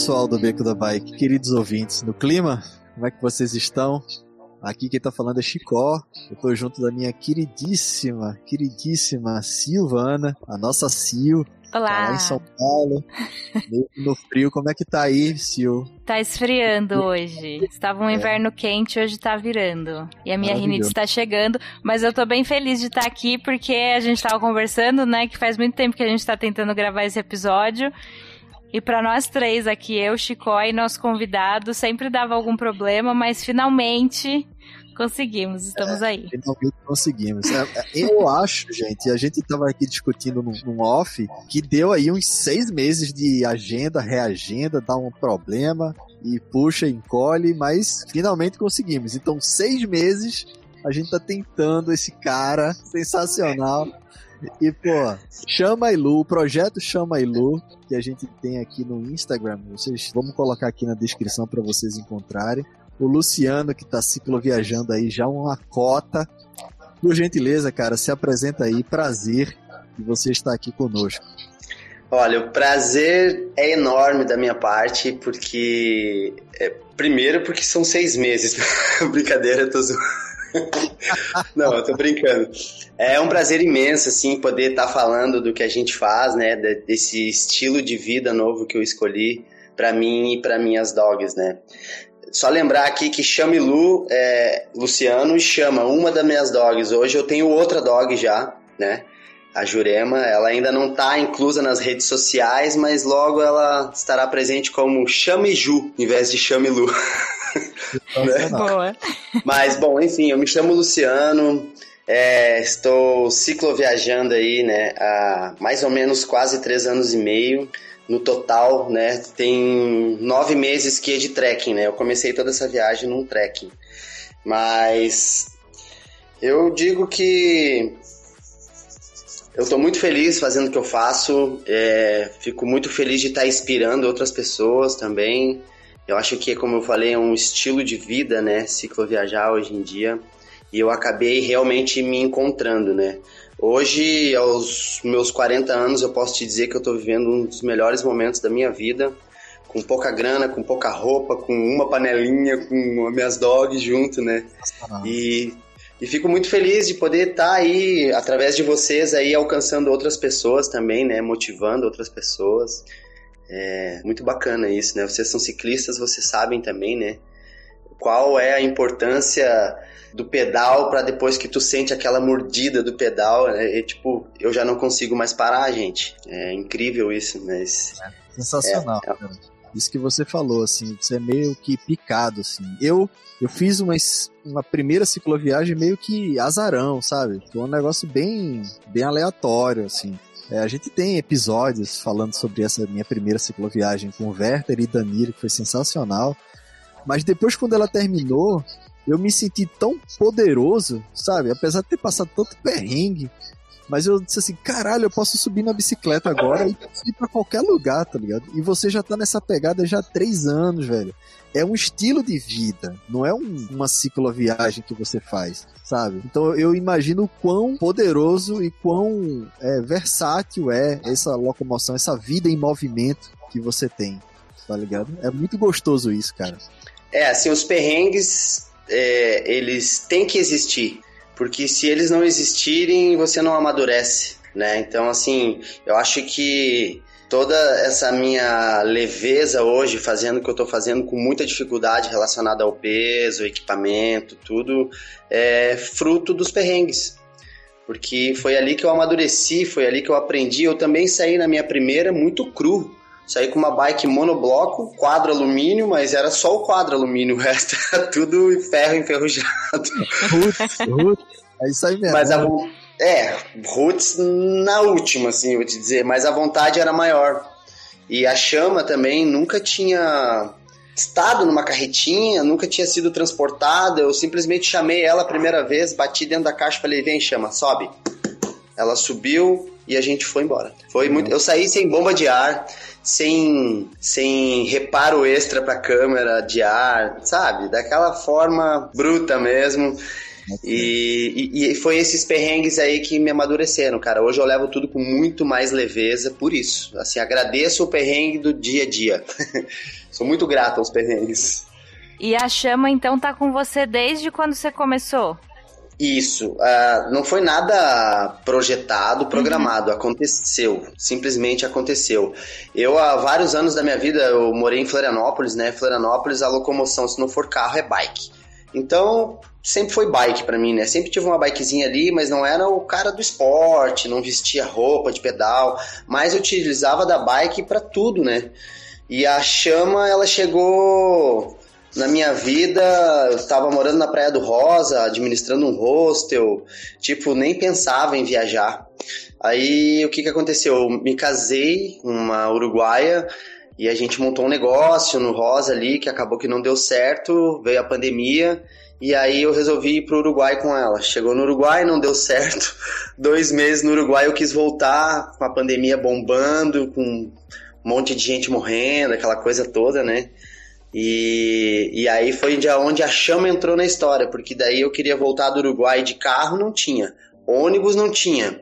Pessoal do Beco da Bike, queridos ouvintes, no clima, como é que vocês estão? Aqui quem tá falando é Chicó, eu tô junto da minha queridíssima, queridíssima Silvana, a nossa Sil, tá lá Olá. em São Paulo, no frio, como é que tá aí, Sil? Tá esfriando hoje. Estava um É. inverno quente, hoje tá virando. E a minha rinite está chegando, mas eu tô bem feliz de estar aqui porque a gente tava conversando, né, que faz muito tempo que a gente tá tentando gravar esse episódio. E pra nós três aqui, eu, Chicó e nosso convidado, sempre dava algum problema, mas finalmente conseguimos, estamos aí. Finalmente conseguimos. É, é, Eu acho, gente, a gente tava aqui discutindo num, num off, que deu aí uns seis meses de agenda, reagenda, dá um problema, e puxa, encolhe, mas finalmente conseguimos. Então, seis meses a gente tá tentando esse cara sensacional. E, pô, Chama Ilu, o projeto Chama Ilu, que a gente tem aqui no Instagram, vocês vamos colocar aqui na descrição para vocês encontrarem. O Luciano, que tá cicloviajando aí, já uma cota. Por gentileza, cara, se apresenta aí. Prazer que você está aqui conosco. Olha, o prazer é enorme da minha parte, porque. é, primeiro, porque são seis meses. Brincadeira, tô zoando. Não, eu tô brincando. É um prazer imenso, assim, poder estar falando do que a gente faz, né? de- Desse estilo de vida novo que eu escolhi pra mim e pra minhas dogs, né? Só lembrar aqui que Chame Lu, é, Luciano Chama, uma das minhas dogs. Hoje eu tenho outra dog já, né? A Jurema, ela ainda não está inclusa nas redes sociais, mas logo ela estará presente como Chame Ju, em vez de Chame Lu. Sensacional. Boa. Mas, bom, enfim, eu me chamo Luciano, é, estou cicloviajando aí, né, há mais ou menos quase três anos e meio. No total, né, tem nove meses que é de trekking, né? Eu comecei toda essa viagem num trekking. Mas eu digo que eu estou muito feliz fazendo o que eu faço, é, fico muito feliz de estar inspirando outras pessoas também. Eu acho que, como eu falei, é um estilo de vida, né? Cicloviajar hoje em dia. E eu acabei realmente me encontrando, né? Hoje, aos meus 40 anos, eu posso te dizer que eu tô vivendo um dos melhores momentos da minha vida. Com pouca grana, com pouca roupa, com uma panelinha, com as minhas dogs junto, né? E, e fico muito feliz de poder estar aí, através de vocês, aí alcançando outras pessoas também, né? Motivando outras pessoas. É muito bacana isso, né? Vocês são ciclistas, vocês sabem também, né? Qual é a importância do pedal para depois que tu sente aquela mordida do pedal, né? E, tipo, eu já não consigo mais parar, gente. É incrível isso, mas Sensacional, É, cara. Isso que você falou, assim, você é meio que picado, assim. Eu, eu fiz uma, uma primeira cicloviagem meio que azarão, sabe? Foi um negócio bem, bem aleatório, assim. É, a gente tem episódios falando sobre essa minha primeira cicloviagem com o Werther e Danilo, que foi sensacional. Mas depois, quando ela terminou, eu me senti tão poderoso, sabe? Apesar de ter passado tanto perrengue. Mas eu disse assim, caralho, eu posso subir na bicicleta agora e ir pra qualquer lugar, tá ligado? E você já tá nessa pegada já há três anos, velho. É um estilo de vida, não é um- uma cicloviagem que você faz, sabe? Então eu imagino o quão poderoso e quão é, versátil é essa locomoção, essa vida em movimento que você tem, tá ligado? É muito gostoso isso, cara. É, assim, os perrengues, é, eles têm que existir. Porque se eles não existirem, você não amadurece, né? Então, assim, eu acho que toda essa minha leveza hoje, fazendo o que eu tô fazendo com muita dificuldade relacionada ao peso, equipamento, tudo, é fruto dos perrengues. Porque foi ali que eu amadureci, foi ali que eu aprendi. Eu também saí na minha primeira muito cru. Saí com uma bike monobloco, quadro alumínio, mas era só o quadro alumínio, o resto era tudo ferro enferrujado. Roots, roots, é isso aí mesmo. Mas a é, roots na última, assim, eu vou te dizer, mas a vontade era maior. E a chama também nunca tinha estado numa carretinha, nunca tinha sido transportada. Eu simplesmente chamei ela a primeira vez, bati dentro da caixa e falei: vem, chama, sobe. Ela subiu e a gente foi embora. Foi muito. Eu saí sem bomba de ar, sem, sem reparo extra pra câmera de ar, sabe? Daquela forma bruta mesmo. E, e, e, foi esses perrengues aí que me amadureceram, cara. Hoje eu levo tudo com muito mais leveza por isso. Assim, agradeço o perrengue do dia a dia. Sou muito grato aos perrengues. E a chama, então, tá com você desde quando você começou? Isso. Uh, não foi nada projetado, programado. Uhum. Aconteceu. Simplesmente aconteceu. Eu, há vários anos da minha vida, eu morei em Florianópolis, né? Florianópolis, a locomoção, se não for carro, é bike. Então, sempre foi bike para mim, né? Sempre tive uma bikezinha ali, mas não era o cara do esporte, não vestia roupa de pedal, mas eu utilizava da bike para tudo, né? E a chama, ela chegou na minha vida, eu estava morando na Praia do Rosa, administrando um hostel, tipo, nem pensava em viajar. Aí, o que que aconteceu? Eu me casei uma uruguaia, e a gente montou um negócio no Rosa ali, que acabou que não deu certo, veio a pandemia, e aí eu resolvi ir pro Uruguai com ela. Chegou no Uruguai, não deu certo. Dois meses no Uruguai eu quis voltar, com a pandemia bombando, com um monte de gente morrendo, aquela coisa toda, né? E, e aí foi de onde a chama entrou na história, porque daí eu queria voltar do Uruguai de carro, não tinha. Ônibus não tinha.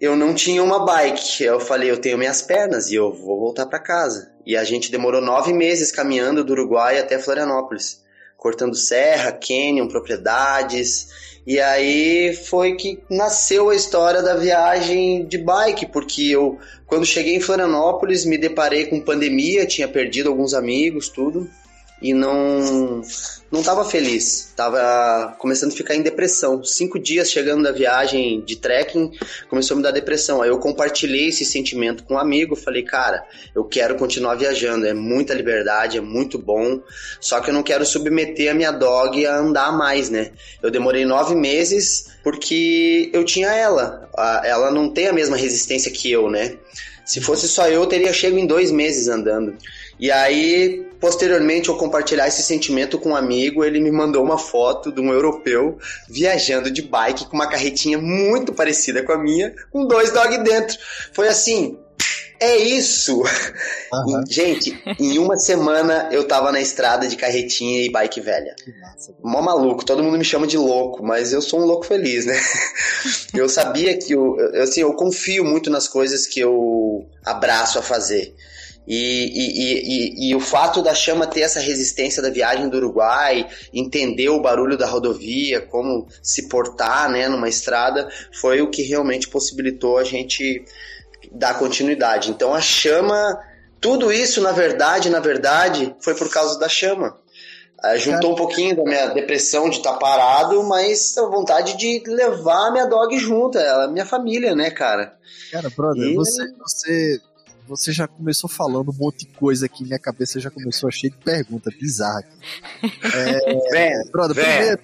Eu não tinha uma bike. Eu falei, eu tenho minhas pernas e eu vou voltar para casa. E a gente demorou nove meses caminhando do Uruguai até Florianópolis, cortando serra, canyon, propriedades. E aí foi que nasceu a história da viagem de bike, porque eu, quando cheguei em Florianópolis, me deparei com pandemia, tinha perdido alguns amigos, tudo e não não estava feliz, estava começando a ficar em depressão. Cinco dias chegando da viagem de trekking, começou a me dar depressão. Aí eu compartilhei esse sentimento com um amigo, falei, cara, eu quero continuar viajando, é muita liberdade, é muito bom, só que eu não quero submeter a minha dog a andar mais, né? Eu demorei nove meses porque eu tinha ela, ela não tem a mesma resistência que eu, né? Se fosse só eu, eu teria chego em dois meses andando. E aí, posteriormente, eu compartilhar esse sentimento com um amigo, ele me mandou uma foto de um europeu viajando de bike com uma carretinha muito parecida com a minha, com dois dog dentro. Foi assim, é isso! Uhum. Gente, em uma semana eu tava na estrada de carretinha e bike velha. Mó maluco, todo mundo me chama de louco, mas eu sou um louco feliz, né? eu sabia que eu, assim, eu confio muito nas coisas que eu abraço a fazer. E, e, e, e, o fato da chama ter essa resistência da viagem do Uruguai, entender o barulho da rodovia, como se portar né, numa estrada, foi o que realmente possibilitou a gente dar continuidade. Então a chama, tudo isso na verdade, na verdade, foi por causa da chama. Uh, juntou um pouquinho da minha depressão de estar tá parado, mas a vontade de levar a minha dog junto, ela, minha família, né, cara? Cara, brother, e... você, você você já começou falando um monte de coisa aqui, minha cabeça já começou a cheia de perguntas bizarras. É, vem, brother, primeiro,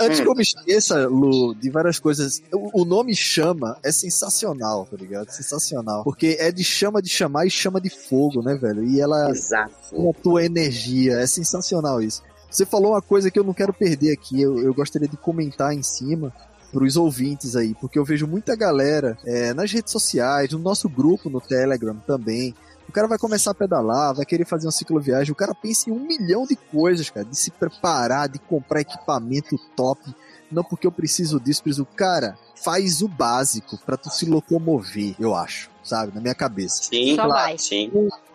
antes hum. que eu me esqueça, Lu, de várias coisas, o, nome chama é sensacional, tá ligado? Sensacional. Porque é de chama de chamar e chama de fogo, né, velho? E ela. Exato. Com a tua energia. É sensacional isso. Você falou uma coisa que eu não quero perder aqui, eu, eu gostaria de comentar em cima pros ouvintes aí, porque eu vejo muita galera é, nas redes sociais, no nosso grupo no Telegram também. O cara vai começar a pedalar, vai querer fazer uma cicloviagem, o cara pensa em um milhão de coisas, cara, de se preparar, de comprar equipamento top. Não porque eu preciso disso, preciso. Cara, faz o básico para tu se locomover, eu acho, sabe? Na minha cabeça. Sim, vai. sim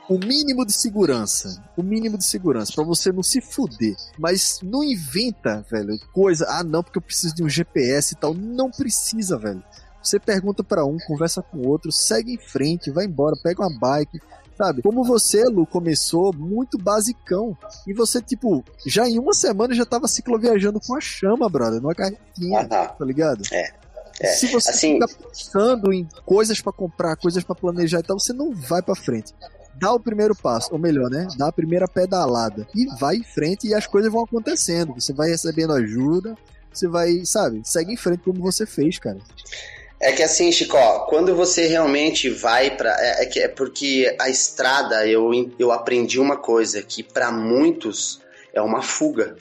o mínimo de segurança. O mínimo de segurança, para você não se fuder. Mas não inventa, velho, coisa. Ah, não, porque eu preciso de um GPS e tal. Não precisa, velho. Você pergunta para um, conversa com o outro, segue em frente, vai embora, pega uma bike, sabe? Como você, Lu, começou muito basicão. E você, tipo, já em uma semana já tava cicloviajando com a chama, brother, numa carretinha, tá ligado? É. É, Se você assim... ficar pensando em coisas para comprar, coisas para planejar e tal, você não vai para frente dá o primeiro passo, ou melhor, né? Dá a primeira pedalada e vai em frente e as coisas vão acontecendo. Você vai recebendo ajuda, você vai, sabe, segue em frente como você fez, cara. É que assim, Chico, quando você realmente vai para é, é, que é porque a estrada eu, eu aprendi uma coisa que para muitos é uma fuga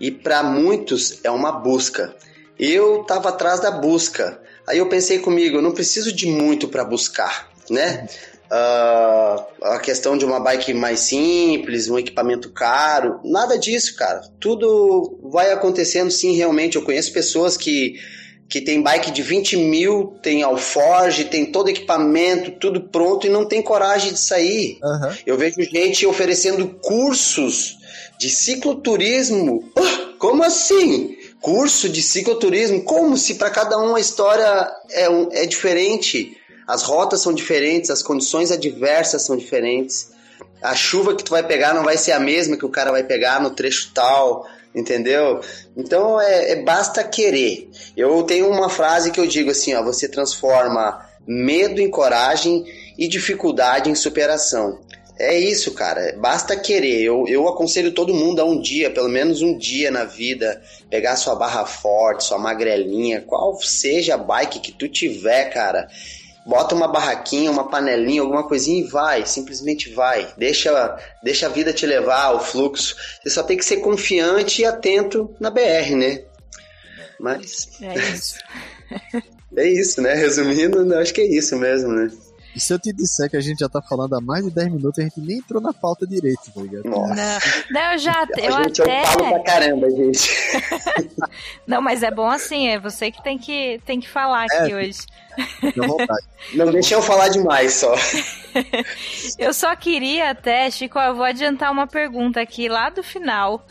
e para muitos é uma busca. Eu tava atrás da busca. Aí eu pensei comigo, eu não preciso de muito para buscar, né? Uh, a questão de uma bike mais simples, um equipamento caro, nada disso, cara. Tudo vai acontecendo sim, realmente. Eu conheço pessoas que que tem bike de 20 mil, tem alforge, tem todo equipamento, tudo pronto e não tem coragem de sair. Uhum. Eu vejo gente oferecendo cursos de cicloturismo. Uh, como assim? Curso de cicloturismo? Como se para cada um a história é, um, é diferente? As rotas são diferentes, as condições adversas são diferentes. A chuva que tu vai pegar não vai ser a mesma que o cara vai pegar no trecho tal entendeu? Então é, é, basta querer. Eu tenho uma frase que eu digo assim, ó, você transforma medo em coragem e dificuldade em superação. É isso, cara. Basta querer. Eu, eu aconselho todo mundo a um dia, pelo menos um dia na vida, pegar sua barra forte, sua magrelinha, qual seja a bike que tu tiver, cara, bota uma barraquinha, uma panelinha, alguma coisinha e vai, simplesmente vai. Deixa, deixa a vida te levar, o fluxo. Você só tem que ser confiante e atento na BR, né? Mas. É isso. é isso, né? Resumindo, acho que é isso mesmo, né? E se eu te disser que a gente já tá falando há mais de 10 minutos, a gente nem entrou na pauta direito, tá ligado? Nossa. Não, não eu já. Eu a gente até. Eu falo pra caramba, gente. não, mas é bom assim, é você que tem que, tem que falar aqui é, hoje. Não deixa eu falar demais só. eu só queria até, Chico, eu vou adiantar uma pergunta aqui lá do final.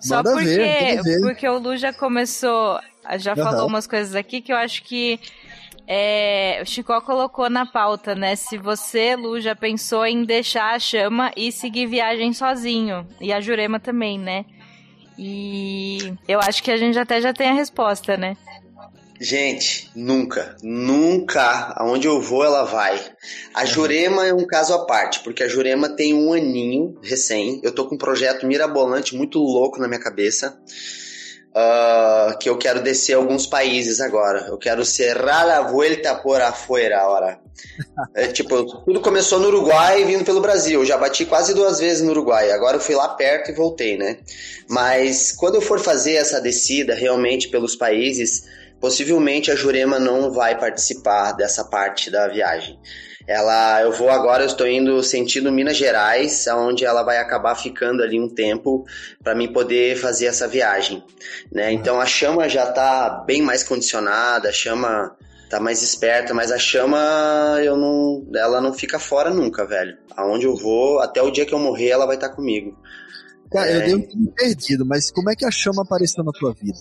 Só Manda porque, ver, porque o Lu já começou, já uhum. falou umas coisas aqui que eu acho que é, o Chico colocou na pauta, né? Se você, Lu, já pensou em deixar a chama e seguir viagem sozinho. E a Jurema também, né? E eu acho que a gente até já tem a resposta, né? Gente, nunca, nunca, aonde eu vou ela vai. A Jurema é um caso à parte, porque a Jurema tem um aninho recém. Eu tô com um projeto mirabolante muito louco na minha cabeça uh, que eu quero descer alguns países agora. Eu quero cerrar a vuelta por afuera agora. É, tipo, tudo começou no Uruguai vindo pelo Brasil. Eu já bati quase duas vezes no Uruguai. Agora eu fui lá perto e voltei, né? Mas quando eu for fazer essa descida realmente pelos países, possivelmente a Jurema não vai participar dessa parte da viagem. Ela, eu vou agora, eu estou indo sentido Minas Gerais, onde ela vai acabar ficando ali um tempo para mim poder fazer essa viagem, né? Então a chama já está bem mais condicionada, a chama tá mais esperta, mas a chama eu não, ela não fica fora nunca, velho. Aonde eu vou, até o dia que eu morrer, ela vai estar tá comigo. Cara, é... eu dei um perdido, mas como é que a chama apareceu na tua vida?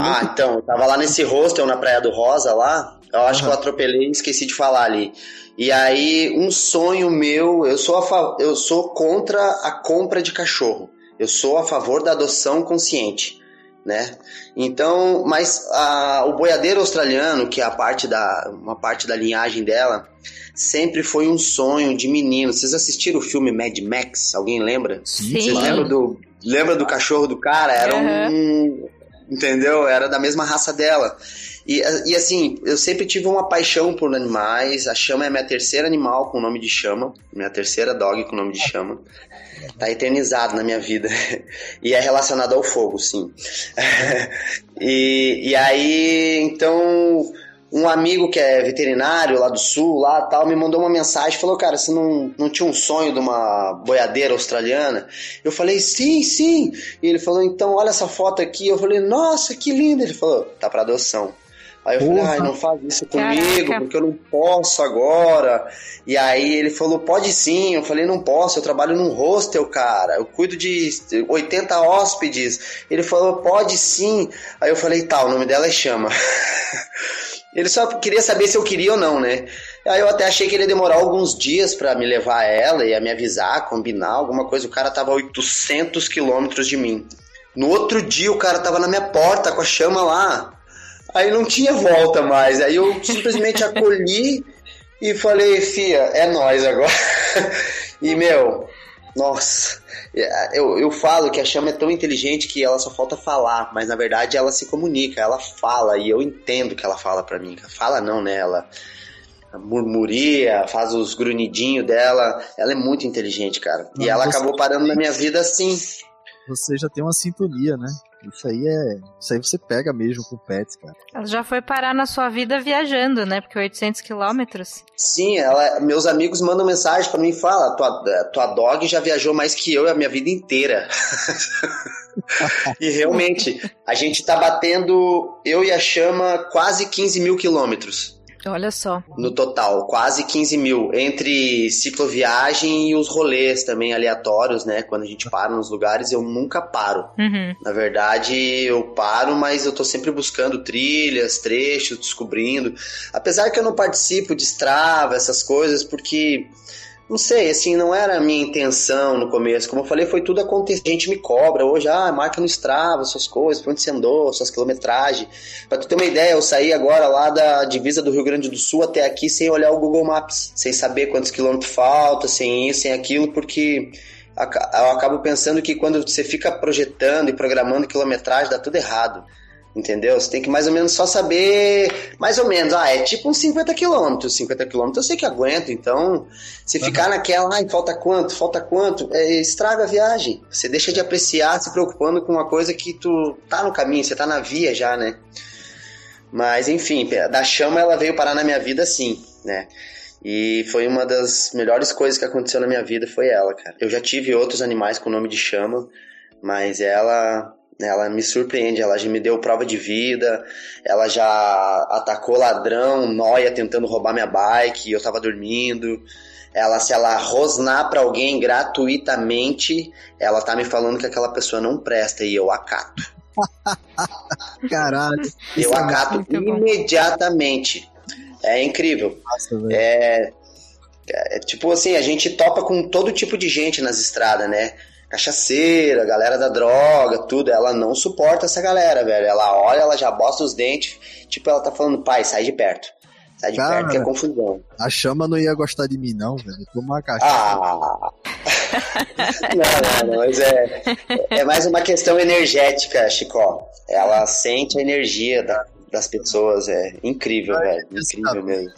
Ah, então, eu tava lá nesse hostel na Praia do Rosa lá, eu acho uhum. que eu atropelei e esqueci de falar ali. E aí, um sonho meu, eu sou, a, eu sou contra a compra de cachorro. Eu sou a favor da adoção consciente, né? Então, mas a, o boiadeiro australiano, que é a parte da, uma parte da linhagem dela, sempre foi um sonho de menino. Vocês assistiram o filme Mad Max? Alguém lembra? Sim. Vocês lembram do, lembra do cachorro do cara? Era uhum. um... Entendeu? Era da mesma raça dela. E, e assim, eu sempre tive uma paixão por animais. A chama é minha terceira animal com o nome de chama. Minha terceira dog com o nome de chama. Tá eternizado na minha vida. E é relacionado ao fogo, sim. e, e aí, então, um amigo que é veterinário lá do sul, lá tal, me mandou uma mensagem, falou, cara, você não, não tinha um sonho de uma boiadeira australiana? Eu falei, sim, sim. E ele falou, então olha essa foto aqui. Eu falei, nossa, que linda. Ele falou, tá para adoção. Aí eu falei, ai, não faz isso comigo, Caraca. porque eu não posso agora. E aí ele falou, pode sim. Eu falei, não posso, eu trabalho num hostel, cara. Eu cuido de 80 hóspedes. Ele falou, pode sim. Aí eu falei, tá, o nome dela é Chama. ele só queria saber se eu queria ou não, né? Aí eu até achei que ele ia demorar alguns dias para me levar ela e a me avisar, combinar alguma coisa. O cara tava a 800 quilômetros de mim. No outro dia o cara tava na minha porta com a chama lá. Aí não tinha volta mais. Aí eu simplesmente acolhi e falei, fia, é nós agora. e, meu, Nossa, eu, eu falo que a chama é tão inteligente que ela só falta falar, mas na verdade ela se comunica, ela fala e eu entendo que ela fala para mim. Fala não, né? Ela murmuria, faz os grunhidinhos dela. Ela é muito inteligente, cara. Não, e ela acabou parando na minha vida assim. Você já tem uma sintonia, né? Isso aí é. Isso aí você pega mesmo com pets, cara. Ela já foi parar na sua vida viajando, né? Porque 800 quilômetros. Sim, ela, meus amigos mandam mensagem para mim e falam: tua, tua dog já viajou mais que eu a minha vida inteira. e realmente, a gente tá batendo, eu e a chama, quase 15 mil quilômetros. Olha só. No total, quase 15 mil. Entre cicloviagem e os rolês também aleatórios, né? Quando a gente para nos lugares, eu nunca paro. Uhum. Na verdade, eu paro, mas eu tô sempre buscando trilhas, trechos, descobrindo. Apesar que eu não participo de Strava, essas coisas, porque não sei, assim, não era a minha intenção no começo. Como eu falei, foi tudo acontecer. A gente me cobra hoje, ah, marca no Strava suas coisas, pra onde você andou, suas quilometragens. Pra tu ter uma ideia, eu saí agora lá da divisa do Rio Grande do Sul até aqui sem olhar o Google Maps, sem saber quantos quilômetros falta, sem isso, sem aquilo, porque eu acabo pensando que quando você fica projetando e programando quilometragem, dá tudo errado. Entendeu? Você tem que mais ou menos só saber, mais ou menos, ah, é tipo uns 50 quilômetros. 50 quilômetros eu sei que aguento, então, se ficar uhum. naquela, ai, falta quanto, falta quanto, é, estraga a viagem. Você deixa de apreciar se preocupando com uma coisa que tu tá no caminho, você tá na via já, né? Mas, enfim, da chama ela veio parar na minha vida sim, né? E foi uma das melhores coisas que aconteceu na minha vida, foi ela, cara. Eu já tive outros animais com nome de chama, mas ela ela me surpreende, ela já me deu prova de vida, ela já atacou ladrão, noia tentando roubar minha bike, eu tava dormindo. Ela, se ela rosnar para alguém gratuitamente, ela tá me falando que aquela pessoa não presta e eu acato. Caralho. Eu é acato imediatamente. É incrível. Nossa, é, é, tipo assim, a gente topa com todo tipo de gente nas estradas, né? Cachaceira, galera da droga, tudo. Ela não suporta essa galera, velho. Ela olha, ela já bosta os dentes. Tipo, ela tá falando, pai, sai de perto. Sai de Cara, perto que é confusão. A chama não ia gostar de mim, não, velho. Toma uma caixa. Ah! não, não, não, mas é, é mais uma questão energética, Chicó. Ela sente a energia da, das pessoas. É incrível, Ai, velho. Incrível mesmo.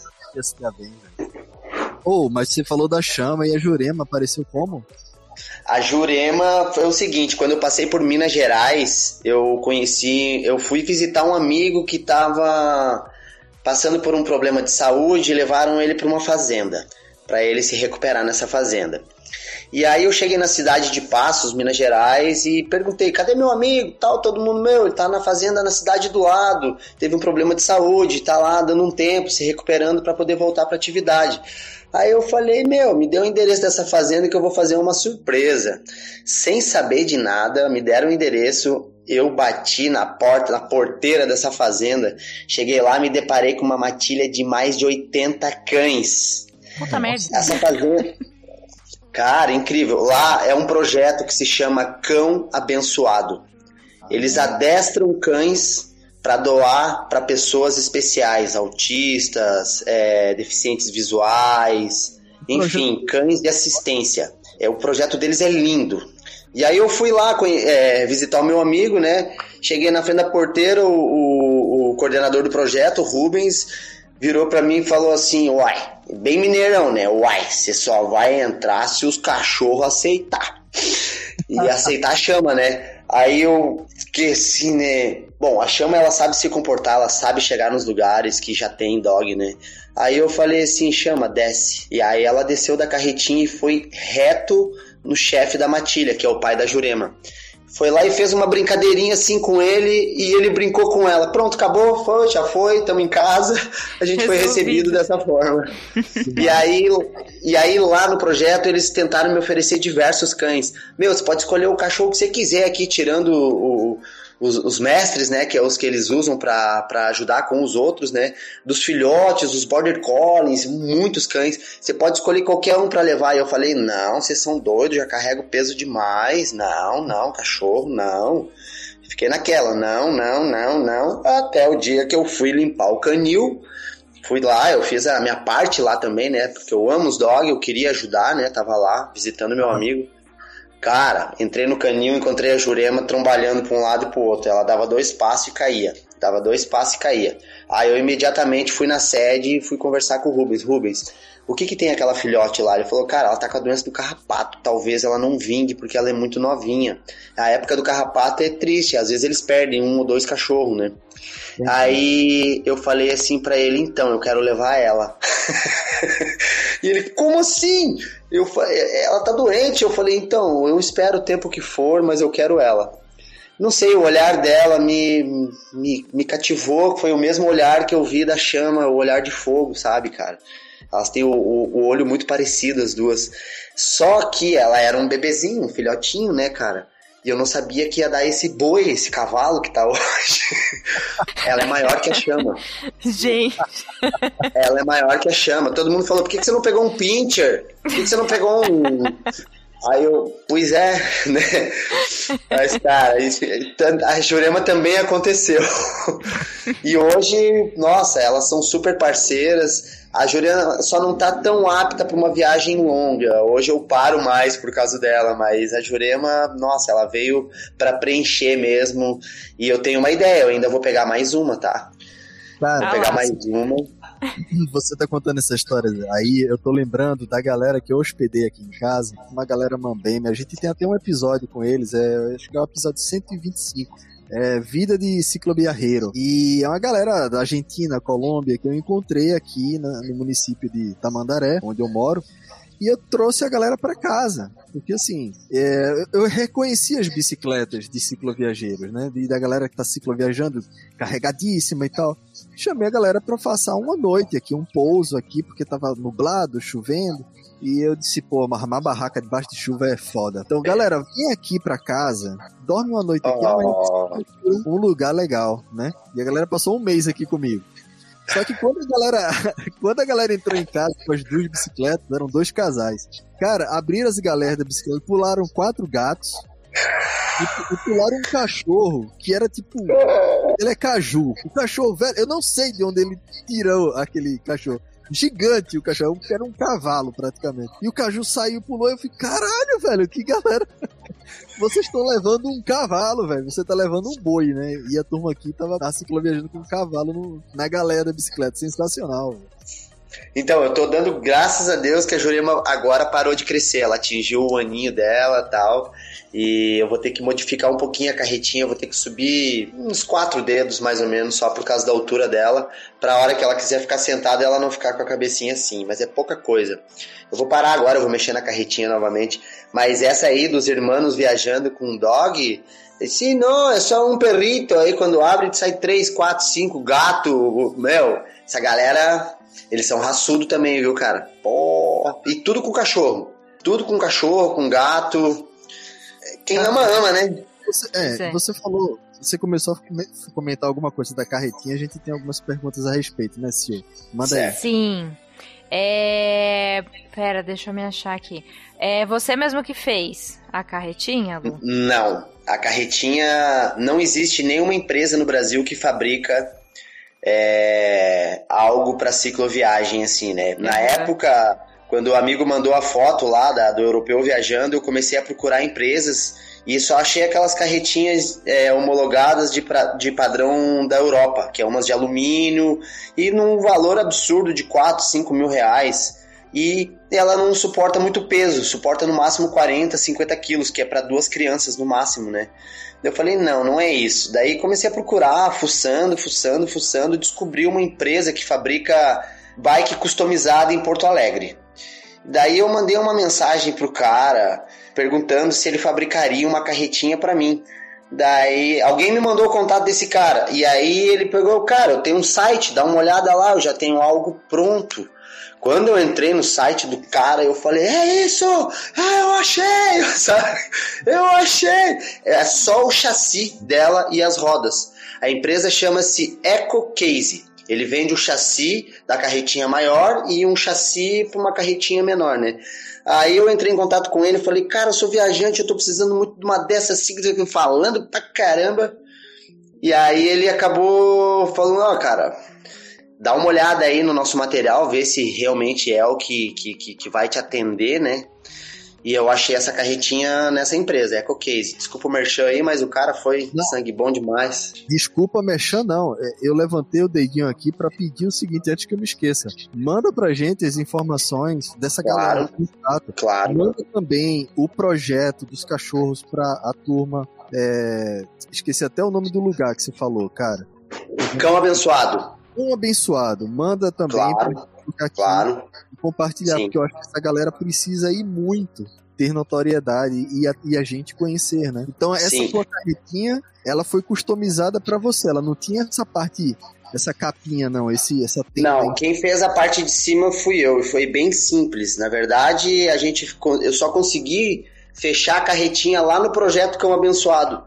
Bem, velho. Oh, mas você falou da chama e a Jurema apareceu como? A Jurema foi o seguinte, quando eu passei por Minas Gerais, eu conheci, eu fui visitar um amigo que estava passando por um problema de saúde e levaram ele para uma fazenda, para ele se recuperar nessa fazenda. E aí eu cheguei na cidade de Passos, Minas Gerais, e perguntei: cadê meu amigo? Tal, todo mundo meu, ele tá na fazenda na cidade do lado, teve um problema de saúde, tá lá dando um tempo, se recuperando para poder voltar para atividade. Aí eu falei, meu, me deu o endereço dessa fazenda que eu vou fazer uma surpresa. Sem saber de nada, me deram o endereço, eu bati na porta, na porteira dessa fazenda. Cheguei lá, me deparei com uma matilha de mais de 80 cães. Puta merda. Essa fazenda. Cara, incrível. Lá é um projeto que se chama Cão Abençoado. Eles adestram cães para doar para pessoas especiais, autistas, é, deficientes visuais, enfim, cães de assistência. É, o projeto deles é lindo. E aí eu fui lá é, visitar o meu amigo, né? Cheguei na frente da porteira, o, o, o coordenador do projeto, o Rubens, virou para mim e falou assim: Uai, bem mineirão, né? Uai, você só vai entrar se os cachorros aceitar. E aceitar chama, né? Aí eu esqueci, né? Bom, a chama ela sabe se comportar, ela sabe chegar nos lugares que já tem dog, né? Aí eu falei assim, chama, desce. E aí ela desceu da carretinha e foi reto no chefe da matilha, que é o pai da Jurema foi lá e fez uma brincadeirinha assim com ele e ele brincou com ela. Pronto, acabou, foi, já foi, estamos em casa. A gente foi recebido dessa forma. e aí, e aí lá no projeto eles tentaram me oferecer diversos cães. Meu, você pode escolher o cachorro que você quiser aqui, tirando o, os, os, mestres, né, que é os que eles usam para ajudar com os outros, né, dos filhotes, os border collies, muitos cães. Você pode escolher qualquer um para levar. E eu falei: "Não, vocês são doidos, já carrego peso demais. Não, não, cachorro, não". Fiquei naquela, não, não, não, não, até o dia que eu fui limpar o canil. Fui lá, eu fiz a minha parte lá também, né? Porque eu amo os dogs, eu queria ajudar, né? Tava lá visitando meu amigo. Cara, entrei no canil, encontrei a Jurema trombalhando pra um lado e pro outro. Ela dava dois passos e caía. Dava dois passos e caía. Aí eu imediatamente fui na sede e fui conversar com o Rubens. Rubens, o que que tem aquela filhote lá? Ele falou, cara, ela tá com a doença do carrapato. Talvez ela não vingue porque ela é muito novinha. A época do carrapato é triste. Às vezes eles perdem um ou dois cachorros, né? Uhum. Aí eu falei assim para ele, então, eu quero levar ela. e ele, como assim? Eu ela tá doente. Eu falei, então, eu espero o tempo que for, mas eu quero ela. Não sei, o olhar dela me, me, me cativou. Foi o mesmo olhar que eu vi da chama, o olhar de fogo, sabe, cara? Elas têm o, o, o olho muito parecido, as duas. Só que ela era um bebezinho, um filhotinho, né, cara? E eu não sabia que ia dar esse boi, esse cavalo que tá hoje. Ela é maior que a chama. Gente. Ela é maior que a chama. Todo mundo falou: por que, que você não pegou um pincher? Por que, que você não pegou um. Aí eu, pois é, né? Mas, cara, a Jurema também aconteceu. E hoje, nossa, elas são super parceiras. A Juliana só não tá tão apta para uma viagem longa. Hoje eu paro mais por causa dela, mas a Jurema, nossa, ela veio para preencher mesmo. E eu tenho uma ideia, eu ainda vou pegar mais uma, tá? Claro. Vou pegar mais uma. Você tá contando essa história aí, eu tô lembrando da galera que eu hospedei aqui em casa, uma galera mambeme. A gente tem até um episódio com eles, é, acho que é o episódio 125 é, Vida de Ciclobiarreiro. E é uma galera da Argentina, Colômbia, que eu encontrei aqui na, no município de Tamandaré, onde eu moro. E eu trouxe a galera para casa. Porque assim, é, eu reconheci as bicicletas de cicloviajeiros, né? De, da galera que tá cicloviajando, carregadíssima e tal. Chamei a galera para passar uma noite aqui, um pouso aqui, porque tava nublado, chovendo. E eu disse, pô, armar barraca debaixo de chuva é foda. Então, galera, vem aqui pra casa, dorme uma noite aqui, oh. um lugar legal, né? E a galera passou um mês aqui comigo. Só que quando a galera, quando a galera entrou em casa com as duas bicicletas, eram dois casais. Cara, abriram as galera da bicicleta, pularam quatro gatos e, e pularam um cachorro que era tipo. Ele é caju. O cachorro, velho, eu não sei de onde ele tirou aquele cachorro gigante o cachorro, era um cavalo praticamente. E o caju saiu, pulou, e eu fiquei, caralho, velho, que galera. Vocês estão levando um cavalo, velho. Você tá levando um boi, né? E a turma aqui tava na cicloviajando com um cavalo no, na galera da bicicleta. Sensacional, velho. Então, eu tô dando graças a Deus que a Jurema agora parou de crescer. Ela atingiu o aninho dela tal. E eu vou ter que modificar um pouquinho a carretinha, vou ter que subir uns quatro dedos mais ou menos, só por causa da altura dela, pra hora que ela quiser ficar sentada ela não ficar com a cabecinha assim, mas é pouca coisa. Eu vou parar agora, eu vou mexer na carretinha novamente, mas essa aí dos irmãos viajando com um dog, sim, não, é só um perrito, aí quando abre sai três, quatro, cinco gato, meu, essa galera, eles são raçudo também, viu, cara? Pô, e tudo com cachorro. Tudo com cachorro, com gato. Quem ama, ama, né? Você, é, você falou, você começou a comentar alguma coisa da carretinha, a gente tem algumas perguntas a respeito, né, Sil? Manda aí. Sim. É... Pera, deixa eu me achar aqui. É você mesmo que fez a carretinha, Lu? Não. A carretinha. Não existe nenhuma empresa no Brasil que fabrica é, algo para cicloviagem, assim, né? Na uhum. época quando o amigo mandou a foto lá da, do europeu viajando, eu comecei a procurar empresas e só achei aquelas carretinhas é, homologadas de, pra, de padrão da Europa, que é umas de alumínio e num valor absurdo de 4, 5 mil reais. E ela não suporta muito peso, suporta no máximo 40, 50 quilos, que é para duas crianças no máximo, né? Eu falei, não, não é isso. Daí comecei a procurar, fuçando, fuçando, fuçando, descobri uma empresa que fabrica bike customizada em Porto Alegre. Daí eu mandei uma mensagem pro cara perguntando se ele fabricaria uma carretinha para mim. Daí alguém me mandou o contato desse cara. E aí ele pegou, cara, eu tenho um site, dá uma olhada lá, eu já tenho algo pronto. Quando eu entrei no site do cara, eu falei, é isso! Ah, eu achei! Sabe? Eu achei! É só o chassi dela e as rodas. A empresa chama-se Eco Case. Ele vende o chassi da carretinha maior e um chassi para uma carretinha menor, né? Aí eu entrei em contato com ele e falei, cara, eu sou viajante, eu tô precisando muito de uma dessas siglas falando pra caramba. E aí ele acabou falando, ó, oh, cara, dá uma olhada aí no nosso material, vê se realmente é o que, que, que vai te atender, né? E eu achei essa carretinha nessa empresa, Eco Case. Desculpa o merchan aí, mas o cara foi não. sangue bom demais. Desculpa merchan não. É, eu levantei o dedinho aqui para pedir o seguinte, antes que eu me esqueça. Manda pra gente as informações dessa claro, galera. Claro. Manda também o projeto dos cachorros pra a turma. É... Esqueci até o nome do lugar que você falou, cara. Cão abençoado. Cão abençoado. Manda também claro, aqui claro. compartilhar, Sim. porque eu acho que essa galera precisa ir muito ter notoriedade e a, e a gente conhecer, né? Então essa Sim. sua carretinha, ela foi customizada para você, ela não tinha essa parte essa capinha, não, esse, essa tenda. Não, quem fez a parte de cima fui eu, e foi bem simples. Na verdade, a gente eu só consegui fechar a carretinha lá no projeto Cão Abençoado.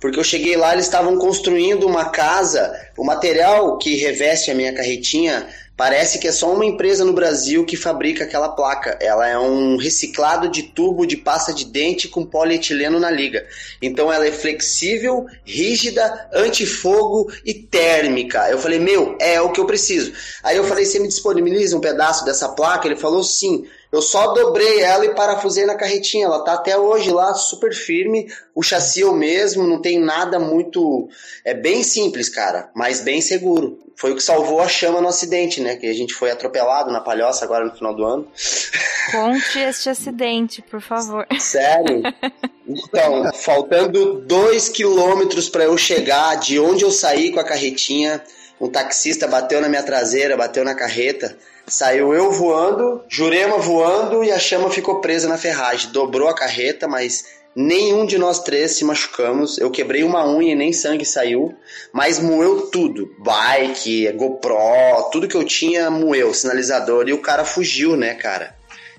Porque eu cheguei lá, eles estavam construindo uma casa, o material que reveste a minha carretinha Parece que é só uma empresa no Brasil que fabrica aquela placa. Ela é um reciclado de tubo de pasta de dente com polietileno na liga. Então ela é flexível, rígida, antifogo e térmica. Eu falei, meu, é o que eu preciso. Aí eu falei, você me disponibiliza um pedaço dessa placa? Ele falou, sim. Eu só dobrei ela e parafusei na carretinha. Ela tá até hoje lá, super firme. O chassi é o mesmo, não tem nada muito. É bem simples, cara, mas bem seguro. Foi o que salvou a chama no acidente, né? Que a gente foi atropelado na palhoça agora no final do ano. Conte este acidente, por favor. Sério? Então, faltando dois quilômetros para eu chegar de onde eu saí com a carretinha, um taxista bateu na minha traseira, bateu na carreta. Saiu eu voando, Jurema voando e a chama ficou presa na ferragem. Dobrou a carreta, mas nenhum de nós três se machucamos. Eu quebrei uma unha e nem sangue saiu, mas moeu tudo. Bike, GoPro, tudo que eu tinha moeu, sinalizador. E o cara fugiu, né, cara?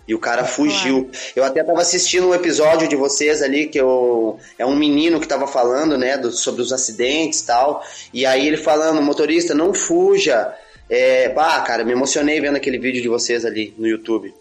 E o cara fugiu. Eu até tava assistindo um episódio de vocês ali, que eu, é um menino que tava falando, né, do, sobre os acidentes e tal. E aí ele falando, motorista, não fuja. É, bah, cara, me emocionei vendo aquele vídeo de vocês ali no YouTube.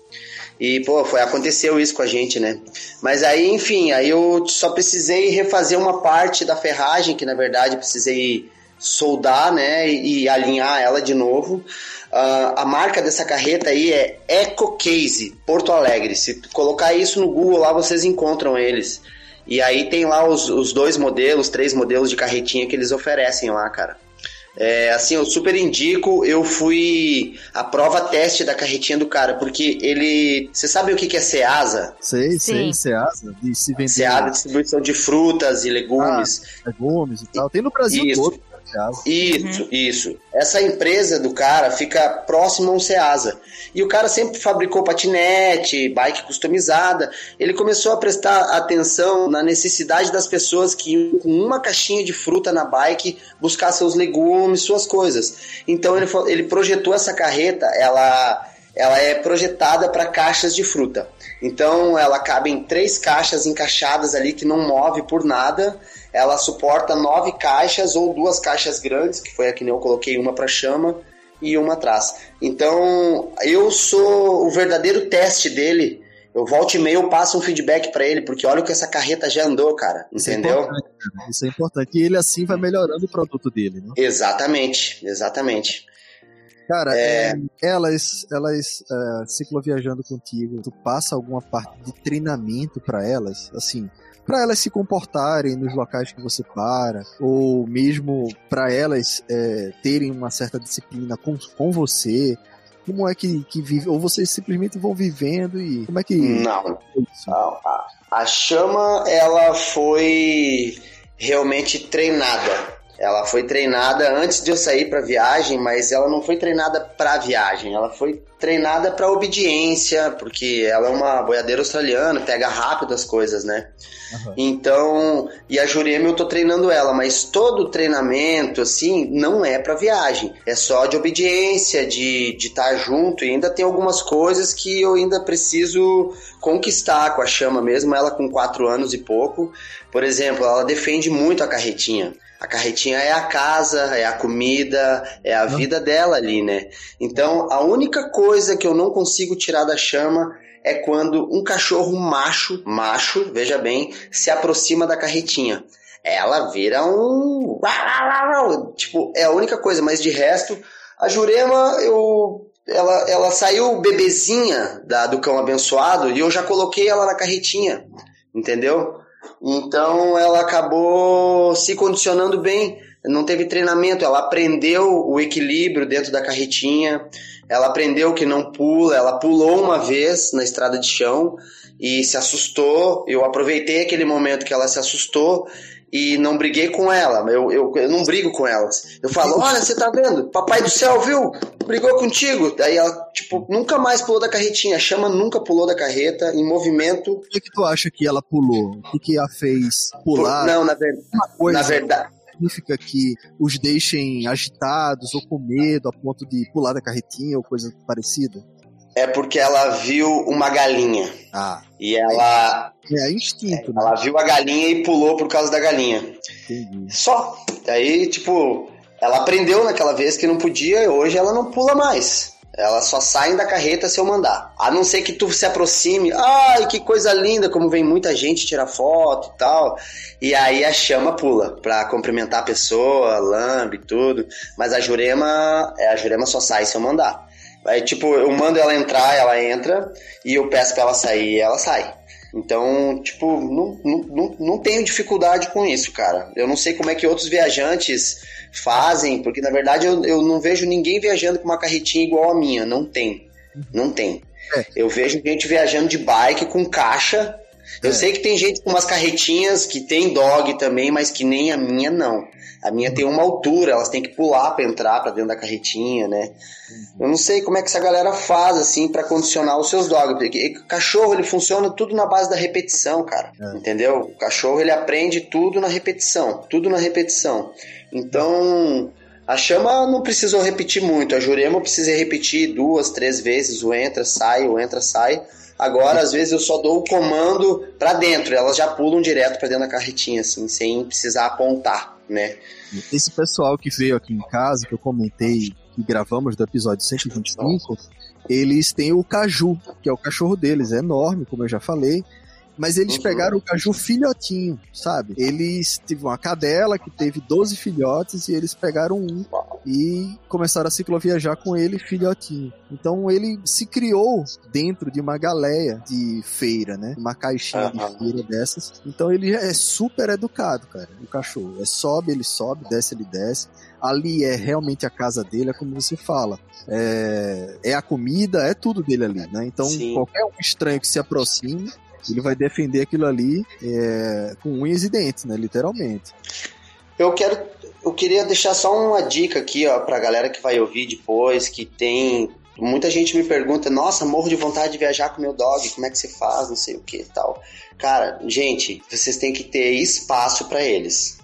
E, pô, foi, aconteceu isso com a gente, né? Mas aí, enfim, aí eu só precisei refazer uma parte da ferragem, que na verdade precisei soldar, né, e, e alinhar ela de novo. Uh, a marca dessa carreta aí é Eco Case, Porto Alegre. Se colocar isso no Google lá, vocês encontram eles. E aí tem lá os, os dois modelos, três modelos de carretinha que eles oferecem lá, cara. É, assim, eu super indico. Eu fui a prova teste da carretinha do cara, porque ele. Você sabe o que é Ceasa? Sei, sei, Ceasa. De se vender. Ceasa, distribuição de frutas e legumes. Ah, legumes e tal. Tem no Brasil Isso. todo. Isso, uhum. isso. Essa empresa do cara fica próximo a um Ceasa. E o cara sempre fabricou patinete, bike customizada. Ele começou a prestar atenção na necessidade das pessoas que iam com uma caixinha de fruta na bike buscar seus legumes, suas coisas. Então ele, ele projetou essa carreta, ela ela é projetada para caixas de fruta. Então ela cabe em três caixas encaixadas ali que não move por nada ela suporta nove caixas ou duas caixas grandes, que foi a que eu coloquei uma para chama e uma atrás. Então, eu sou o verdadeiro teste dele. Eu volto e meio, passo um feedback para ele, porque olha o que essa carreta já andou, cara. Isso é entendeu? É Isso é importante. E ele assim vai melhorando o produto dele, né? Exatamente, exatamente. Cara, é... é elas, elas é, cicloviajando contigo, tu passa alguma parte de treinamento para elas, assim, para elas se comportarem nos locais que você para, ou mesmo para elas é, terem uma certa disciplina com, com você. Como é que, que vive? Ou vocês simplesmente vão vivendo e como é que. Não. não. A, a chama, ela foi realmente treinada. Ela foi treinada antes de eu sair para viagem, mas ela não foi treinada para viagem. Ela foi treinada para obediência, porque ela é uma boiadeira australiana, pega rápido as coisas, né? Uhum. Então, e a Jurema eu tô treinando ela, mas todo treinamento, assim, não é para viagem. É só de obediência, de estar tá junto. E ainda tem algumas coisas que eu ainda preciso conquistar com a chama mesmo, ela com quatro anos e pouco. Por exemplo, ela defende muito a carretinha. A carretinha é a casa, é a comida, é a vida dela ali, né? Então, a única coisa que eu não consigo tirar da chama é quando um cachorro macho, macho, veja bem, se aproxima da carretinha. Ela vira um. Tipo, é a única coisa, mas de resto, a Jurema, eu ela, ela saiu bebezinha da, do cão abençoado e eu já coloquei ela na carretinha, entendeu? Então ela acabou se condicionando bem, não teve treinamento, ela aprendeu o equilíbrio dentro da carretinha, ela aprendeu que não pula, ela pulou uma vez na estrada de chão e se assustou. Eu aproveitei aquele momento que ela se assustou e não briguei com ela. Eu, eu, eu não brigo com elas. Eu falo: Olha, você tá vendo? Papai do céu, viu? Brigou contigo. Daí ela, tipo, nunca mais pulou da carretinha. A chama nunca pulou da carreta em movimento. O que, que tu acha que ela pulou? O que, que a fez pular? Não, na, ver... coisa na verdade. Significa que os deixem agitados ou com medo a ponto de pular da carretinha ou coisa parecida? É porque ela viu uma galinha. Ah. E ela. É instinto, né? Ela viu a galinha e pulou por causa da galinha. Entendi. Só. Daí, tipo, ela aprendeu naquela vez que não podia e hoje ela não pula mais. Elas só saem da carreta se eu mandar. A não ser que tu se aproxime. Ai, que coisa linda, como vem muita gente tirar foto e tal. E aí a chama pula pra cumprimentar a pessoa, lambe tudo. Mas a Jurema, é, a Jurema só sai se eu mandar. Aí, tipo, eu mando ela entrar, ela entra, e eu peço pra ela sair ela sai. Então, tipo, não, não, não, não tenho dificuldade com isso, cara. Eu não sei como é que outros viajantes fazem, porque na verdade eu, eu não vejo ninguém viajando com uma carretinha igual a minha. Não tem. Não tem. É. Eu vejo gente viajando de bike com caixa. Eu É. sei que tem gente com umas carretinhas que tem dog também, mas que nem a minha não. A minha tem uma altura, elas têm que pular pra entrar pra dentro da carretinha, né? Eu não sei como é que essa galera faz assim pra condicionar os seus dogs, porque o cachorro ele funciona tudo na base da repetição, cara. É. Entendeu? O cachorro ele aprende tudo na repetição, tudo na repetição. Então, a chama não precisou repetir muito, a Jurema eu precisei repetir duas, três vezes, o entra, sai, o entra, sai. Agora, às vezes, eu só dou o comando pra dentro, elas já pulam direto pra dentro da carretinha, assim, sem precisar apontar, né? Esse pessoal que veio aqui em casa, que eu comentei que gravamos do episódio 125, eles têm o Caju, que é o cachorro deles, é enorme, como eu já falei. Mas eles Uhum. pegaram o Caju filhotinho, sabe? Eles tiveram uma cadela que teve 12 filhotes e eles pegaram um e começaram a cicloviajar com ele filhotinho. Então ele se criou dentro de uma galeia de feira, né? Uma caixinha Aham. de feira dessas. Então ele é super educado, cara, o cachorro. É sobe, ele sobe, desce, ele desce. Ali é realmente a casa dele, é como você fala. É, é a comida, é tudo dele ali, né? Então Sim. qualquer um estranho que se aproxime, ele vai defender aquilo ali é, com unhas e dentes, né? Literalmente. Eu quero, eu queria deixar só uma dica aqui, ó, pra galera que vai ouvir depois, que tem. Muita gente me pergunta, nossa, morro de vontade de viajar com meu dog, como é que você faz, não sei o que e tal. Cara, gente, vocês têm que ter espaço pra eles.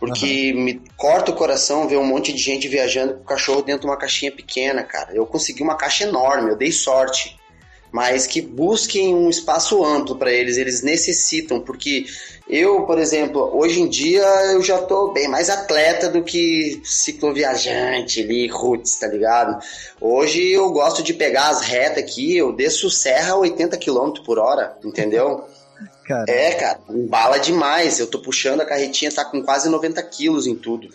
Porque me corta o coração ver um monte de gente viajando com o cachorro dentro de uma caixinha pequena, cara. Eu consegui uma caixa enorme, eu dei sorte. Mas que busquem um espaço amplo pra eles, eles necessitam, porque eu, por exemplo, hoje em dia eu já tô bem mais atleta do que cicloviajante ali, roots, tá ligado? Hoje eu gosto de pegar as retas aqui, eu desço serra a 80 km por hora, entendeu? Cara, É, cara, embala demais. Eu tô puxando a carretinha, tá com quase 90 quilos em tudo.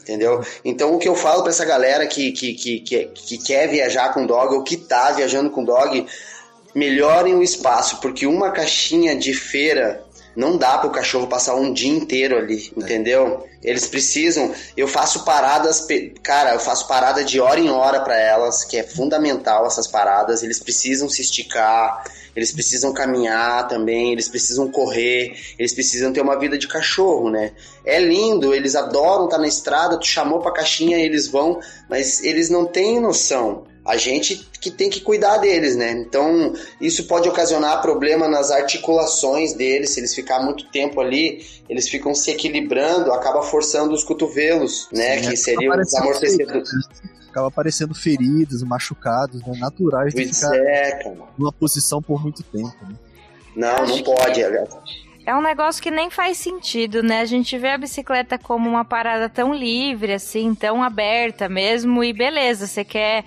Entendeu? Então o que eu falo pra essa galera que, que, que, que, que quer viajar com dog ou que tá viajando com dog, melhorem o espaço, porque uma caixinha de feira não dá pro cachorro passar um dia inteiro ali, entendeu? Eles precisam. Eu faço paradas, cara, eu faço parada de hora em hora pra elas, que é fundamental essas paradas. Eles precisam se esticar, eles precisam caminhar também, eles precisam correr, eles precisam ter uma vida de cachorro, né? É lindo, eles adoram estar na estrada, tu chamou pra caixinha, eles vão, mas eles não têm noção. A gente que tem que cuidar deles, né? Então, isso pode ocasionar problema nas articulações deles, se eles ficar muito tempo ali, eles ficam se equilibrando, acaba forçando os cotovelos, né? Sim, que é, seriam os aparecendo amortecedores. acaba aparecendo feridos, machucados, né? Naturais de Pois ficar é, numa posição por muito tempo, né? Não, Acho não pode. É um negócio que nem faz sentido, né? A gente vê a bicicleta como uma parada tão livre, assim, tão aberta mesmo, e beleza, você quer,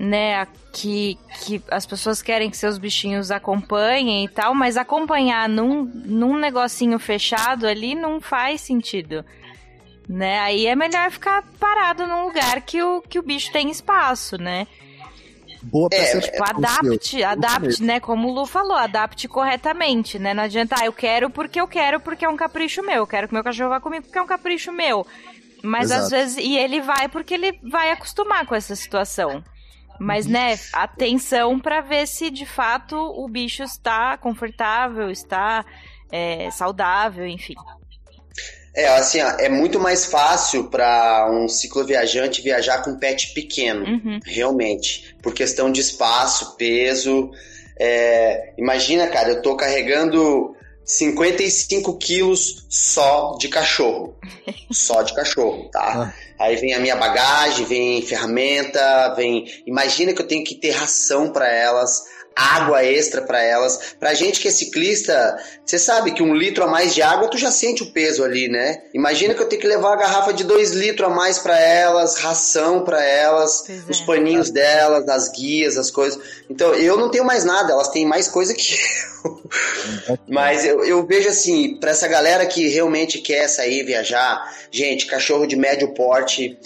né, que, que as pessoas querem que seus bichinhos acompanhem e tal, mas acompanhar num, num negocinho fechado ali não faz sentido. Né? Aí é melhor ficar parado num lugar que o, que o bicho tem espaço, né? boa é, percepção. Tipo, adapte, adapte, né? Como o Lu falou, adapte corretamente, né? Não adianta, ah, eu quero porque eu quero, porque é um capricho meu. Eu quero que meu cachorro vá comigo porque é um capricho meu. Mas Exato. às vezes. E ele vai porque ele vai acostumar com essa situação. Mas, uhum. né, atenção para ver se de fato o bicho está confortável, está é, saudável, enfim. É, assim, ó, é muito mais fácil para um cicloviajante viajar com um pet pequeno, uhum. realmente, por questão de espaço, peso. É, imagina, cara, eu tô carregando 55 quilos só de cachorro. só de cachorro, tá? Ah. Aí vem a minha bagagem, vem ferramenta, vem. Imagina que eu tenho que ter ração para elas água extra para elas. Pra gente que é ciclista, você sabe que um litro a mais de água, tu já sente o peso ali, né? Imagina que eu tenho que levar a garrafa de dois litros a mais para elas, ração para elas, pois os é. paninhos delas, as guias, as coisas. Então, eu não tenho mais nada, elas têm mais coisa que eu. Mas eu, eu vejo assim, para essa galera que realmente quer sair viajar, gente, cachorro de médio porte,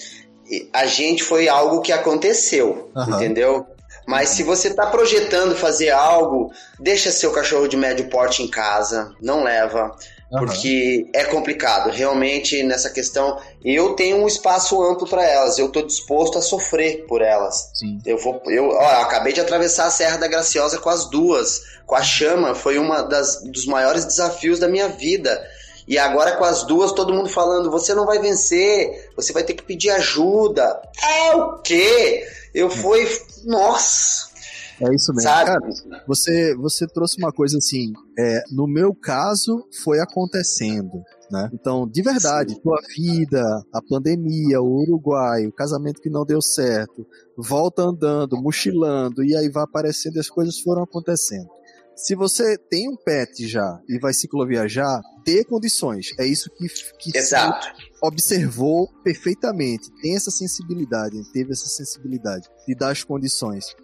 a gente foi algo que aconteceu, uhum. entendeu? Mas se você está projetando fazer algo, deixa seu cachorro de médio porte em casa, não leva. Uhum. Porque é complicado, realmente nessa questão. Eu tenho um espaço amplo para elas, eu estou disposto a sofrer por elas. Sim. Eu vou, eu, ó, acabei de atravessar a Serra da Graciosa com as duas, com a chama, foi uma das dos maiores desafios da minha vida. E agora com as duas, todo mundo falando: você não vai vencer, você vai ter que pedir ajuda. É o quê? Eu fui. Nossa! É isso mesmo. Sabe? Cara, você, você trouxe uma coisa assim. É, no meu caso, foi acontecendo. Né? Então, de verdade, Sim. tua vida, a pandemia, o Uruguai, o casamento que não deu certo, volta andando, mochilando, e aí vai aparecendo e as coisas foram acontecendo. Se você tem um pet já e vai cicloviajar, dê condições. É isso que, que Exato. observou perfeitamente. Tem essa sensibilidade, teve essa sensibilidade de dar as condições.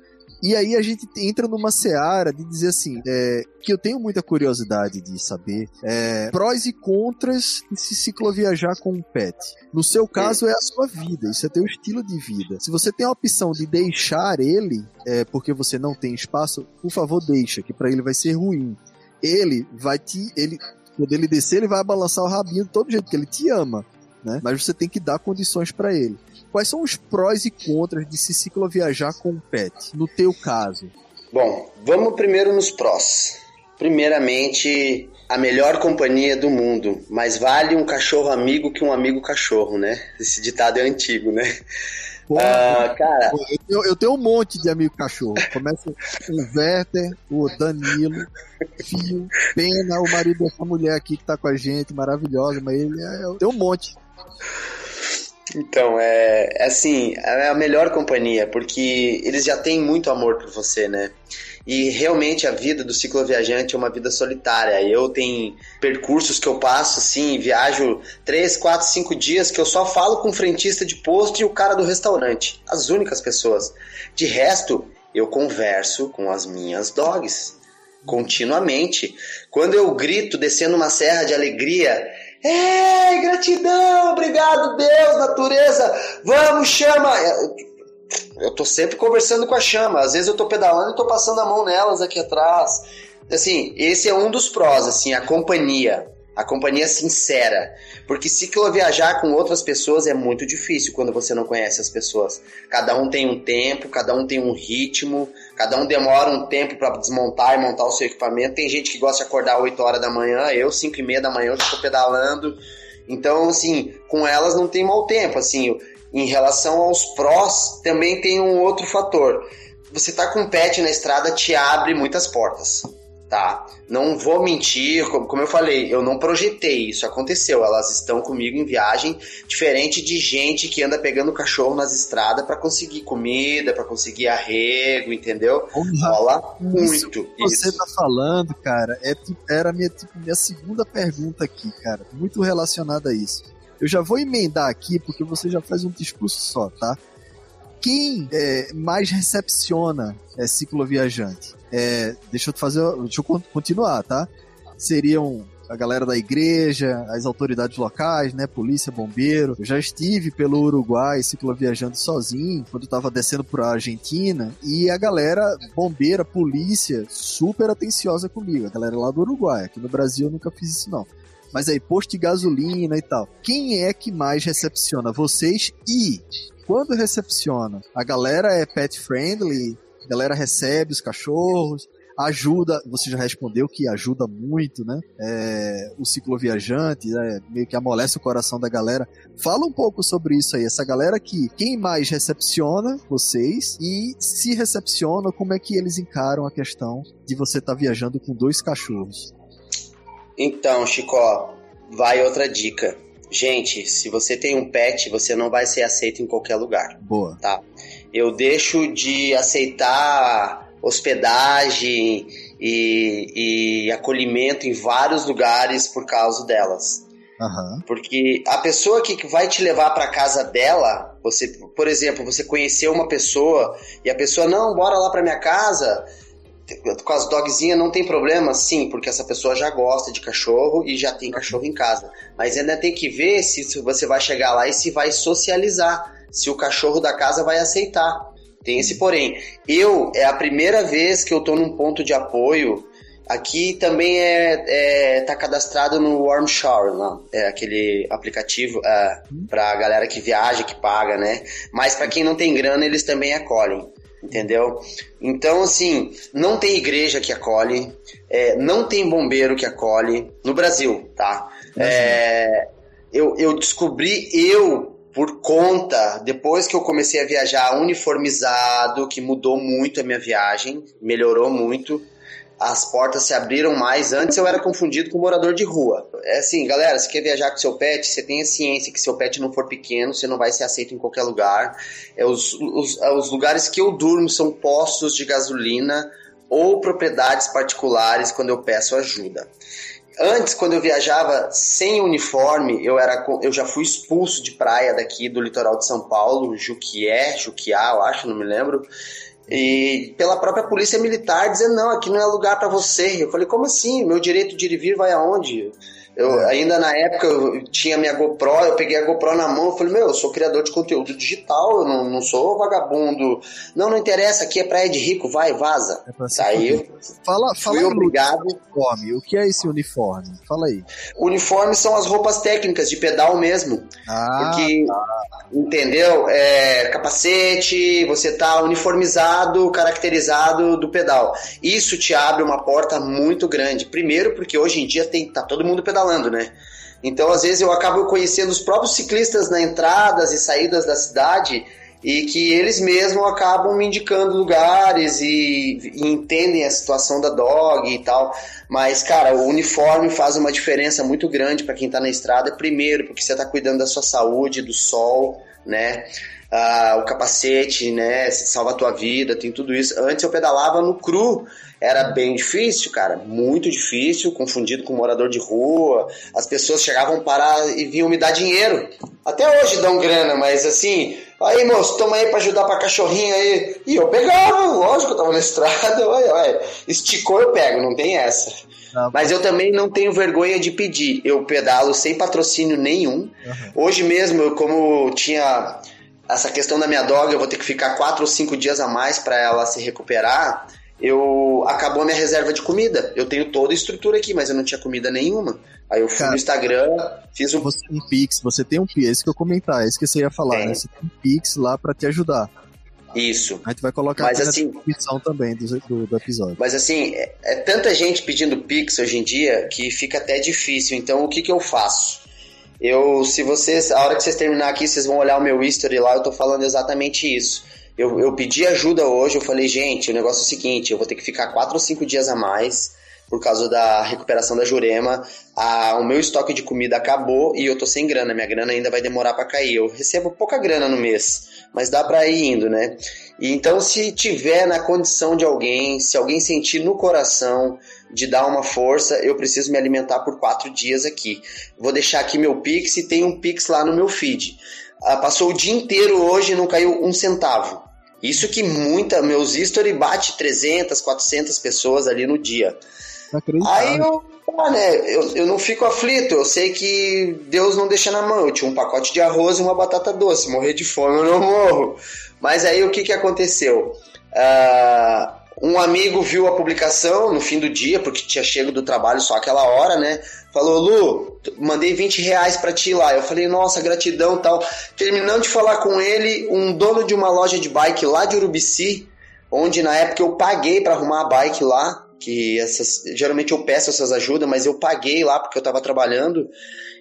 E aí a gente entra numa seara de dizer assim, é, que eu tenho muita curiosidade de saber é, prós e contras de se cicloviajar com um pet. No seu caso é a sua vida, isso é teu estilo de vida. Se você tem a opção de deixar ele, é, porque você não tem espaço, por favor deixa, que para ele vai ser ruim. Ele vai te, ele quando ele descer ele vai balançar o rabinho de todo jeito, porque ele te ama, né? Mas você tem que dar condições para ele. Quais são os prós e contras de se cicloviajar com um pet, no teu caso? Bom, vamos primeiro nos prós. Primeiramente, a melhor companhia do mundo, mas vale um cachorro amigo que um amigo cachorro, né? Esse ditado é antigo, né? ah, cara. Eu tenho, eu tenho, um monte de amigo cachorro. Começa o Werther, o Danilo, Fio, Pena, o marido dessa mulher aqui que tá com a gente, maravilhosa, mas ele é. Eu tenho um monte. Então, é, é assim, é a melhor companhia, porque eles já têm muito amor por você, né? E realmente a vida do cicloviajante é uma vida solitária. Eu tenho percursos que eu passo assim, viajo 3, 4, 5 dias que eu só falo com o frentista de posto e o cara do restaurante. As únicas pessoas. De resto, eu converso com as minhas dogs continuamente. Quando eu grito descendo uma serra de alegria, Ei, gratidão, obrigado, Deus, natureza, vamos, chama. Eu tô sempre conversando com a chama. Às vezes eu tô pedalando e tô passando a mão nelas aqui atrás. Assim, esse é um dos prós, assim, a companhia. A companhia sincera. Porque cicloviajar com outras pessoas é muito difícil quando você não conhece as pessoas. Cada um tem um tempo, cada um tem um ritmo, cada um demora um tempo para desmontar e montar o seu equipamento. Tem gente que gosta de acordar 8 horas da manhã, eu 5 e meia da manhã eu tô pedalando. Então, assim, com elas não tem mau tempo. Assim, em relação aos prós, também tem um outro fator. Você tá com um pet na estrada te abre muitas portas tá? Não vou mentir, como eu falei, eu não projetei, isso aconteceu. Elas estão comigo em viagem, diferente de gente que anda pegando cachorro nas estradas para conseguir comida, para conseguir arrego, entendeu? Rola muito. Isso que você isso. tá falando, cara, é, era minha, tipo, minha segunda pergunta aqui, cara, muito relacionada a isso. Eu já vou emendar aqui porque você já faz um discurso só, tá? Quem é, mais recepciona é cicloviajante? É, deixa eu fazer, deixa eu continuar, tá? Seriam a galera da igreja, as autoridades locais, né? Polícia, bombeiro. Eu já estive pelo Uruguai cicloviajando sozinho, quando tava descendo pra Argentina, e a galera, bombeira, polícia, super atenciosa comigo. A galera lá do Uruguai. Aqui no Brasil eu nunca fiz isso, não. Mas aí, posto de gasolina e tal. Quem é que mais recepciona? Vocês e quando recepciona, a galera é pet friendly, a galera recebe os cachorros, ajuda, você já respondeu que ajuda muito, né? É, o cicloviajante, né? meio que amolece o coração da galera. Fala um pouco sobre isso aí, essa galera que quem mais recepciona vocês e se recepciona, como é que eles encaram a questão de você estar tá viajando com dois cachorros? Então, Chico, vai outra dica. Gente, se você tem um pet, você não vai ser aceito em qualquer lugar. Boa. Tá? Eu deixo de aceitar hospedagem e, e acolhimento em vários lugares por causa delas. Uhum. Porque a pessoa que vai te levar para casa dela, você, por exemplo, você conheceu uma pessoa e a pessoa não, bora lá para minha casa, com as dogzinhas não tem problema, sim, porque essa pessoa já gosta de cachorro e já tem cachorro em casa. Mas ainda tem que ver se você vai chegar lá e se vai socializar, se o cachorro da casa vai aceitar. Tem esse porém. Eu, é a primeira vez que eu tô num ponto de apoio. Aqui também é, é tá cadastrado no Warm Shower, lá, é aquele aplicativo é, pra galera que viaja, que paga, né? Mas para quem não tem grana, eles também acolhem entendeu? Então, assim, não tem igreja que acolhe, é, não tem bombeiro que acolhe no Brasil, tá? É, eu, eu descobri, eu, por conta, depois que eu comecei a viajar uniformizado, que mudou muito a minha viagem, melhorou muito, as portas se abriram mais. Antes eu era confundido com morador de rua. É assim, galera, se quer viajar com seu pet, você tenha ciência que seu pet não for pequeno, você não vai ser aceito em qualquer lugar. É, os, os, é, os lugares que eu durmo são postos de gasolina ou propriedades particulares quando eu peço ajuda. Antes, quando eu viajava sem uniforme, eu, era, eu já fui expulso de praia daqui do litoral de São Paulo, Juquié, Juquiá, eu acho, não me lembro e pela própria polícia militar dizendo não, aqui não é lugar para você. Eu falei, como assim? Meu direito de ir e vir vai aonde? Eu, ainda na época eu tinha minha GoPro, eu peguei a GoPro na mão, eu falei, meu, eu sou criador de conteúdo digital, eu não, não sou vagabundo. Não, não interessa, aqui é praia de rico, vai, vaza. É Saiu. Fala, fala fui obrigado. Uniforme. O que é esse uniforme? Fala aí. Uniforme são as roupas técnicas de pedal mesmo. Ah, porque, tá. entendeu? É, capacete, você tá uniformizado, caracterizado do pedal. Isso te abre uma porta muito grande. Primeiro, porque hoje em dia tem, tá todo mundo pedalando falando, né? Então, às vezes, eu acabo conhecendo os próprios ciclistas na entradas e saídas da cidade e que eles mesmos acabam me indicando lugares e, e, entendem a situação da dog e tal. Mas, cara, o uniforme faz uma diferença muito grande para quem está na estrada. Primeiro, porque você está cuidando da sua saúde, do sol, né? Ah, o capacete, né? Salva a tua vida, tem tudo isso. Antes eu pedalava no cru era bem difícil, cara, muito difícil, confundido com morador de rua. As pessoas chegavam parar e vinham me dar dinheiro. Até hoje dão grana, mas assim, aí moço, toma aí pra ajudar pra cachorrinho aí. E eu pegava, lógico, eu tava na estrada, olha, olha, esticou eu pego, não tem essa. Não, mas eu também não tenho vergonha de pedir. Eu pedalo sem patrocínio nenhum. Uhum. Hoje mesmo, como tinha essa questão da minha dog, eu vou ter que ficar quatro ou cinco dias a mais para ela se recuperar eu acabou a minha reserva de comida. Eu tenho toda a estrutura aqui, mas eu não tinha comida nenhuma. Aí eu fui Cara, no Instagram, fiz um... Você tem um Pix, você tem um Pix, é isso que eu comentar, é isso que você ia falar, né? Você tem um Pix lá para te ajudar. Isso. A gente vai colocar mas, assim, na descrição também do, do, do, episódio. Mas assim, é, é, tanta gente pedindo Pix hoje em dia que fica até difícil. Então o que, que eu faço? Eu, se vocês, a hora que vocês terminar aqui, vocês vão olhar o meu history lá, eu tô falando exatamente isso. Eu, eu pedi ajuda hoje, eu falei, gente, o negócio é o seguinte, eu vou ter que ficar quatro ou cinco dias a mais por causa da recuperação da Jurema. A, o meu estoque de comida acabou e eu tô sem grana. Minha grana ainda vai demorar para cair. Eu recebo pouca grana no mês, mas dá para ir indo, né? E então, se tiver na condição de alguém, se alguém sentir no coração de dar uma força, eu preciso me alimentar por quatro dias aqui. Vou deixar aqui meu Pix e tem um Pix lá no meu feed. Ah, passou o dia inteiro hoje e não caiu um centavo. Isso que muita, meus history bate 300, 400 pessoas ali no dia. Aí eu, ah, né, eu, eu não fico aflito, eu sei que Deus não deixa na mão. Eu tinha um pacote de arroz e uma batata doce. Morrer de fome eu não morro. Mas aí o que, que aconteceu? Uh, um amigo viu a publicação no fim do dia, porque tinha chego do trabalho só aquela hora, né? Falou, Lu, mandei 20 reais pra ti lá. Eu falei, nossa, gratidão tal. Terminando de falar com ele, um dono de uma loja de bike lá de Urubici, onde na época eu paguei para arrumar a bike lá, que essas, geralmente eu peço essas ajudas, mas eu paguei lá porque eu tava trabalhando.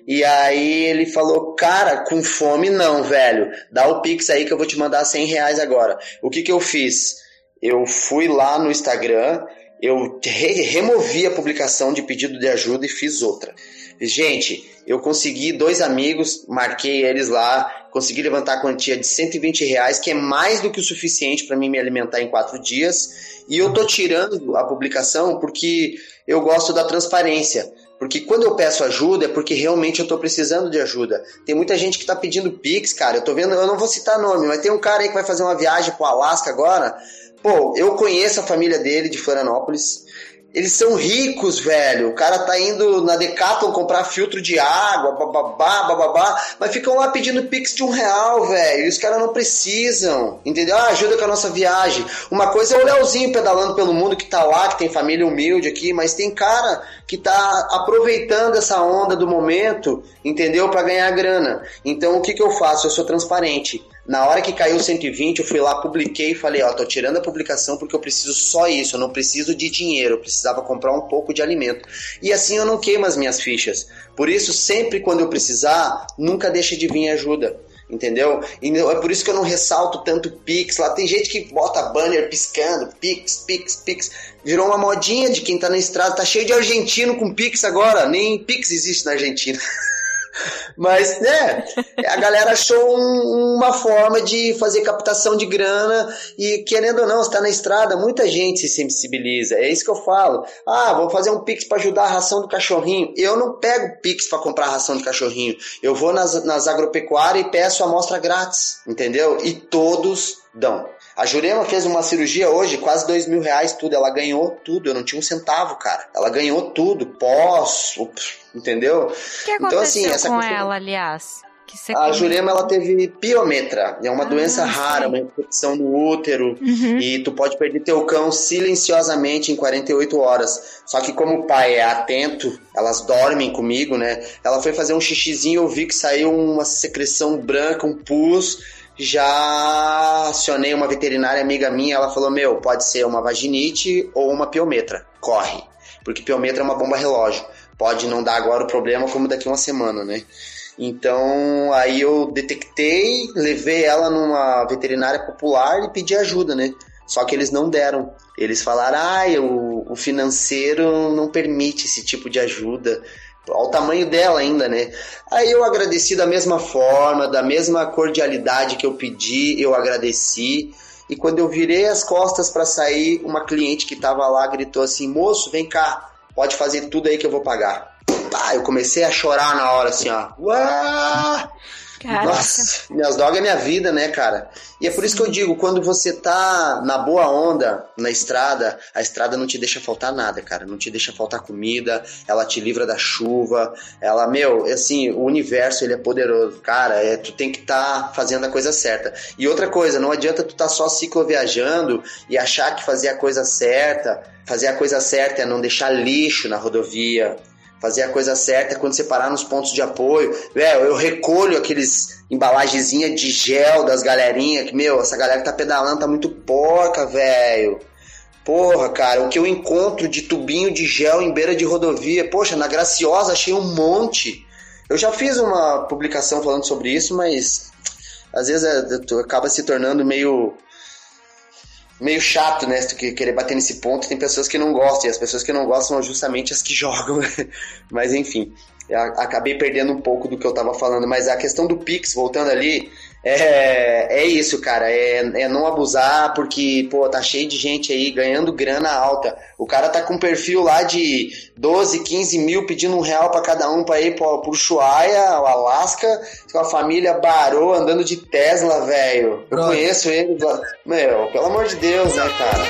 E aí ele falou, cara, com fome não, velho. Dá o Pix aí que eu vou te mandar 100 reais agora. O que que eu fiz? Eu fui lá no Instagram, eu re removi a publicação de pedido de ajuda e fiz outra. Gente, eu consegui dois amigos, marquei eles lá, consegui levantar a quantia de 120 reais, que é mais do que o suficiente para mim me alimentar em quatro dias. E eu tô tirando a publicação porque eu gosto da transparência. Porque quando eu peço ajuda é porque realmente eu tô precisando de ajuda. Tem muita gente que tá pedindo Pix, cara. Eu tô vendo, eu não vou citar nome, mas tem um cara aí que vai fazer uma viagem pro Alasca agora. Pô, eu conheço a família dele de Florianópolis. Eles são ricos, velho. O cara tá indo na Decathlon comprar filtro de água, bababá, bababá, mas ficam lá pedindo pix de um real, velho. E os caras não precisam, entendeu? Ah, ajuda com a nossa viagem. Uma coisa é o Leozinho pedalando pelo mundo que tá lá, que tem família humilde aqui, mas tem cara que tá aproveitando essa onda do momento, entendeu? Para ganhar grana. Então o que que eu faço? Eu sou transparente. Na hora que caiu 120, eu fui lá, publiquei e falei, ó, tô tirando a publicação porque eu preciso só isso, eu não preciso de dinheiro, eu precisava comprar um pouco de alimento. E assim eu não queimo as minhas fichas. Por isso, sempre quando eu precisar, nunca deixe de vir ajuda entendeu? E é por isso que eu não ressalto tanto Pix. Lá tem gente que bota banner piscando, Pix, Pix, Pix. Virou uma modinha de quem tá na estrada. Tá cheio de argentino com Pix agora. Nem Pix existe na Argentina. Mas, né, a galera achou um, uma forma de fazer captação de grana e, querendo ou não, está na estrada, muita gente se sensibiliza. É isso que eu falo. Ah, vou fazer um Pix para ajudar a ração do cachorrinho. Eu não pego Pix para comprar a ração de cachorrinho. Eu vou nas, nas agropecuárias e peço amostra grátis, entendeu? E todos dão. A Jurema fez uma cirurgia hoje, quase dois mil reais, tudo. Ela ganhou tudo. Eu não tinha um centavo, cara. Ela ganhou tudo. Pós, entendeu? O que aconteceu então, assim, essa com questão... ela, aliás? a Jurema ela teve piometra, é uma ah, doença rara, uma infecção no útero uhum. e tu pode perder teu cão silenciosamente em 48 horas. Só que como o pai é atento, elas dormem comigo, né? Ela foi fazer um xixizinho, eu vi que saiu uma secreção branca, um pus já acionei uma veterinária amiga minha, ela falou: Meu, pode ser uma vaginite ou uma piometra. Corre. Porque piometra é uma bomba relógio. Pode não dar agora o problema, como daqui uma semana, né? Então, aí eu detectei, levei ela numa veterinária popular e pedi ajuda, né? Só que eles não deram. Eles falaram: ah, o, o financeiro não permite esse tipo de ajuda ao tamanho dela ainda, né? Aí eu agradeci da mesma forma, da mesma cordialidade que eu pedi, eu agradeci. E quando eu virei as costas para sair, uma cliente que estava lá gritou assim: "Moço, vem cá, pode fazer tudo aí que eu vou pagar". Ah, eu comecei a chorar na hora assim, ó. Uá! Caraca. Nossa, minhas dogas é minha vida, né, cara? E é por Sim. isso que eu digo, quando você tá na boa onda, na estrada, a estrada não te deixa faltar nada, cara. Não te deixa faltar comida, ela te livra da chuva, ela, meu, assim, o universo, ele é poderoso. Cara, é, tu tem que estar tá fazendo a coisa certa. E outra coisa, não adianta tu tá só cicloviajando e achar que fazer a coisa certa, fazer a coisa certa é não deixar lixo na rodovia, fazer a coisa certa quando você parar nos pontos de apoio. Velho, eu recolho aqueles embalagenzinha de gel das galerinhas, que, meu, essa galera que tá pedalando tá muito porca, velho. Porra, cara, o que eu encontro de tubinho de gel em beira de rodovia, poxa, na Graciosa achei um monte. Eu já fiz uma publicação falando sobre isso, mas às vezes é, acaba se tornando meio meio chato, né? Tu querer bater nesse ponto, tem pessoas que não gostam, e as pessoas que não gostam são justamente as que jogam. Mas enfim, acabei perdendo um pouco do que eu tava falando. Mas a questão do Pix, voltando ali, é, é isso, cara. É, é não abusar, porque, pô, tá cheio de gente aí ganhando grana alta. O cara tá com um perfil lá de 12, 15 mil pedindo um real para cada um pra ir pro, pro Ushuaia, o Alasca, com a família Barô andando de Tesla, velho. Eu conheço ele. Meu, pelo amor de Deus, né, cara?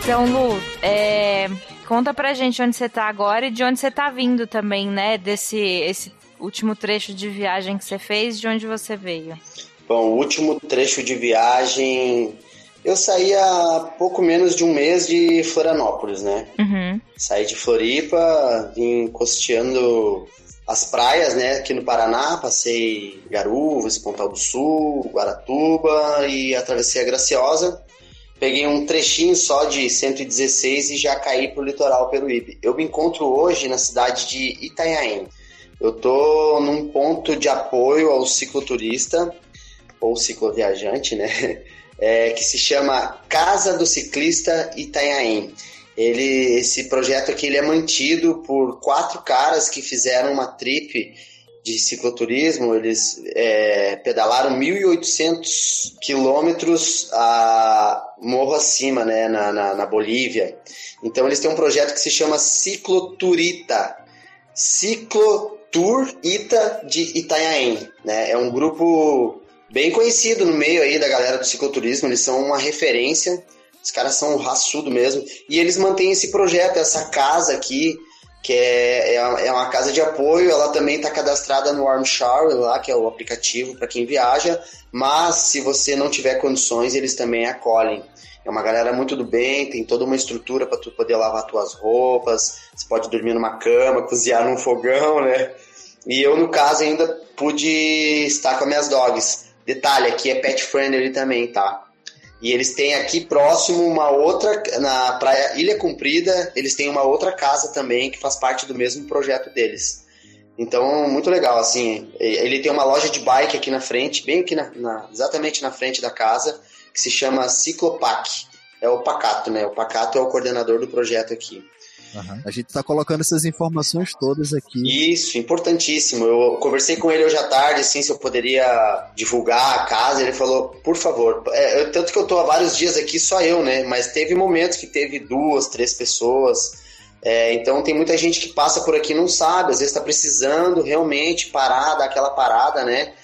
Então, Lu, é, conta pra gente onde você tá agora e de onde você tá vindo também, né? Desse esse último trecho de viagem que você fez, de onde você veio. Bom, o último trecho de viagem. Eu saí há pouco menos de um mês de Florianópolis, né? Uhum. Saí de Floripa, vim costeando as praias, né, aqui no Paraná, passei Garuvas, Pontal do Sul, Guaratuba e atravessei a Graciosa. Peguei um trechinho só de 116 e já caí pro litoral Peruíbe. Eu me encontro hoje na cidade de Itanhaém. Eu tô num ponto de apoio ao cicloturista ou cicloviajante, né? É, que se chama Casa do Ciclista Itanhaém. Ele, esse projeto aqui ele é mantido por quatro caras que fizeram uma trip de cicloturismo. Eles é, pedalaram 1.800 quilômetros a morro acima, né, na, na, na Bolívia. Então eles têm um projeto que se chama Cicloturita. Ciclotur Ita de Itanhaém, né? É um grupo bem conhecido no meio aí da galera do cicloturismo, eles são uma referência, os caras são raçudo mesmo, e eles mantêm esse projeto, essa casa aqui, que é, é, é uma casa de apoio, ela também está cadastrada no Warm Shower lá, que é o aplicativo para quem viaja, mas se você não tiver condições, eles também acolhem. É uma galera muito do bem, tem toda uma estrutura para tu poder lavar tuas roupas, você pode dormir numa cama, cozinhar num fogão, né? E eu, no caso, ainda pude estar com as minhas dogs. Detalhe, aqui é pet friendly também, tá? E eles têm aqui próximo uma outra, na praia Ilha Comprida, eles têm uma outra casa também que faz parte do mesmo projeto deles. Então, muito legal, assim, ele tem uma loja de bike aqui na frente, bem aqui na, na exatamente na frente da casa, que se chama Ciclopac. É o Pacato, né? O Pacato é o coordenador do projeto aqui. Uhum. A gente está colocando essas informações todas aqui. Isso, importantíssimo. Eu conversei com ele hoje à tarde, assim, se eu poderia divulgar a casa. Ele falou, por favor. É, tanto que eu tô há vários dias aqui, só eu, né? Mas teve momentos que teve duas, três pessoas. É, então tem muita gente que passa por aqui e não sabe, às vezes está precisando realmente parar, dar aquela parada, né?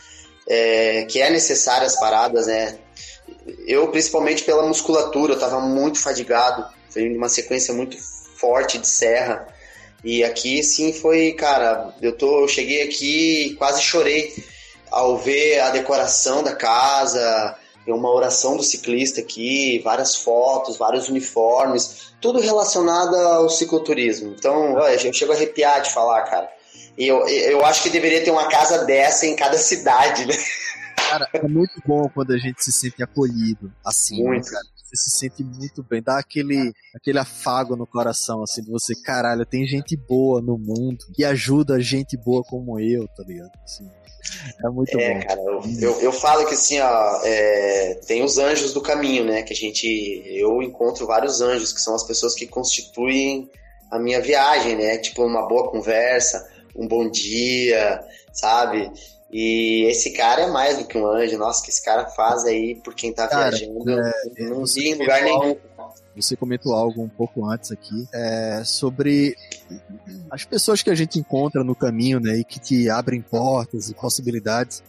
É, que é necessária as paradas, né? Eu, principalmente pela musculatura, eu estava muito fadigado, foi uma sequência muito forte de serra. E aqui sim foi, cara, eu tô, eu cheguei aqui e quase chorei ao ver a decoração da casa, uma oração do ciclista aqui, várias fotos, vários uniformes, tudo relacionado ao cicloturismo. Então, eu chego a arrepiar de falar, cara. E eu, eu acho que deveria ter uma casa dessa em cada cidade, né? Cara, é muito bom quando a gente se sente acolhido, assim, muito. Né, cara? Você se sente muito bem, dá aquele, aquele afago no coração, assim, de você, caralho, tem gente boa no mundo que ajuda gente boa como eu, tá ligado? Assim, é muito é, bom. cara, eu, eu, eu, falo que assim, ó, é, tem os anjos do caminho, né? Que a gente. Eu encontro vários anjos, que são as pessoas que constituem a minha viagem, né? Tipo, uma boa conversa, um bom dia, sabe? E esse cara é mais do que um anjo. Nossa, que esse cara faz aí por quem tá cara, viajando. É, não vi em lugar nenhum. Você comentou algo um pouco antes aqui é, sobre as pessoas que a gente encontra no caminho, né, e que te abrem portas e possibilidades.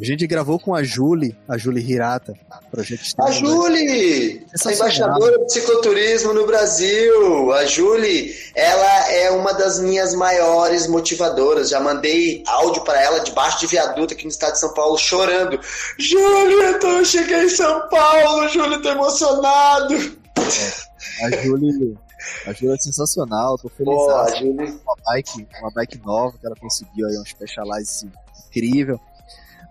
A gente gravou com a Julie, a Julie Hirata, projeto A Julie! A embaixadora de cicloturismo no Brasil. A Julie, ela é uma das minhas maiores motivadoras. Já mandei áudio para ela debaixo de viaduto aqui no estado de São Paulo, chorando. Julie, então eu cheguei em São Paulo, Julie, tô emocionado. É, a Julie. A Julie é sensacional, tô feliz. Pô, a Julie... Uma bike, uma bike nova que ela conseguiu aí, um Specialized incrível.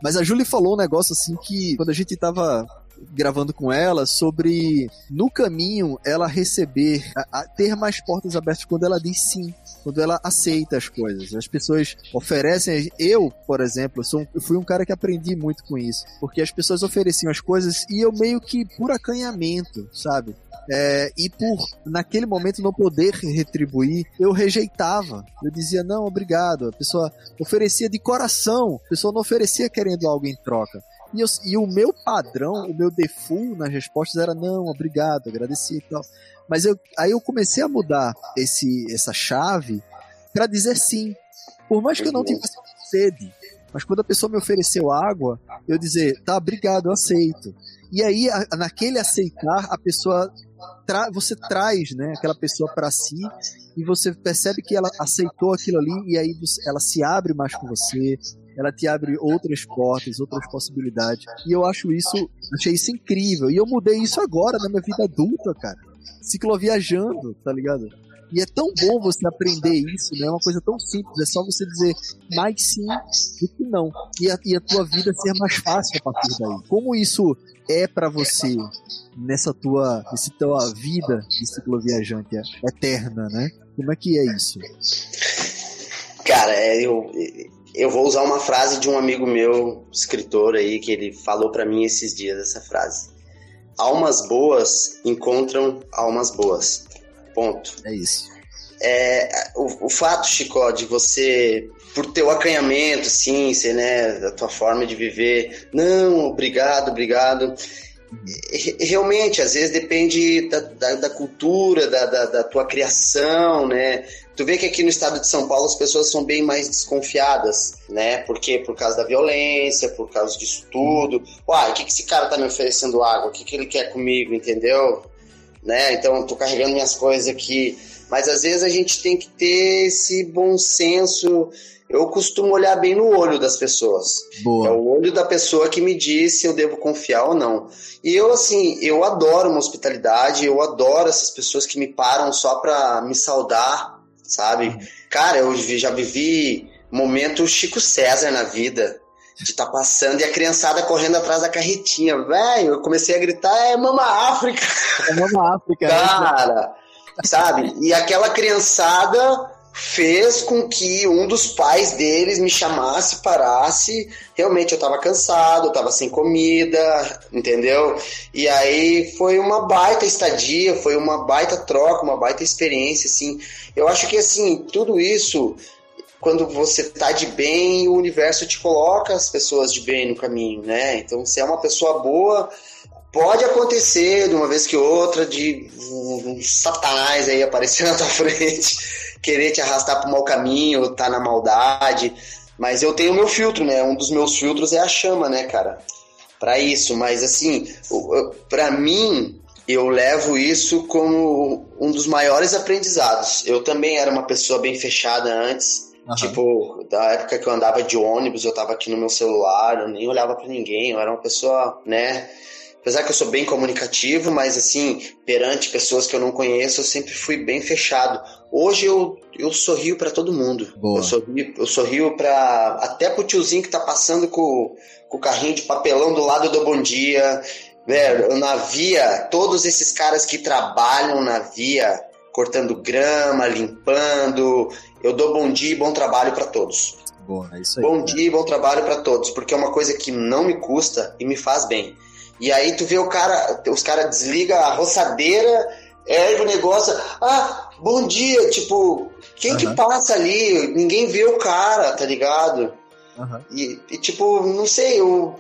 Mas a Julie falou um negócio assim que quando a gente tava gravando com ela sobre no caminho ela receber, a, a ter mais portas abertas quando ela diz sim, quando ela aceita as coisas. As pessoas oferecem. Eu, por exemplo, sou, fui um cara que aprendi muito com isso, porque as pessoas ofereciam as coisas e eu meio que por acanhamento, sabe? É, e por naquele momento não poder retribuir, eu rejeitava. Eu dizia não, obrigado. A pessoa oferecia de coração, a pessoa não oferecia querendo algo em troca. E, eu, e o meu padrão, o meu default nas respostas era não, obrigado, agradeci e tal. Mas eu, aí eu comecei a mudar esse, essa chave para dizer sim. Por mais que eu não tivesse sede, mas quando a pessoa me ofereceu água, eu dizer, tá, obrigado, eu aceito. E aí, a, naquele aceitar, a pessoa tra você traz, né, aquela pessoa para si e você percebe que ela aceitou aquilo ali e aí você, ela se abre mais com você, ela te abre outras portas, outras possibilidades. E eu acho isso, achei isso incrível. E eu mudei isso agora na minha vida adulta, cara. Cicloviajando, tá ligado? E é tão bom você aprender isso, né? É uma coisa tão simples. É só você dizer mais sim do que não. E a, e a tua vida ser mais fácil a partir daí. Como isso é para você nessa tua, nessa tua vida de cicloviajante eterna, né? Como é que é isso? Cara, é, eu, eu vou usar uma frase de um amigo meu, escritor aí, que ele falou para mim esses dias essa frase. Almas boas encontram almas boas. Ponto. É isso. É, o, o fato, Chico, de você, por ter o acanhamento, sim, ser, né, da tua forma de viver, não, obrigado, obrigado. Realmente, às vezes depende da, da, da cultura, da, da, da, tua criação, né? Tu vê que aqui no estado de São Paulo as pessoas são bem mais desconfiadas, né? Porque por causa da violência, por causa disso tudo. Uai, o que, que esse cara tá me oferecendo água? O que, que ele quer comigo, entendeu? Né? Então, eu tô carregando minhas coisas aqui. Mas às vezes a gente tem que ter esse bom senso eu costumo olhar bem no olho das pessoas. Boa. É o olho da pessoa que me diz se eu devo confiar ou não. E eu, assim, eu adoro uma hospitalidade, eu adoro essas pessoas que me param só pra me saudar, sabe? Uhum. Cara, eu já vivi momento Chico César na vida. De estar tá passando e a criançada correndo atrás da carretinha. Velho, eu comecei a gritar, é Mama África. É Mama África. Né? Cara, sabe? E aquela criançada fez com que um dos pais deles me chamasse, parasse. Realmente eu tava cansado, eu tava sem comida, entendeu? E aí foi uma baita estadia, foi uma baita troca, uma baita experiência, assim. Eu acho que, assim, tudo isso, quando você tá de bem, o universo te coloca as pessoas de bem no caminho, né? Então, se é uma pessoa boa, pode acontecer de uma vez que outra de um satanás aí aparecer na tua frente querer te arrastar para o mau caminho, tá na maldade. Mas eu tenho meu filtro, né? Um dos meus filtros é a chama, né, cara? Para isso. Mas assim, para mim, eu levo isso como um dos maiores aprendizados. Eu também era uma pessoa bem fechada antes. Uhum. Tipo, da época que eu andava de ônibus, eu tava aqui no meu celular, eu nem olhava para ninguém, eu era uma pessoa, né? Apesar que eu sou bem comunicativo, mas assim, perante pessoas que eu não conheço, eu sempre fui bem fechado. Hoje eu, eu sorrio para todo mundo. Boa. Eu sorrio, eu sorrio para até pro tiozinho que tá passando com, com o carrinho de papelão do lado do bom dia. Velho, na via, todos esses caras que trabalham na via, cortando grama, limpando, eu dou bom dia e bom trabalho para todos. Boa, é isso aí, bom dia e bom trabalho para todos, porque é uma coisa que não me custa e me faz bem. E aí tu vê o cara, os caras desliga a roçadeira, ergue o negócio, ah, bom dia, tipo, quem uhum. que passa ali? Ninguém vê o cara, tá ligado? Uhum. E, e, tipo, não sei, eu,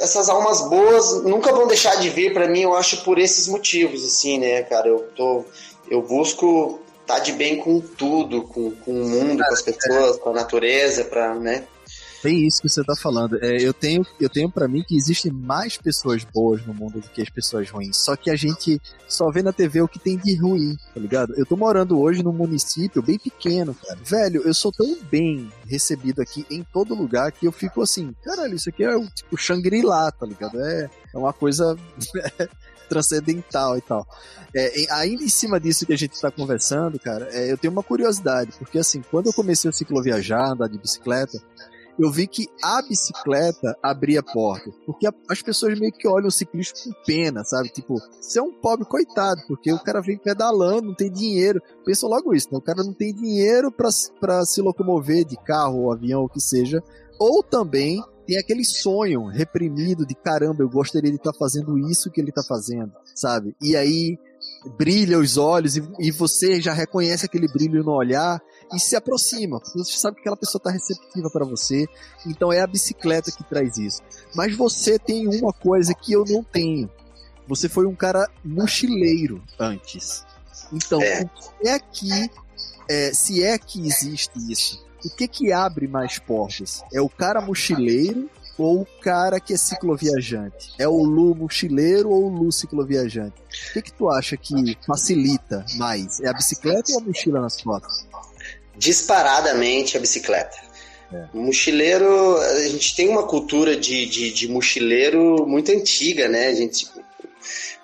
essas almas boas nunca vão deixar de vir para mim, eu acho, por esses motivos, assim, né, cara? Eu tô. Eu busco estar tá de bem com tudo, com, com o mundo, com as pessoas, com a natureza, pra, né? Bem isso que você tá falando. É, eu tenho, eu tenho para mim que existem mais pessoas boas no mundo do que as pessoas ruins. Só que a gente só vê na TV o que tem de ruim, tá ligado? Eu tô morando hoje num município bem pequeno, cara. Velho, eu sou tão bem recebido aqui em todo lugar que eu fico assim, caralho, isso aqui é o tipo Shangri-La, tá ligado? É, é uma coisa transcendental e tal. É, ainda em cima disso que a gente está conversando, cara, é, eu tenho uma curiosidade, porque assim, quando eu comecei o cicloviajar, andar de bicicleta, eu vi que a bicicleta abria porta. Porque as pessoas meio que olham o ciclista com pena, sabe? Tipo, você é um pobre coitado, porque o cara vem pedalando, não tem dinheiro. Pensa logo isso, né? O cara não tem dinheiro para se locomover de carro ou avião, ou o que seja. Ou também tem aquele sonho reprimido de caramba, eu gostaria de estar tá fazendo isso que ele está fazendo, sabe? E aí brilha os olhos e, e, você já reconhece aquele brilho no olhar e se aproxima. Você sabe que aquela pessoa está receptiva para você. Então é a bicicleta que traz isso. Mas você tem uma coisa que eu não tenho. Você foi um cara mochileiro antes. Então, É. o que é que, é, se é que existe isso, o que que abre mais portas? É o cara mochileiro ou o cara que é cicloviajante? É o Lu mochileiro ou o Lu cicloviajante? O que que tu acha que facilita mais? É a bicicleta ou a mochila nas costas? Disparadamente a bicicleta. É. Mochileiro, a gente tem uma cultura de, de, de mochileiro muito antiga, né? A gente,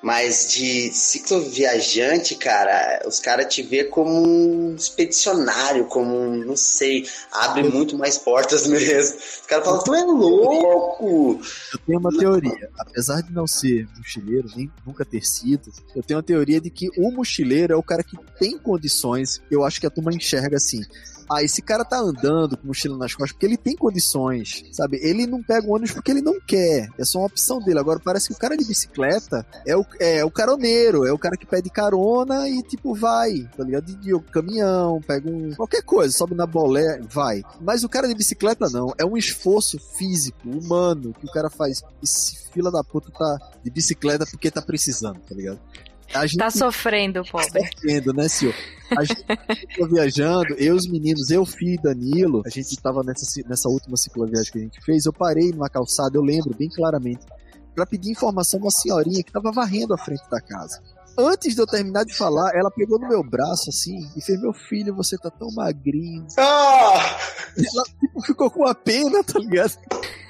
mas de cicloviajante, cara, os caras te vê como um expedicionário, como um, não sei, abre muito mais portas mesmo. Os caras falam, tu é louco! Eu tenho uma teoria, apesar de não ser mochileiro, nem nunca ter sido, eu tenho uma teoria de que o mochileiro é o cara que tem condições, eu acho que a turma enxerga assim. Ah, esse cara tá andando com mochila nas costas porque ele tem condições, sabe? Ele não pega o ônibus porque ele não quer, é só uma opção dele. Agora parece que o cara de bicicleta é o, é o caroneiro, é o cara que pede carona e tipo vai, tá ligado? De, de caminhão, pega um. qualquer coisa, sobe na bolé, vai. Mas o cara de bicicleta não, é um esforço físico, humano, que o cara faz. Esse fila da puta tá de bicicleta porque tá precisando, tá ligado? A gente Tá sofrendo, pobre. sofrendo, né, senhor? A gente ficou viajando, eu, os meninos, eu, Fih e Danilo, a gente tava nessa, nessa última cicloviagem que a gente fez, eu parei numa calçada, eu lembro bem claramente, pra pedir informação a uma senhorinha que tava varrendo a frente da casa. Antes de eu terminar de falar, ela pegou no meu braço assim e fez: Meu filho, você tá tão magrinho. Ah! Ela tipo, ficou com a pena, tá ligado?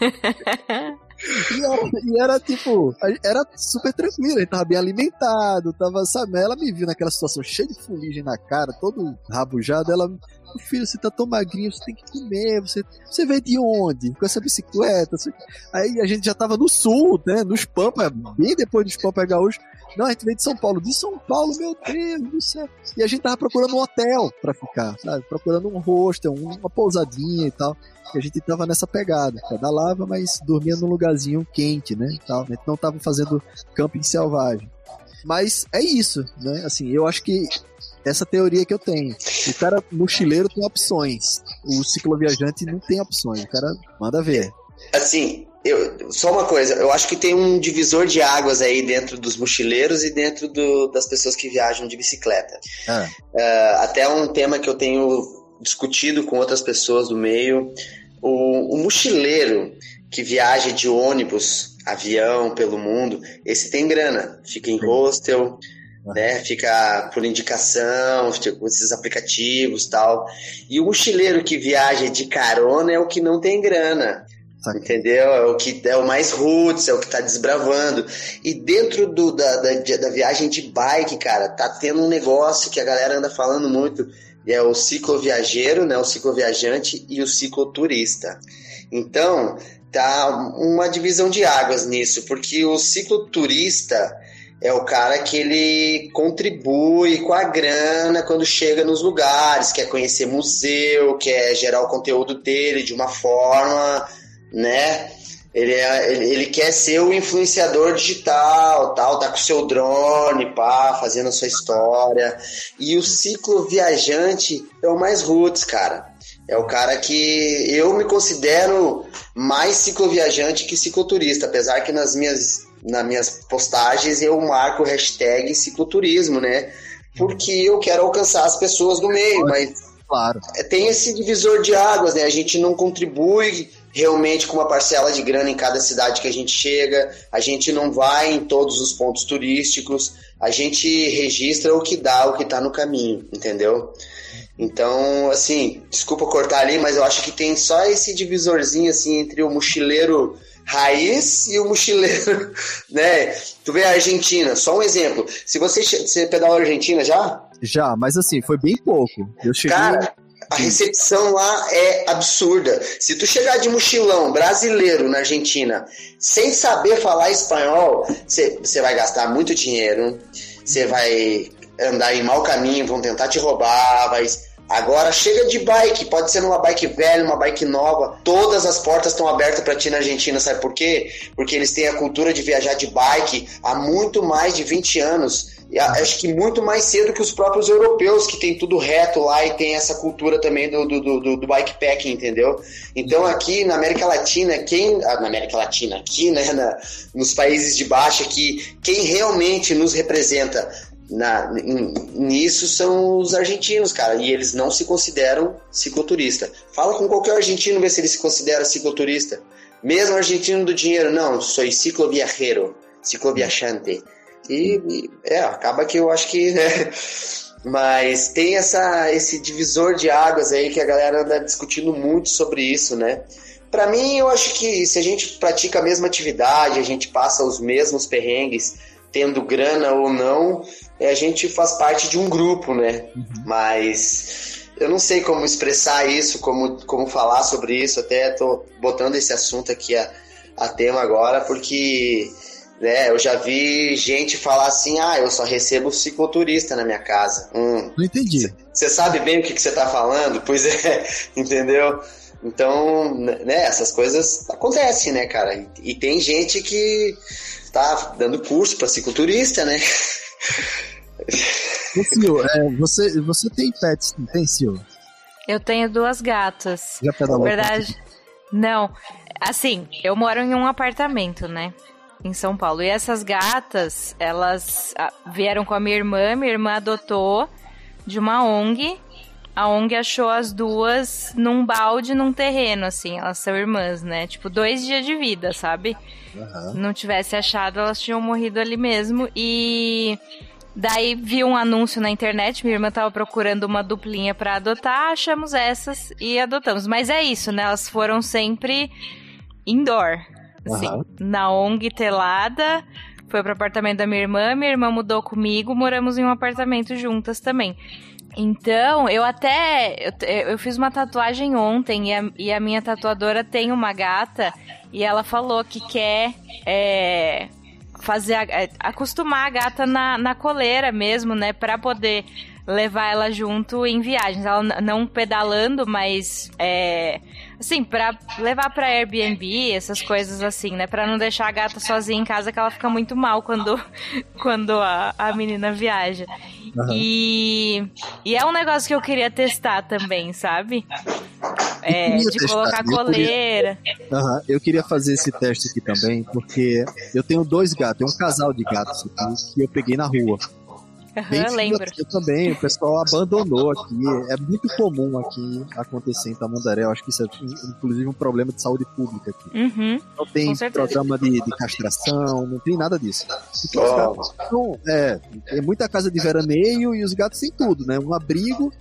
E era, e era, tipo, era super tranquilo, gente tava bem alimentado, tava, sabe? Ela me viu naquela situação cheia de fuligem na cara, todo rabujado, ela. Meu filho, você tá tão magrinho, você tem que comer, você, você veio de onde? Com essa bicicleta? Você- Aí a gente já tava no sul, né? Nos Pampa, bem depois dos Pampa Gaúcho. Não, a gente veio de São Paulo. De São Paulo, meu Deus do céu. E a gente tava procurando um hotel pra ficar, sabe? Procurando um hostel, um- uma pousadinha e tal. E a gente tava nessa pegada. Pedalava, mas dormia num lugarzinho quente, né? e Tal. A gente não tava fazendo camping selvagem. Mas é isso, né? Assim, eu acho que essa teoria que eu tenho. O cara mochileiro tem opções. O cicloviajante não tem opções. O cara manda ver. Assim, eu, só uma coisa, eu acho que tem um divisor de águas aí dentro dos mochileiros e dentro do- das pessoas que viajam de bicicleta. Ah. É, até um tema que eu tenho discutido com outras pessoas do meio. O, o mochileiro que viaja de ônibus, avião pelo mundo, esse tem grana. Fica em hostel, né? Fica por indicação, fica com esses aplicativos tal. E o mochileiro que viaja de carona é o que não tem grana. Saca. Entendeu? É o que é o mais roots, é o que tá desbravando. E dentro do, da, da, da viagem de bike, cara, tá tendo um negócio que a galera anda falando muito. É o cicloviajeiro, né? O cicloviajante e o cicloturista. Então, tá uma divisão de águas nisso, porque o cicloturista é o cara que ele contribui com a grana quando chega nos lugares, quer conhecer museu, quer gerar o conteúdo dele de uma forma, né? Ele, é, ele, ele quer ser o influenciador digital, tal, tá com seu drone, pá, fazendo a sua história. E o ciclo viajante é o mais roots, cara. É o cara que eu me considero mais cicloviajante que cicloturista, apesar que nas minhas, nas minhas postagens eu marco o hashtag cicloturismo, né? Porque eu quero alcançar as pessoas do meio, mas Claro. é, tem esse divisor de águas, né? A gente não contribui realmente com uma parcela de grana em cada cidade que a gente chega, a gente não vai em todos os pontos turísticos, a gente registra o que dá, o que tá no caminho, entendeu? Então, assim, desculpa cortar ali, mas eu acho que tem só esse divisorzinho assim entre o mochileiro raiz e o mochileiro, né? Tu vê a Argentina, só um exemplo. Se você, você pedalou a Argentina já? Já, mas assim, foi bem pouco. Eu cheguei. Cara, a recepção lá é absurda. Se tu chegar de mochilão brasileiro na Argentina sem saber falar espanhol, você vai gastar muito dinheiro, você vai andar em mau caminho, vão tentar te roubar, vai, Agora chega de bike, pode ser numa bike velha, uma bike nova. Todas as portas estão abertas para ti na Argentina, sabe por quê? Porque eles têm a cultura de viajar de bike há muito mais de 20 anos. E acho que muito mais cedo que os próprios europeus, que tem tudo reto lá e tem essa cultura também do, do, do, do bikepacking, entendeu? Então aqui na América Latina, quem. Ah, na América Latina, aqui, né, na, nos países de baixo, aqui, quem realmente nos representa na, nisso são os argentinos, cara, e eles não se consideram cicloturista. Fala com qualquer argentino, vê se ele se considera cicloturista. Mesmo argentino do dinheiro, não, sou cicloviajero, cicloviajante. E, e é, acaba que eu acho que, né? Mas tem essa, esse divisor de águas aí que a galera anda discutindo muito sobre isso, né? Para mim, eu acho que se a gente pratica a mesma atividade, a gente passa os mesmos perrengues, tendo grana ou não, a gente faz parte de um grupo, né? Uhum. Mas eu não sei como expressar isso, como, como falar sobre isso, até tô botando esse assunto aqui a, a tema agora, porque né, eu já vi gente falar assim, ah, eu só recebo cicloturista na minha casa. Hum, não entendi. Você sabe bem o que você tá falando? Pois é, entendeu? Então, né, essas coisas acontecem, né, cara? E, e tem gente que tá dando curso para cicloturista, né? Ô, Sil, é, você, você tem pets, não tem, Sil? Eu tenho duas gatas. Já pedalou? Verdade. Não. Assim, eu moro em um apartamento, né? Em São Paulo. E essas gatas, elas ah, vieram com a minha irmã, minha irmã adotou de uma ONG a ONG achou as duas num balde, num terreno, assim. Elas são irmãs, né? Tipo, dois dias de vida, sabe? Uhum. Não tivesse achado, elas tinham morrido ali mesmo. E daí vi um anúncio na internet. Minha irmã tava procurando uma duplinha para adotar. Achamos essas e adotamos. Mas é isso, né? Elas foram sempre indoor. Assim, uhum. na ONG telada. Foi pro apartamento da minha irmã, minha irmã mudou comigo, moramos em um apartamento juntas também. Então, eu até. Eu, eu, fiz uma tatuagem ontem e a, e a, minha tatuadora tem uma gata e ela falou que quer é, fazer. A, é, acostumar a gata na, na coleira mesmo, né? Pra poder levar ela junto em viagens. Ela não pedalando, mas é, assim, para levar para Airbnb, essas coisas assim, né, para não deixar a gata sozinha em casa que ela fica muito mal quando quando a, a menina viaja. Uhum. E e é um negócio que eu queria testar também, sabe? É, de testar. colocar coleira. Eu queria, uhum, eu queria fazer esse teste aqui também, porque eu tenho dois gatos, um casal de gatos aqui, que eu peguei na rua. Uhum, lembro. Aqui também, o pessoal abandonou aqui. É muito comum aqui acontecer em Tamandaré. Eu acho que isso é inclusive um problema de saúde pública aqui. Uhum, não tem programa de, de, castração, não tem nada disso. gatos, então, é, é muita casa de veraneio e os gatos têm tudo, né? Um abrigo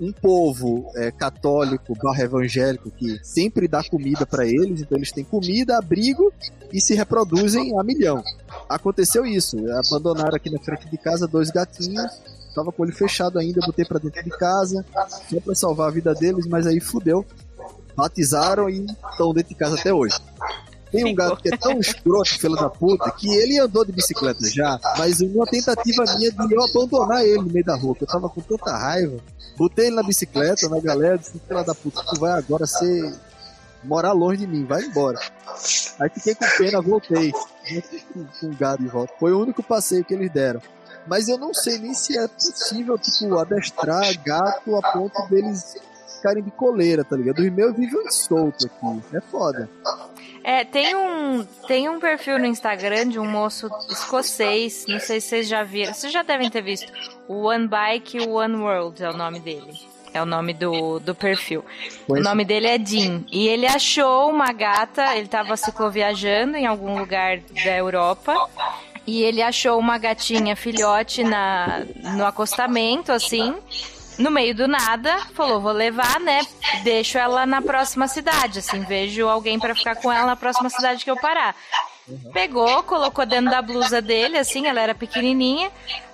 um, povo é, católico barra evangélico que sempre dá comida para eles, então eles têm comida, abrigo e se reproduzem a milhão. Aconteceu isso, abandonaram aqui na frente de casa dois gatinhos, tava com o olho fechado ainda, botei para dentro de casa, só pra salvar a vida deles, mas aí fudeu. Batizaram e estão dentro de casa até hoje. Tem um gato que é tão escroto, filho da puta, que ele andou de bicicleta já, mas uma tentativa minha de eu abandonar ele no meio da rua, eu tava com tanta raiva. Botei ele na bicicleta, na galera, disse, filho da puta, tu vai agora ser. morar longe de mim, vai embora. Aí fiquei com pena, voltei. Com, com gado de volta. Foi o único passeio que eles deram. Mas eu não sei nem se é possível, tipo, adestrar gato a ponto deles ficarem de coleira, tá ligado? Os meus vivem solto aqui. É foda. É, tem um, tem um perfil no Instagram de um moço escocês, não sei se vocês já viram, vocês já devem ter visto. One Bike One World é o nome dele. É o nome do, do perfil. Pois. O nome dele é Dean. E ele achou uma gata, ele estava cicloviajando em algum lugar da Europa. E ele achou uma gatinha filhote na, no acostamento, assim no meio do nada, falou: vou levar, né? Deixo ela na próxima cidade, assim, vejo alguém para ficar com ela na próxima cidade que eu parar. Uhum. Pegou, colocou dentro da blusa dele, assim, ela era pequenininha.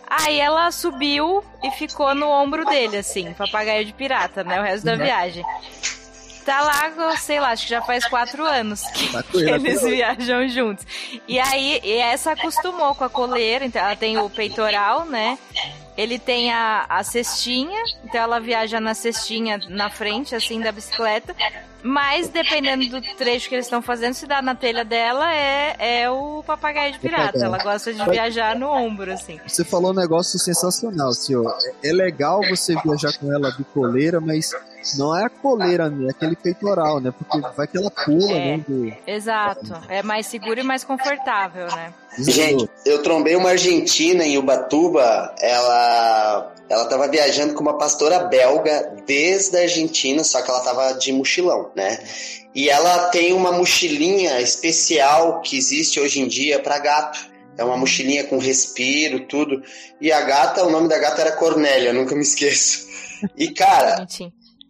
Aí ela subiu e ficou no ombro dele, assim, papagaio de pirata, né? O resto da uhum. viagem. Tá lá, sei lá, acho que já faz quatro anos que, tá que eles viajam juntos. E aí, e essa acostumou com a coleira, então ela tem o peitoral, né? Ele tem a, a cestinha, então ela viaja na cestinha na frente, assim, da bicicleta. Mas, dependendo do trecho que eles estão fazendo, se dá na telha dela, é, é o papagaio de pirata. Ela gosta de viajar no ombro, assim. Você falou um negócio sensacional, senhor. É, é legal você viajar com ela de coleira, mas não é a coleira, né? É aquele peitoral, né? Porque vai que ela pula, É. né? do- Exato. É mais seguro e mais confortável, né? Gente, eu trombei uma argentina em Ubatuba, ela ela tava viajando com uma pastora belga desde a Argentina, só que ela tava de mochilão, né? E ela tem uma mochilinha especial que existe hoje em dia para gato. É uma mochilinha com respiro, tudo. E a gata, o nome da gata era Cornélia, nunca me esqueço. E cara.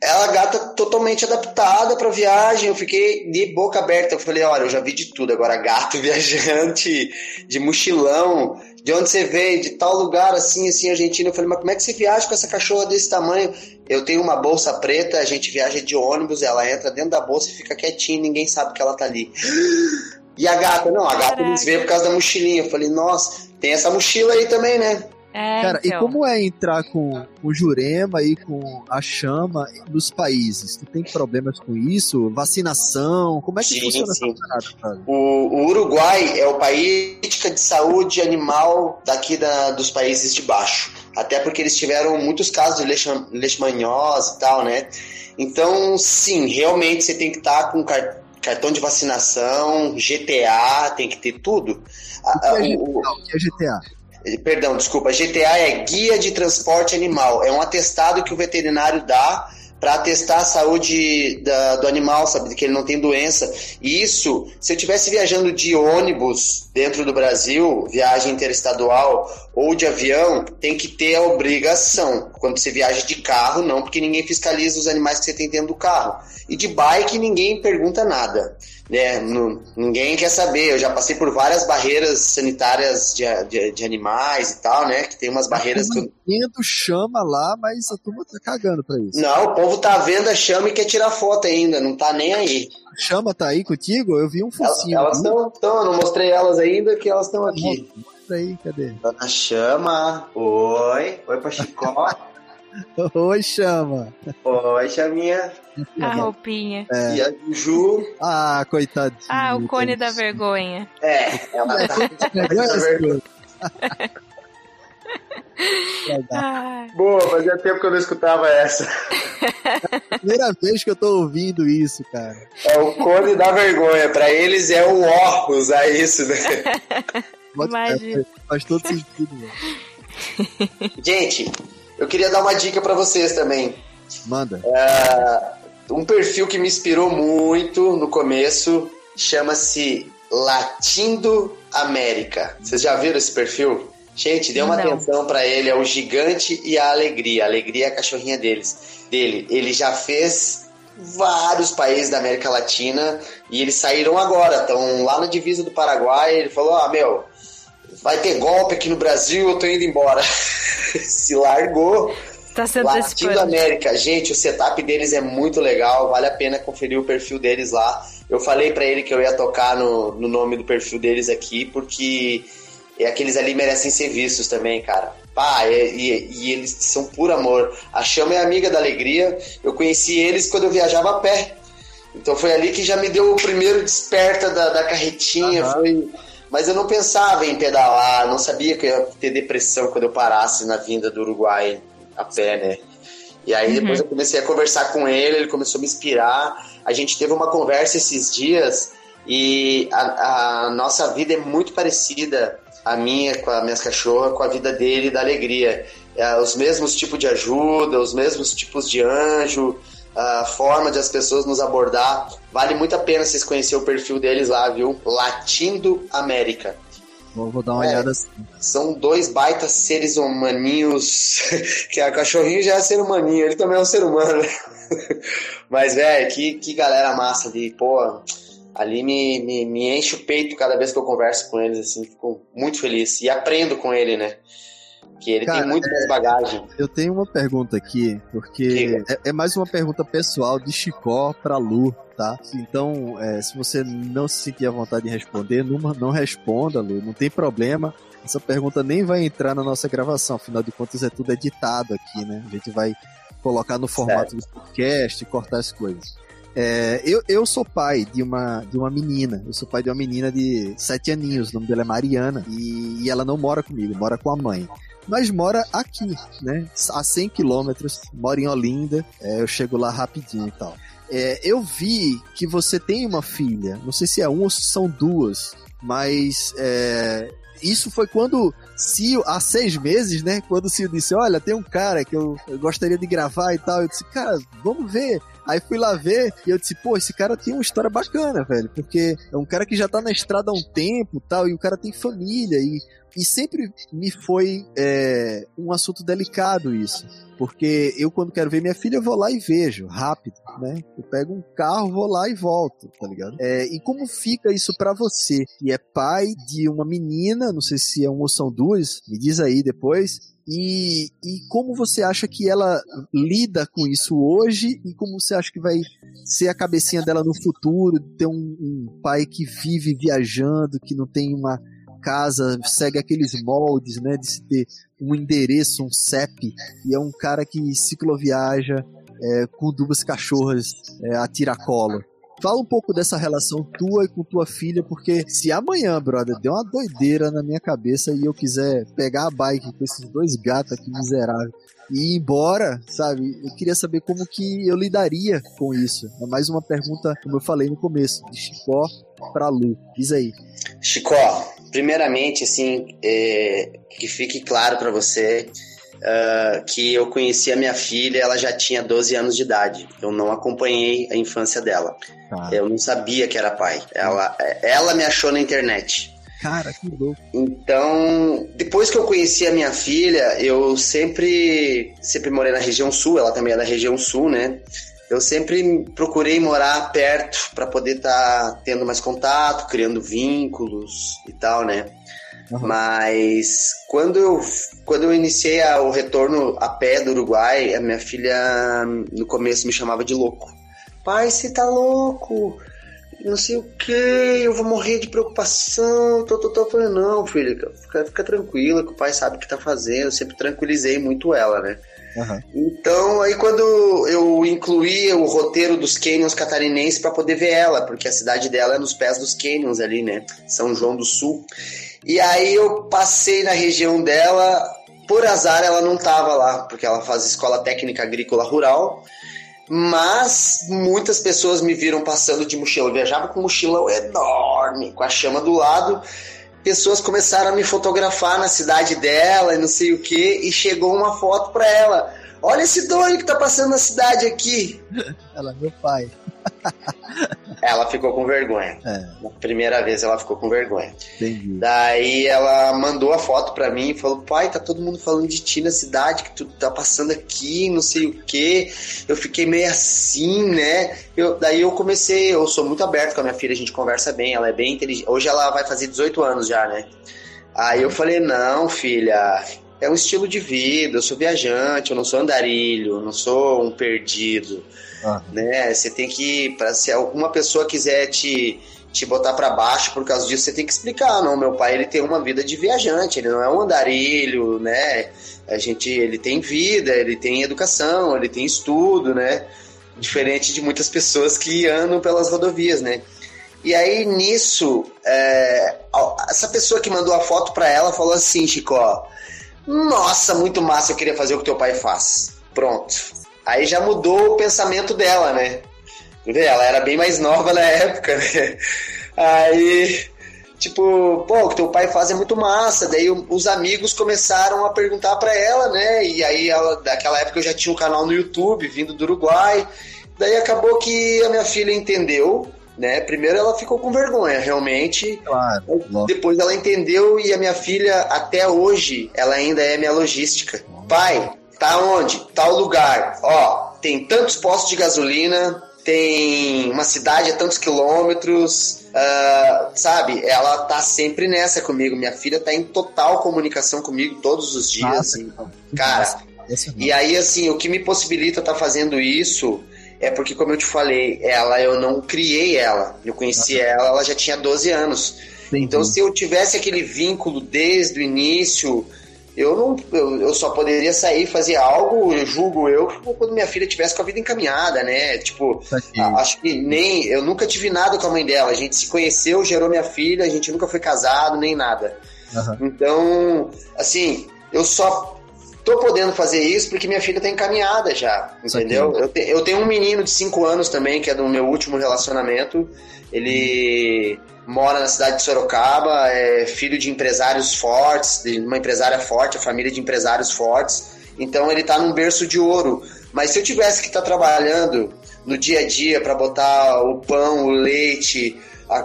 Ela gata totalmente adaptada pra viagem. Eu fiquei de boca aberta. Eu falei, olha, eu já vi de tudo. Agora, gato viajante, de mochilão, de onde você veio, de tal lugar assim, assim, Argentina. Eu falei, mas como é que você viaja com essa cachorra desse tamanho? Eu tenho uma bolsa preta, a gente viaja de ônibus, ela entra dentro da bolsa e fica quietinha, ninguém sabe que ela tá ali. E a gata, não, a gata Caraca. eles veem por causa da mochilinha. Eu falei, nossa, tem essa mochila aí também, né? É, Cara, então. e como é entrar com o Jurema e com a Chama nos países? Tu tem problemas com isso? Vacinação? Como é que Sim, funciona sim. essa parada, cara? O, o Uruguai é o país de saúde animal daqui da- dos países de baixo. Até porque eles tiveram muitos casos de leishman- leishmaniose e tal, né? Então, sim, realmente você tem que estar com car- cartão de vacinação, GTA, tem que ter tudo. O que é o- o- GTA? O que é GTA? Perdão, desculpa. GTA é Guia de Transporte Animal. É um atestado que o veterinário dá para atestar a saúde da- do animal, sabe? Que ele não tem doença. E isso, se eu estivesse viajando de ônibus dentro do Brasil, viagem interestadual, ou de avião, tem que ter a obrigação. Quando você viaja de carro, não, porque ninguém fiscaliza os animais que você tem dentro do carro. E de bike, ninguém pergunta nada. Né? Não- ninguém quer saber. Eu já passei por várias barreiras sanitárias de, de, de animais e tal, né? Que tem umas barreiras que. eu- Vendo chama lá, mas a turma tá cagando pra isso. Não, o povo tá vendo a chama e quer tirar foto ainda, não tá nem aí. Chama tá aí contigo? Eu vi um Elas focinho. elas estão, eu não mostrei elas ainda, que elas estão aqui. Mostra aí, cadê? Dona Chama, oi. Oi, Pachicó. Oi, chama. oi, Chaminha. A roupinha. E a Juju. Ah, coitadinho. Ah, o cone da vergonha. É, ela tá. Ai, Boa, fazia tempo que eu não escutava essa. Primeira vez que eu tô ouvindo isso, cara. É o cone da vergonha. Pra eles é um ó usar isso, né? Bota- Imagina. é, faz todo sentido. Mano. Gente, eu queria dar uma dica pra vocês também. Manda. Um perfil que me inspirou muito no começo chama-se Latindo América. Vocês já viram esse perfil? Gente, dê uma Não. atenção pra ele, é o Gigante e a Alegria. A Alegria é a cachorrinha deles, dele. Ele já fez vários países da América Latina e eles saíram agora, estão lá na divisa do Paraguai. Ele falou: "Ah, meu, vai ter golpe aqui no Brasil, eu tô indo embora". Se largou tá se Latindo antecipando. América, gente, o setup deles é muito legal, vale a pena conferir o perfil deles lá. Eu falei pra ele que eu ia tocar no, no nome do perfil deles aqui, porque é, aqueles ali merecem ser vistos também, cara. Pá, e, e- e eles são puro amor. A Chama é amiga da Alegria, eu conheci eles quando eu viajava a pé. Então foi ali que já me deu o primeiro desperta da, da carretinha, Aham. foi... Mas eu não pensava em pedalar, não sabia que eu ia ter depressão quando eu parasse na vinda do Uruguai a pé, né? E aí Uhum. depois eu comecei a conversar com ele, ele começou a me inspirar. A gente teve uma conversa esses dias e a, a nossa vida é muito parecida, a minha com as minhas cachorras, com a vida dele e da alegria. É, os mesmos tipos de ajuda, os mesmos tipos de anjo, a forma de as pessoas nos abordar. Vale muito a pena vocês conhecerem o perfil deles lá, viu? Latindo América. Vou, vou dar uma É. olhada assim. São dois baitas seres humaninhos. que a cachorrinho já é ser humaninho, ele também é um ser humano. né? Mas, velho, que, que galera massa ali. Pô, ali me, me, me enche o peito cada vez que eu converso com eles, assim. Fico muito feliz. E aprendo com ele, né? Que ele Cara, tem muito mais bagagem. Eu tenho uma pergunta aqui, porque é, é mais uma pergunta pessoal de Chicó pra Lu, tá? Então, é, se você não se sentir à vontade de responder, não, não responda, Lu, não tem problema. essa pergunta nem vai entrar na nossa gravação, afinal de contas é tudo editado aqui, né? A gente vai colocar no formato certo. de podcast e cortar as coisas. É, eu, eu sou pai de uma, de uma menina. Eu sou pai de uma menina de sete aninhos. O nome dela é Mariana. E, e ela não mora comigo, mora com a mãe mas mora aqui, né? A 100 quilômetros, mora em Olinda. É, eu chego lá rapidinho e tal. É, eu vi que você tem uma filha, não sei se é uma ou se são duas, mas é, isso foi quando Cio, há seis meses, né? Quando o Cio disse: Olha, tem um cara que eu, eu gostaria de gravar e tal. Eu disse: Cara, vamos ver. Aí fui lá ver e eu disse, pô, esse cara tem uma história bacana, velho. Porque é um cara que já tá na estrada há um tempo tal, e o cara tem família. E, e sempre me foi é, um assunto delicado isso. Porque eu, quando quero ver minha filha, vou lá e vejo, rápido, né? Eu pego um carro, vou lá e volto, tá ligado? É, e como fica isso para você, que é pai de uma menina, não sei se é uma ou são duas, me diz aí depois, e, e como você acha que ela lida com isso hoje e como você acha que vai ser a cabecinha dela no futuro, ter um, um pai que vive viajando, que não tem uma casa, segue aqueles moldes, né, de se ter um endereço, um CEP, e é um cara que cicloviaja é, com duas cachorras é, a tiracolo. Fala um pouco dessa relação tua e com tua filha, porque se amanhã, brother, deu uma doideira na minha cabeça e eu quiser pegar a bike com esses dois gatos aqui miseráveis e ir embora, sabe? Eu queria saber como que eu lidaria com isso. É mais uma pergunta, como eu falei no começo, de Chicó para Lu. Diz aí. Chicó, primeiramente, assim, é, que fique claro para você uh, que eu conheci a minha filha, ela já tinha 12 anos de idade. Eu não acompanhei a infância dela. Ah. Eu não sabia que era pai. Ela, ela me achou na internet. Cara, que louco. Então, depois que eu conheci a minha filha, eu sempre, sempre morei na região sul, ela também é da região sul, né? Eu sempre procurei morar perto para poder estar tá tendo mais contato, criando vínculos e tal, né? Uhum. Mas quando eu, quando eu iniciei a, o retorno a pé do Uruguai, a minha filha no começo me chamava de louco. Pai, você tá louco? Não sei o que, eu vou morrer de preocupação. Tô, tô, tô. Eu falei, não, filha, fica, fica tranquila que o pai sabe o que tá fazendo. Eu sempre tranquilizei muito ela, né? Uhum. Então, aí quando eu incluí o roteiro dos canyons catarinenses para poder ver ela, porque a cidade dela é nos pés dos canyons ali, né? São João do Sul. E aí eu passei na região dela, por azar ela não tava lá, porque ela faz escola técnica agrícola rural. Mas muitas pessoas me viram passando de mochila. Eu viajava com um mochilão enorme, com a chama do lado pessoas começaram a me fotografar na cidade dela e não sei o que, e chegou uma foto pra ela. Olha esse doido que tá passando na cidade aqui. Ela, meu pai. ela ficou com vergonha. É. Na primeira vez ela ficou com vergonha. Entendi. Daí ela mandou a foto pra mim e falou: pai, tá todo mundo falando de ti na cidade, que tu tá passando aqui, não sei o que. Eu fiquei meio assim, né? Eu, daí eu comecei, eu sou muito aberto com a minha filha, a gente conversa bem, ela é bem inteligente. Hoje ela vai fazer 18 anos já, né? Aí eu falei: não, filha, é um estilo de vida, eu sou viajante, eu não sou andarilho, eu não sou um perdido. Né? Você tem que, se alguma pessoa quiser te, te botar para baixo por causa disso, você tem que explicar, não, meu pai ele tem uma vida de viajante, ele não é um andarilho, né? A gente, ele tem vida, ele tem educação, ele tem estudo, né? Diferente de muitas pessoas que andam pelas rodovias, né? E aí nisso, é, essa pessoa que mandou a foto para ela falou assim, Chico, nossa, muito massa, eu queria fazer o que teu pai faz. Pronto. Aí já mudou o pensamento dela, né? Ela era bem mais nova na época, né? Aí, tipo, pô, o que teu pai faz é muito massa. Daí os amigos começaram a perguntar para ela, né? E aí, ela, daquela época eu já tinha um canal no YouTube, vindo do Uruguai. Daí acabou que a minha filha entendeu, né? Primeiro ela ficou com vergonha, realmente. Claro. Depois ela entendeu e a minha filha, até hoje, ela ainda é minha logística. Pai, Tá onde? Tal lugar. Ó, tem tantos postos de gasolina, tem uma cidade a tantos quilômetros, uh, sabe? Ela tá sempre nessa comigo. Minha filha tá em total comunicação comigo todos os dias. Nossa, então. Cara, e aí, assim, o que me possibilita estar tá fazendo isso é porque, como eu te falei, ela eu não criei ela. Eu conheci ela, ela já tinha 12 anos. Entendi. Então, se eu tivesse aquele vínculo desde o início, eu não eu, eu só poderia sair e fazer algo, eu julgo eu, quando minha filha tivesse com a vida encaminhada, né? Tipo, a, acho que nem eu nunca tive nada com a mãe dela. A gente se conheceu, gerou minha filha, a gente nunca foi casado, nem nada. Uhum. Então, assim, eu só tô podendo fazer isso porque minha filha tá encaminhada já, entendeu? Eu, te, eu, tenho um menino de 5 anos também, que é do meu último relacionamento. Ele mora na cidade de Sorocaba, é filho de empresários fortes, de uma empresária forte, a família de empresários fortes. Então ele tá num berço de ouro. Mas se eu tivesse que estar tá trabalhando no dia a dia para botar o pão, o leite, a,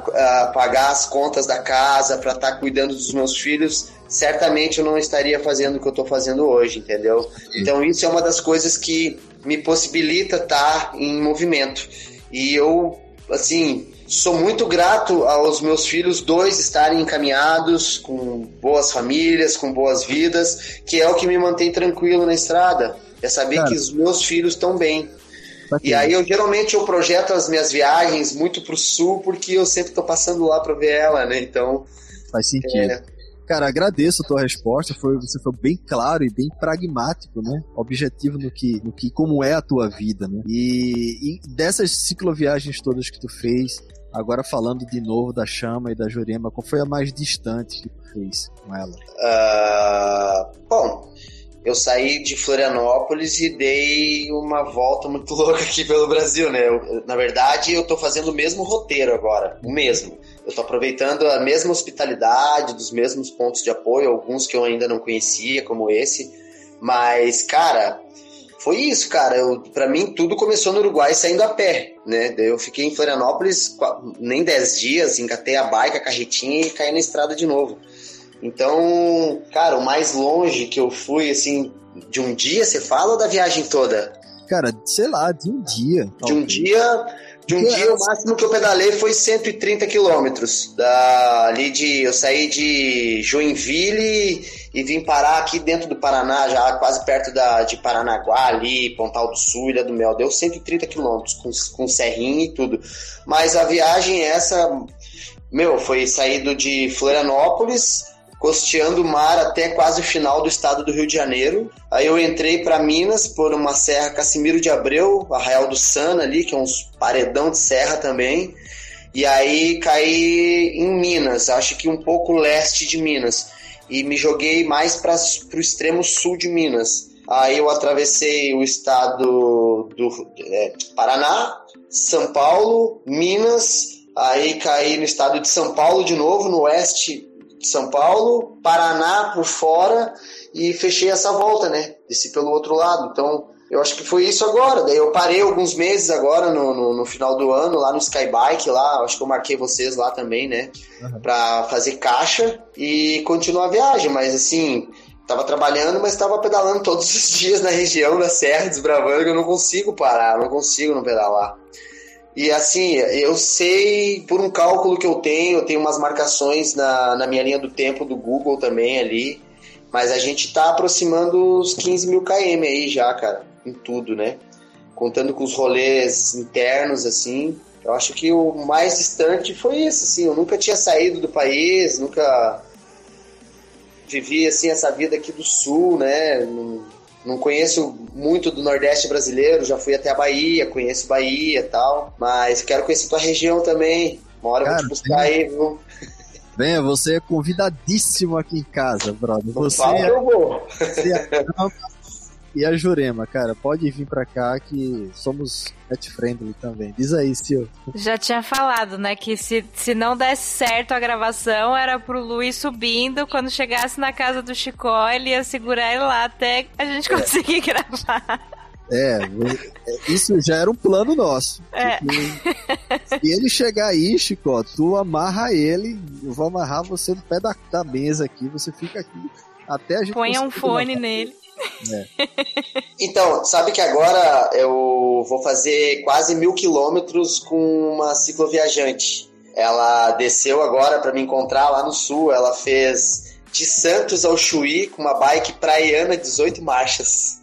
a pagar as contas da casa, para estar tá cuidando dos meus filhos, certamente eu não estaria fazendo o que eu estou fazendo hoje, entendeu? Então isso é uma das coisas que me possibilita estar tá em movimento. E eu, assim, sou muito grato aos meus filhos dois estarem encaminhados, com boas famílias, com boas vidas, que é o que me mantém tranquilo na estrada. É saber que os meus filhos estão bem. E aí eu geralmente eu projeto as minhas viagens muito pro sul porque eu sempre tô passando lá para ver ela, né? Então faz sentido. É, Cara, agradeço a tua resposta. Foi, você foi bem claro e bem pragmático, né? Objetivo no que, no que como é a tua vida, né? E, e dessas cicloviagens todas que tu fez, agora falando de novo da Chama e da Jurema, qual foi a mais distante que tu fez com ela? Uh, bom, eu saí de Florianópolis e dei uma volta muito louca aqui pelo Brasil, né? Eu, na verdade, eu tô fazendo o mesmo roteiro agora, o mesmo. Eu tô aproveitando a mesma hospitalidade, dos mesmos pontos de apoio, alguns que eu ainda não conhecia, como esse. Mas, cara, foi isso, cara. Eu, pra mim, tudo começou no Uruguai saindo a pé, né? Eu fiquei em Florianópolis nem 10 dias, engatei a bike, a carretinha e caí na estrada de novo. Então, cara, o mais longe que eu fui, assim, de um dia, você fala ou da viagem toda? Cara, sei lá, de um dia. De um dia de um dia, o máximo que eu pedalei foi 130 quilômetros. Ali de. Eu saí de Joinville e vim parar aqui dentro do Paraná, já quase perto da, de Paranaguá, ali, Pontal do Sul, Ilha do Mel. Deu 130 quilômetros, com, com serrinha e tudo. Mas a viagem essa, meu, foi saído de Florianópolis costeando o mar até quase o final do estado do Rio de Janeiro. Aí eu entrei para Minas por uma serra Casimiro de Abreu, Arraial do Sana ali, que é uns paredão de serra também. E aí caí em Minas, acho que um pouco leste de Minas. E me joguei mais para o extremo sul de Minas. Aí eu atravessei o estado do é, Paraná, São Paulo, Minas, aí caí no estado de São Paulo de novo, no oeste são Paulo, Paraná por fora e fechei essa volta, né? Desci pelo outro lado. Então, eu acho que foi isso agora. Daí eu parei alguns meses agora no, no, no final do ano, lá no Skybike, lá, acho que eu marquei vocês lá também, né? Uhum. Pra fazer caixa e continuar a viagem. Mas assim, tava trabalhando, mas tava pedalando todos os dias na região da Serra, desbravando, que eu não consigo parar, não consigo não pedalar. E assim, eu sei por um cálculo que eu tenho, eu tenho umas marcações na, na minha linha do tempo do Google também ali, mas a gente tá aproximando os 15 mil km aí já, cara, em tudo, né? Contando com os rolês internos, assim, eu acho que o mais distante foi isso, assim, eu nunca tinha saído do país, nunca vivi, assim, essa vida aqui do Sul, né? Não conheço muito do Nordeste brasileiro, já fui até a Bahia, conheço Bahia e tal, mas quero conhecer tua região também. Uma hora Cara, eu vou te buscar aí, viu? Venha, você é convidadíssimo aqui em casa, brother. Você, que eu vou. Você é e a Jurema, cara, pode vir pra cá que somos pet friendly também. Diz aí, Sil. Já tinha falado, né, que se, se não desse certo a gravação, era pro Luiz subindo, quando chegasse na casa do Chicó, ele ia segurar ele lá até a gente é. conseguir gravar. É, isso já era um plano nosso. É. Se ele chegar aí, Chico, tu amarra ele, eu vou amarrar você no pé da, da mesa aqui, você fica aqui até a gente. Põe um fone nele. É. Então, sabe que agora eu vou fazer quase mil quilômetros com uma cicloviajante. Ela desceu agora para me encontrar lá no sul. Ela fez de Santos ao Chuí com uma bike praiana 18 marchas.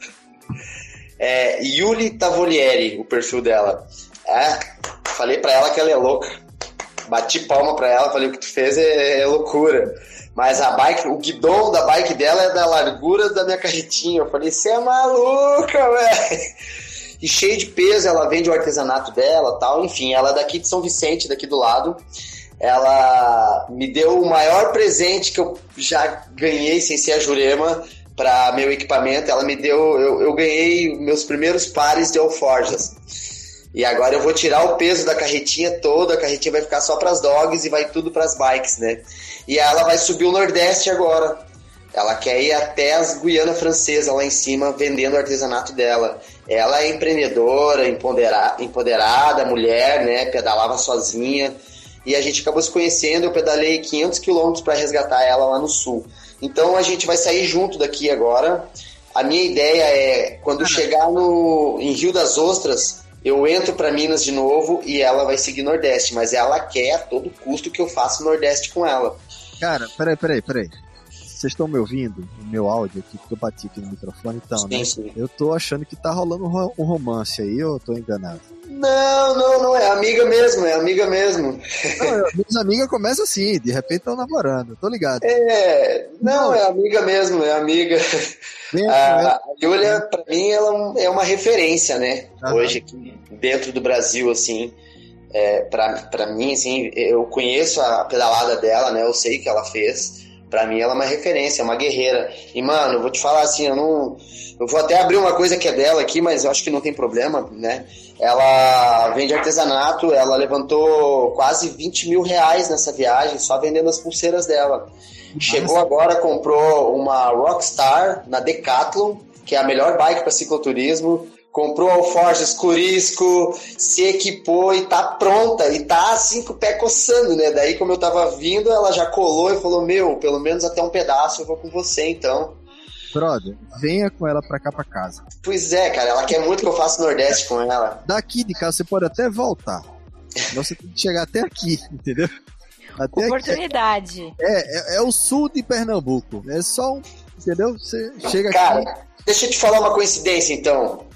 É, Yuli Tavolieri, o perfil dela. É, falei para ela que ela é louca. bati palma pra ela, falei, o que tu fez é, é loucura. Mas a bike, o guidão da bike dela é da largura da minha carretinha. Eu falei, você é maluca, velho. E cheio de peso, ela vende o artesanato dela tal. Enfim, ela é daqui de São Vicente, daqui do lado. Ela me deu o maior presente que eu já ganhei sem ser a Jurema para meu equipamento. Ela me deu, eu, eu ganhei meus primeiros pares de alforjas. E agora eu vou tirar o peso da carretinha toda, a carretinha vai ficar só para as dogs e vai tudo para as bikes, né? E ela vai subir o Nordeste agora. Ela quer ir até as Guiana Francesa lá em cima vendendo o artesanato dela. Ela é empreendedora, empoderada, empoderada mulher, né? Pedalava sozinha. E a gente acabou se conhecendo. Eu pedalei 500 quilômetros para resgatar ela lá no sul. Então a gente vai sair junto daqui agora. A minha ideia é, quando chegar no, em Rio das Ostras, eu entro para Minas de novo e ela vai seguir Nordeste, mas ela quer a todo custo que eu faça Nordeste com ela. Cara, peraí, peraí, peraí. Vocês estão me ouvindo? O meu áudio aqui, porque eu bati aqui no microfone, então, sim, né? Sim. Eu tô achando que tá rolando um romance aí, ou eu tô enganado? Não, não, não, é amiga mesmo, é amiga mesmo. Não, minhas amigas começam assim, de repente estão namorando, tô ligado. É, não, não, é amiga mesmo, é amiga. a, a Julia, pra mim, ela é uma referência, né? Uhum. Hoje, aqui dentro do Brasil, assim. É, pra mim, assim, eu conheço a pedalada dela, né? Eu sei que ela fez. Pra mim, ela é uma referência, é uma guerreira. E, mano, eu vou te falar assim, eu não. Eu vou até abrir uma coisa que é dela aqui, mas eu acho que não tem problema, né? Ela vende artesanato, ela levantou quase 20 mil reais nessa viagem, só vendendo as pulseiras dela. Chegou agora, comprou uma Rockstar na Decathlon, que é a melhor bike para cicloturismo. Comprou alforjes Curisco, se equipou e tá pronta. E tá assim com o pé coçando, né? Daí, como eu tava vindo, ela já colou e falou: Meu, pelo menos até um pedaço eu vou com você então. Brother, venha com ela pra cá pra casa. Pois é, cara, ela quer muito que eu faça Nordeste com ela. Daqui de casa você pode até voltar. Você tem que chegar até aqui, entendeu? Até Oportunidade. É, é, é, o sul de Pernambuco. É só um. Entendeu? Você chega Cara, aqui. deixa eu te falar uma coincidência então.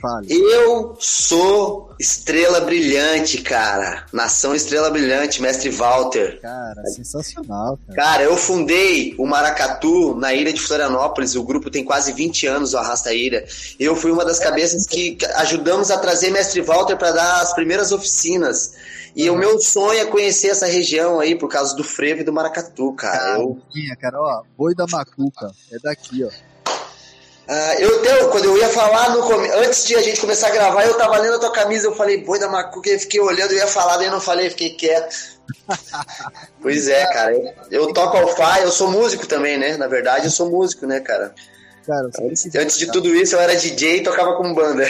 Fale. Eu sou Estrela Brilhante, cara. Nação Estrela Brilhante, mestre Walter. Cara, sensacional, cara. Cara, eu fundei o Maracatu na ilha de Florianópolis. O grupo tem quase 20 anos, o Arrasta Ilha. Eu fui uma das cabeças que ajudamos a trazer mestre Walter para dar as primeiras oficinas. E o meu sonho é conhecer essa região aí por causa do frevo e do maracatu, cara. Cara, eu... cara ó, boi da macuca, é daqui, ó. Uh, eu deu, quando eu ia falar no antes de a gente começar a gravar, eu tava lendo a tua camisa, eu falei, boi da macuca, eu fiquei olhando, eu ia falar, daí eu não falei, fiquei quieto. pois é, cara. Eu, eu toco alfa, eu sou músico também, né? Na verdade, eu sou músico, né, cara? cara antes, antes de tudo isso, eu era DJ e tocava com banda.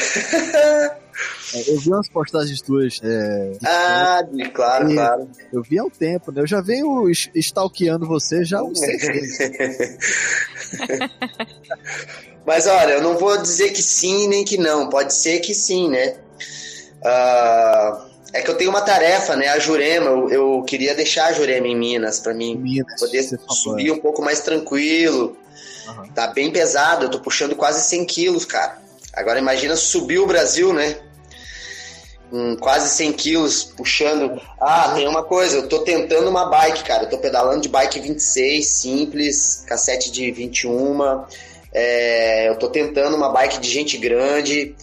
É, eu vi umas postagens tuas. É, ah, claro, claro. Eu vi há um tempo, né? Eu já venho stalkeando você já há uns seis meses. Mas olha, eu não vou dizer que sim nem que não. Pode ser que sim, né? Uh, é que eu tenho uma tarefa, né? A Jurema, eu, eu queria deixar a Jurema em Minas para mim Minas, poder subir um pouco mais tranquilo. Uhum. Tá bem pesado, eu tô puxando quase 100 quilos, cara. Agora imagina subir o Brasil, né? Com quase 100 quilos puxando. Ah, tem uma coisa, eu tô tentando uma bike, cara. Eu tô pedalando de bike 26, simples, cassete de 21. É, eu tô tentando uma bike de gente grande.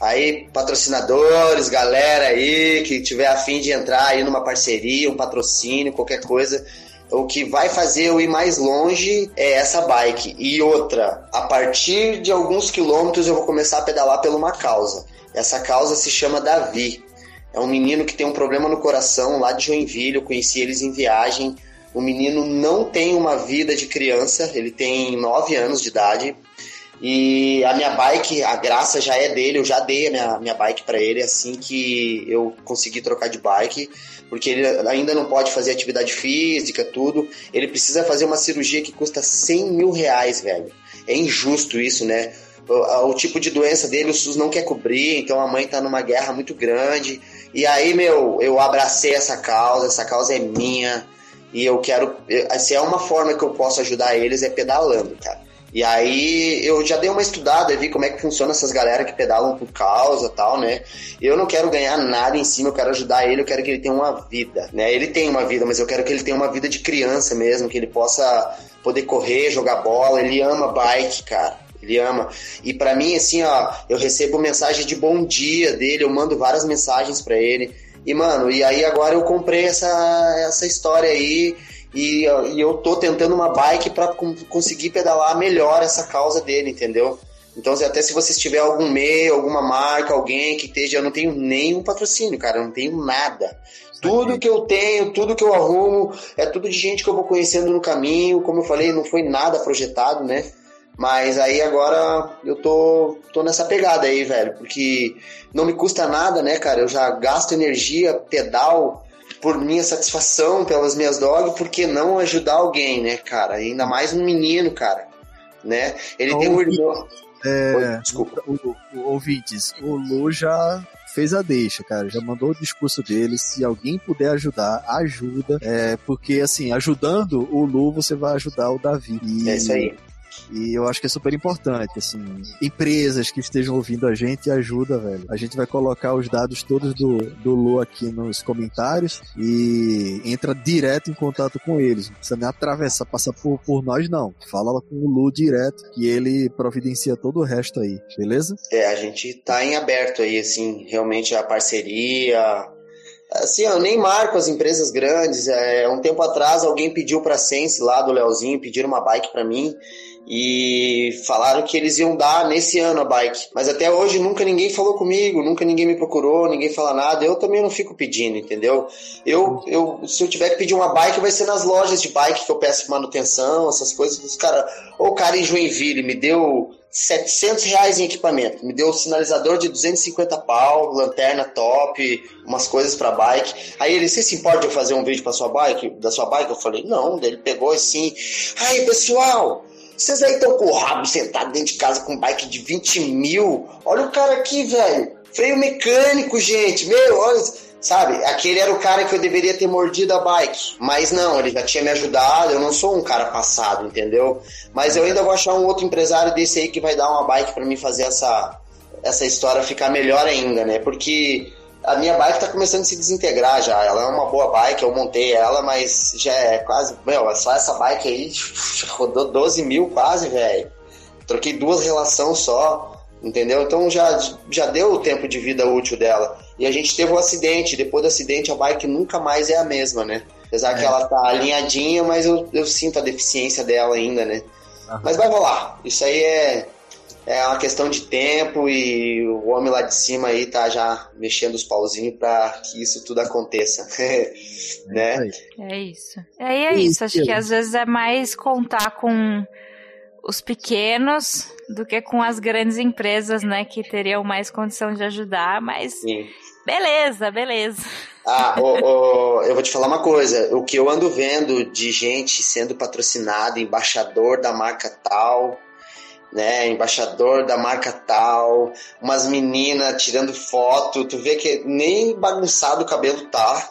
Aí, patrocinadores, galera aí que tiver afim de entrar aí numa parceria, um patrocínio, qualquer coisa. O que vai fazer eu ir mais longe é essa bike. E outra, a partir de alguns quilômetros eu vou começar a pedalar por uma causa. Essa causa se chama Davi. É um menino que tem um problema no coração lá de Joinville. Eu conheci eles em viagem o menino não tem uma vida de criança, ele tem 9 anos de idade. E a minha bike, a graça já é dele, eu já dei a minha, minha bike para ele assim que eu consegui trocar de bike, porque ele ainda não pode fazer atividade física, tudo. Ele precisa fazer uma cirurgia que custa 100 mil reais, velho. É injusto isso, né? O, o tipo de doença dele, o SUS não quer cobrir, então a mãe tá numa guerra muito grande. E aí, meu, eu abracei essa causa, essa causa é minha e eu quero. Se é uma forma que eu posso ajudar eles, é pedalando, cara. E aí eu já dei uma estudada, vi como é que funciona essas galera que pedalam por causa tal, né? Eu não quero ganhar nada em cima, eu quero ajudar ele, eu quero que ele tenha uma vida, né? Ele tem uma vida, mas eu quero que ele tenha uma vida de criança mesmo, que ele possa poder correr, jogar bola, ele ama bike, cara. Ele ama. E para mim, assim, ó, eu recebo mensagem de bom dia dele, eu mando várias mensagens para ele. E, mano, e aí agora eu comprei essa, essa história aí e, e eu tô tentando uma bike para conseguir pedalar melhor essa causa dele, entendeu? Então, até se você tiver algum meio, alguma marca, alguém que esteja, eu não tenho nenhum patrocínio, cara, eu não tenho nada. Tudo que eu tenho, tudo que eu arrumo, é tudo de gente que eu vou conhecendo no caminho. Como eu falei, não foi nada projetado, né? Mas aí agora eu tô, tô nessa pegada aí, velho, porque não me custa nada, né, cara? Eu já gasto energia, pedal, por minha satisfação, pelas minhas dogs, por que não ajudar alguém, né, cara? Ainda mais um menino, cara, né? Ele tem um irmão... É, Oi, desculpa. O, o, o, ouvintes, o Lu já fez a deixa, cara. Já mandou o discurso dele. Se alguém puder ajudar, ajuda. É, porque, assim, ajudando o Lu, você vai ajudar o Davi. E, é isso aí. E eu acho que é super importante, assim, empresas que estejam ouvindo a gente, ajuda, velho. A gente vai colocar os dados todos do, do Lu aqui nos comentários e entra direto em contato com eles. Não precisa nem atravessar, passar por, por nós, não. Fala com o Lu direto, que ele providencia todo o resto aí, beleza? É, a gente tá em aberto aí, assim, realmente a parceria, assim, eu nem marco as empresas grandes. É, um tempo atrás alguém pediu para Sense lá do Leozinho, pediram uma bike para mim e falaram que eles iam dar nesse ano a bike. Mas até hoje nunca ninguém falou comigo, nunca ninguém me procurou, ninguém fala nada. Eu também não fico pedindo, entendeu? Eu, eu se eu tiver que pedir uma bike, vai ser nas lojas de bike que eu peço manutenção, essas coisas dos caras. Ou o cara em Joinville me deu 700 reais em equipamento. Me deu um sinalizador de 250 pau, lanterna top, umas coisas para bike. Aí ele, você se importa de eu fazer um vídeo para sua bike, da sua bike? Eu falei, não. Ele pegou assim, aí pessoal, vocês aí estão com o rabo sentado dentro de casa com um bike de 20 mil. Olha o cara aqui, velho. Freio mecânico, gente. Meu, olha. Sabe, aquele era o cara que eu deveria ter mordido a bike. Mas não, ele já tinha me ajudado. Eu não sou um cara passado, entendeu? Mas eu ainda vou achar um outro empresário desse aí que vai dar uma bike para mim fazer essa, essa história ficar melhor ainda, né? Porque a minha bike tá começando a se desintegrar já. Ela é uma boa bike, eu montei ela, mas já é quase. Meu, só essa bike aí rodou 12 mil quase, velho. Troquei duas relações só, entendeu? Então já, já deu o tempo de vida útil dela. E a gente teve um acidente. Depois do acidente, a bike nunca mais é a mesma, né? Apesar é. que ela tá alinhadinha, mas eu, eu sinto a deficiência dela ainda, né? Uhum. Mas vai rolar. Isso aí é é uma questão de tempo e o homem lá de cima aí tá já mexendo os pauzinhos para que isso tudo aconteça, né? É isso. É, é isso. Acho que às vezes é mais contar com os pequenos do que com as grandes empresas, né, que teriam mais condição de ajudar, mas Sim. beleza, beleza. Ah, eu vou te falar uma coisa. O que eu ando vendo de gente sendo patrocinada, embaixador da marca tal, né, embaixador da marca tal, umas meninas tirando foto, tu vê que nem bagunçado o cabelo tá.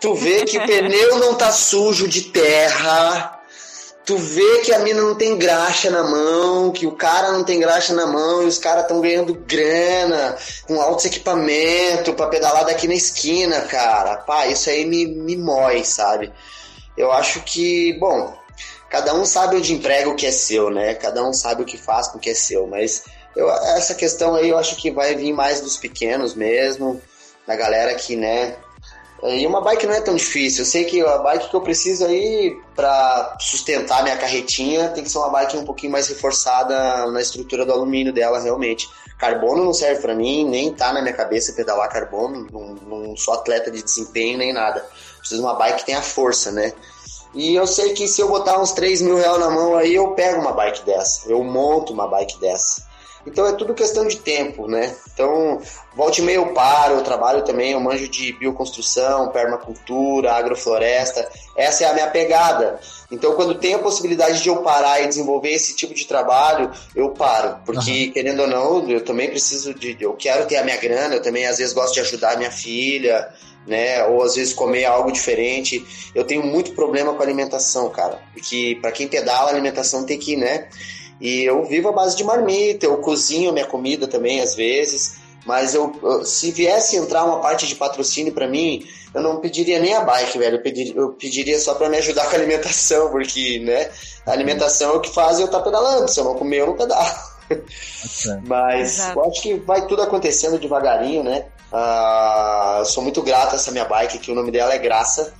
Tu vê que o pneu não tá sujo de terra. Tu vê que a mina não tem graxa na mão, que o cara não tem graxa na mão e os caras estão ganhando grana com altos equipamentos para pedalar daqui na esquina, cara. Pá, isso aí me, me mói, sabe? Eu acho que, bom, cada um sabe onde emprega o que é seu, né? Cada um sabe o que faz com o que é seu, mas eu, essa questão aí eu acho que vai vir mais dos pequenos mesmo, da galera que, né? E uma bike não é tão difícil. Eu sei que a bike que eu preciso aí para sustentar minha carretinha tem que ser uma bike um pouquinho mais reforçada na estrutura do alumínio dela, realmente. Carbono não serve para mim, nem tá na minha cabeça pedalar carbono. Não, não sou atleta de desempenho nem nada. Preciso de uma bike que tenha força, né? E eu sei que se eu botar uns 3 mil reais na mão aí, eu pego uma bike dessa. Eu monto uma bike dessa. Então é tudo questão de tempo, né? Então, volte e meio eu paro, eu trabalho também, eu manjo de bioconstrução, permacultura, agrofloresta. Essa é a minha pegada. Então, quando tem a possibilidade de eu parar e desenvolver esse tipo de trabalho, eu paro. Porque, uhum. querendo ou não, eu também preciso de. Eu quero ter a minha grana, eu também às vezes gosto de ajudar a minha filha né? Ou às vezes comer algo diferente. Eu tenho muito problema com alimentação, cara. Porque para quem pedala, a alimentação tem que, né? E eu vivo à base de marmita, eu cozinho minha comida também às vezes. Mas eu, eu se viesse entrar uma parte de patrocínio para mim, eu não pediria nem a bike, velho. Eu pediria, eu pediria só para me ajudar com a alimentação, porque, né, a alimentação é o que faz eu estar tá pedalando. Se eu não comer, eu não pedalo. Mas Exato. eu acho que vai tudo acontecendo devagarinho, né? Uh, eu sou muito grato a essa minha bike, que o nome dela é Graça,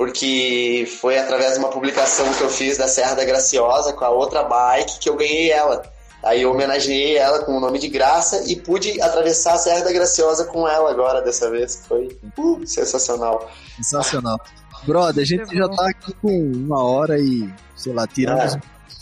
porque foi através de uma publicação que eu fiz da Serra da Graciosa com a outra bike que eu ganhei ela. Aí eu homenageei ela com o nome de Graça e pude atravessar a Serra da Graciosa com ela agora, dessa vez. Foi uh, sensacional. Sensacional. Brother, a gente já tá aqui com uma hora e, sei lá, tiramos é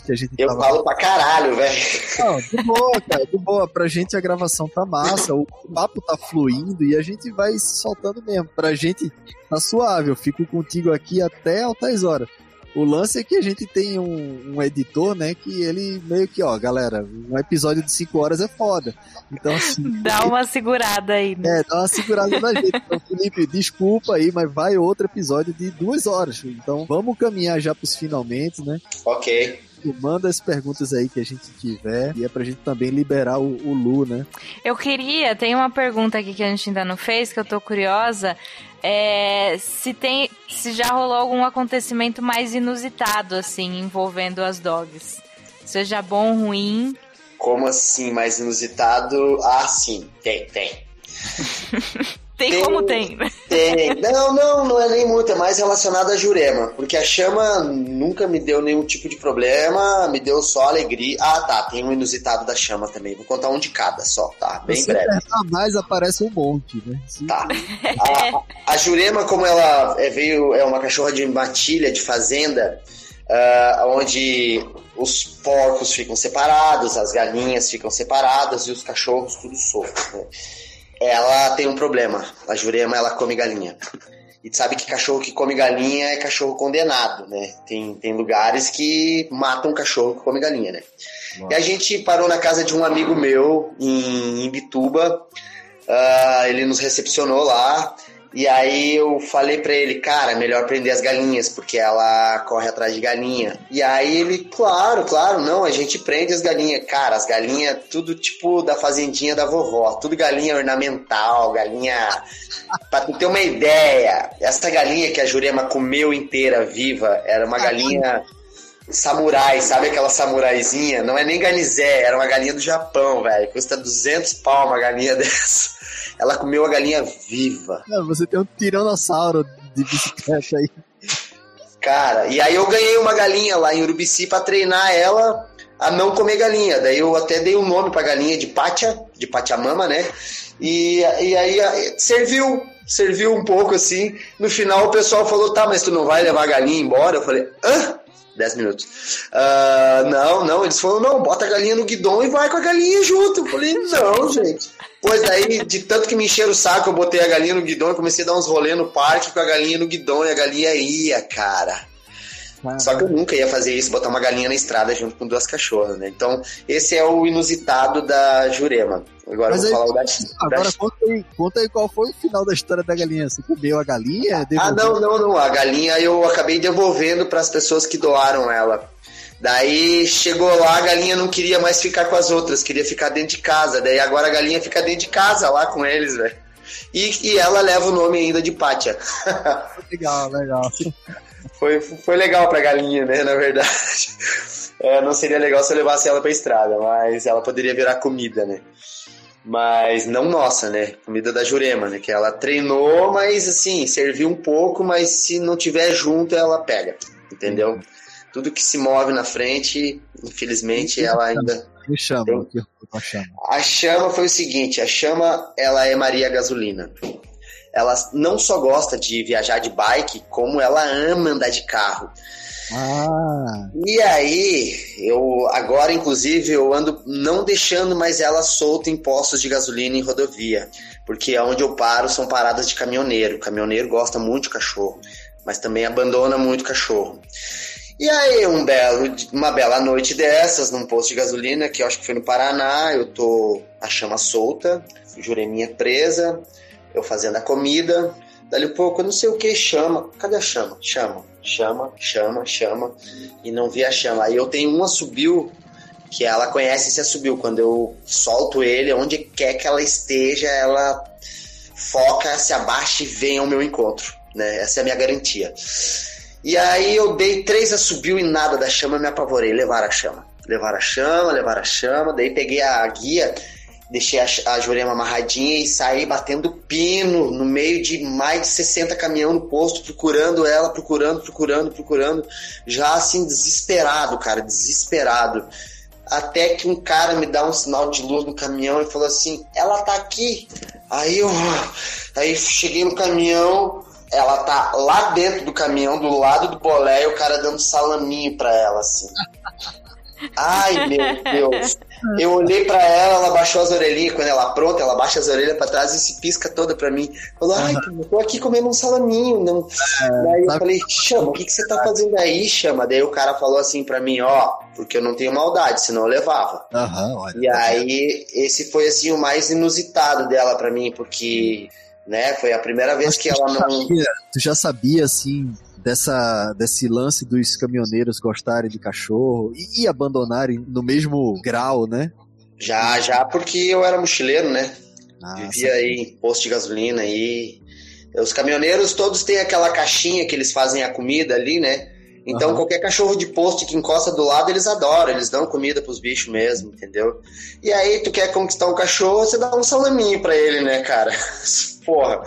que a gente Eu tava... falo pra caralho, velho. Não, de boa, cara, de boa. Pra gente a gravação tá massa, o papo tá fluindo e a gente vai soltando mesmo. Pra gente tá suave, eu fico contigo aqui até altas horas. O lance é que a gente tem um, um, editor, né, que ele meio que, ó, galera, um episódio de 5 horas é foda. Então, assim. Dá uma segurada aí, né? É, dá uma segurada na gente. Então, Felipe, desculpa aí, mas vai outro episódio de duas horas. Então, vamos caminhar já pros finalmente, né? Ok manda as perguntas aí que a gente tiver e é pra gente também liberar o, o Lu, né? Eu queria, tem uma pergunta aqui que a gente ainda não fez, que eu tô curiosa. É, se tem, se já rolou algum acontecimento mais inusitado, assim, envolvendo as dogs. Seja bom, ruim. Como assim, mais inusitado? Ah, sim, tem, tem. Tem, tem, como tem. Tem. Não, não, não é nem muito, é mais relacionado a Jurema. Porque a chama nunca me deu nenhum tipo de problema, me deu só alegria. Ah, tá, tem um inusitado da chama também. Vou contar um de cada só, tá? Bem Você breve. mais aparece um monte, né? Sim. Tá. A, a, Jurema, como ela é, veio, é uma cachorra de matilha, de fazenda, uh, onde os porcos ficam separados, as galinhas ficam separadas e os cachorros tudo solto, né? Ela tem um problema. A Jurema, ela come galinha. E sabe que cachorro que come galinha é cachorro condenado, né? Tem, tem lugares que matam cachorro que come galinha, né? Nossa. E a gente parou na casa de um amigo meu em Imbituba. Uh, ele nos recepcionou lá. E aí eu falei para ele, cara, melhor prender as galinhas, porque ela corre atrás de galinha. E aí ele, claro, claro, não, a gente prende as galinhas. Cara, as galinhas, tudo tipo da fazendinha da vovó, tudo galinha ornamental, galinha. pra tu ter uma ideia, essa galinha que a Jurema comeu inteira viva era uma galinha samurai, sabe aquela samuraizinha? Não é nem ganizé, era uma galinha do Japão, velho. Custa 200 pau uma galinha dessa. Ela comeu a galinha viva. É, você tem um tiranossauro de bicicleta aí. Cara, e aí eu ganhei uma galinha lá em Urubici para treinar ela a não comer galinha. Daí eu até dei o um nome pra galinha de Pátia, de Pachamama, né? E, e aí serviu, serviu um pouco assim. No final o pessoal falou: tá, mas tu não vai levar a galinha embora? Eu falei: hã? 10 minutos. Uh, não, não, eles falaram, não, bota a galinha no guidão e vai com a galinha junto. Eu falei, não, gente. Pois daí, de tanto que me encheram o saco, eu botei a galinha no guidão e comecei a dar uns rolê no parque com a galinha no guidão e a galinha ia, cara. Só que eu nunca ia fazer isso, botar uma galinha na estrada junto com duas cachorras, né? Então, esse é o inusitado da Jurema. Agora Mas vou aí, falar o da. Agora da... Conta, aí, conta aí qual foi o final da história da galinha. Você comeu a galinha? Devolveu? Ah, não, não, não. A galinha eu acabei devolvendo para as pessoas que doaram ela. Daí chegou lá, a galinha não queria mais ficar com as outras, queria ficar dentro de casa. Daí agora a galinha fica dentro de casa lá com eles, velho. E, e ela leva o nome ainda de Pátia. legal, legal. Foi, foi legal pra galinha, né, na verdade. É, não seria legal se eu levasse ela pra estrada, mas ela poderia virar comida, né? Mas não nossa, né? Comida da Jurema, né? Que ela treinou, mas assim, serviu um pouco, mas se não tiver junto, ela pega, entendeu? Tudo que se move na frente, infelizmente, ela ainda. Me chama, a chama. A chama foi o seguinte: a chama, ela é Maria Gasolina ela não só gosta de viajar de bike, como ela ama andar de carro. Ah. E aí, eu agora, inclusive, eu ando não deixando mais ela solta em postos de gasolina em rodovia, porque aonde eu paro são paradas de caminhoneiro. O caminhoneiro gosta muito de cachorro, mas também abandona muito cachorro. E aí, um belo, uma bela noite dessas, num posto de gasolina, que eu acho que foi no Paraná, eu tô a chama solta, jureminha presa, eu fazendo a comida, dali um pouco, eu não sei o que, chama. Cadê a chama? Chama, chama, chama, chama. E não vi a chama. Aí eu tenho uma subiu que ela conhece esse assobio. Quando eu solto ele, onde quer que ela esteja, ela foca, se abaixa e vem ao meu encontro. Né? Essa é a minha garantia. E aí eu dei três assobio e nada da chama, me apavorei. Levar a chama. Levar a chama, levar a chama. Daí peguei a guia, deixei a, a Jurema amarradinha e saí batendo pino no meio de mais de 60 caminhão no posto, procurando ela, procurando, procurando, procurando. Já assim, desesperado, cara, desesperado até que um cara me dá um sinal de luz no caminhão e falou assim: ela tá aqui. Aí eu aí cheguei no caminhão, ela tá lá dentro do caminhão, do lado do bolé, e o cara dando salaminho pra ela, assim. Ai, meu Deus. Eu olhei para ela, ela baixou as orelhinhas. Quando ela pronta, ela baixa as orelhas para trás e se pisca toda para mim. Falou, ai, eu tô aqui comendo um salaminho. Não. É, Daí eu falei, chama, o que, que você tá fazendo aí, chama? Daí o cara falou assim para mim, ó, porque eu não tenho maldade, senão eu levava. Uhum, olha, e tá aí, esse foi assim o mais inusitado dela para mim, porque. Né, foi a primeira vez que ela não. Sabia, tu já sabia, assim, dessa, desse lance dos caminhoneiros gostarem de cachorro e, e abandonarem no mesmo grau, né? Já, já, porque eu era mochileiro, né? Nossa. Vivia aí em posto de gasolina aí. Os caminhoneiros todos têm aquela caixinha que eles fazem a comida ali, né? Então, uhum. qualquer cachorro de posto que encosta do lado, eles adoram, eles dão comida pros bichos mesmo, entendeu? E aí, tu quer conquistar um cachorro, você dá um salaminho pra ele, né, cara? Porra.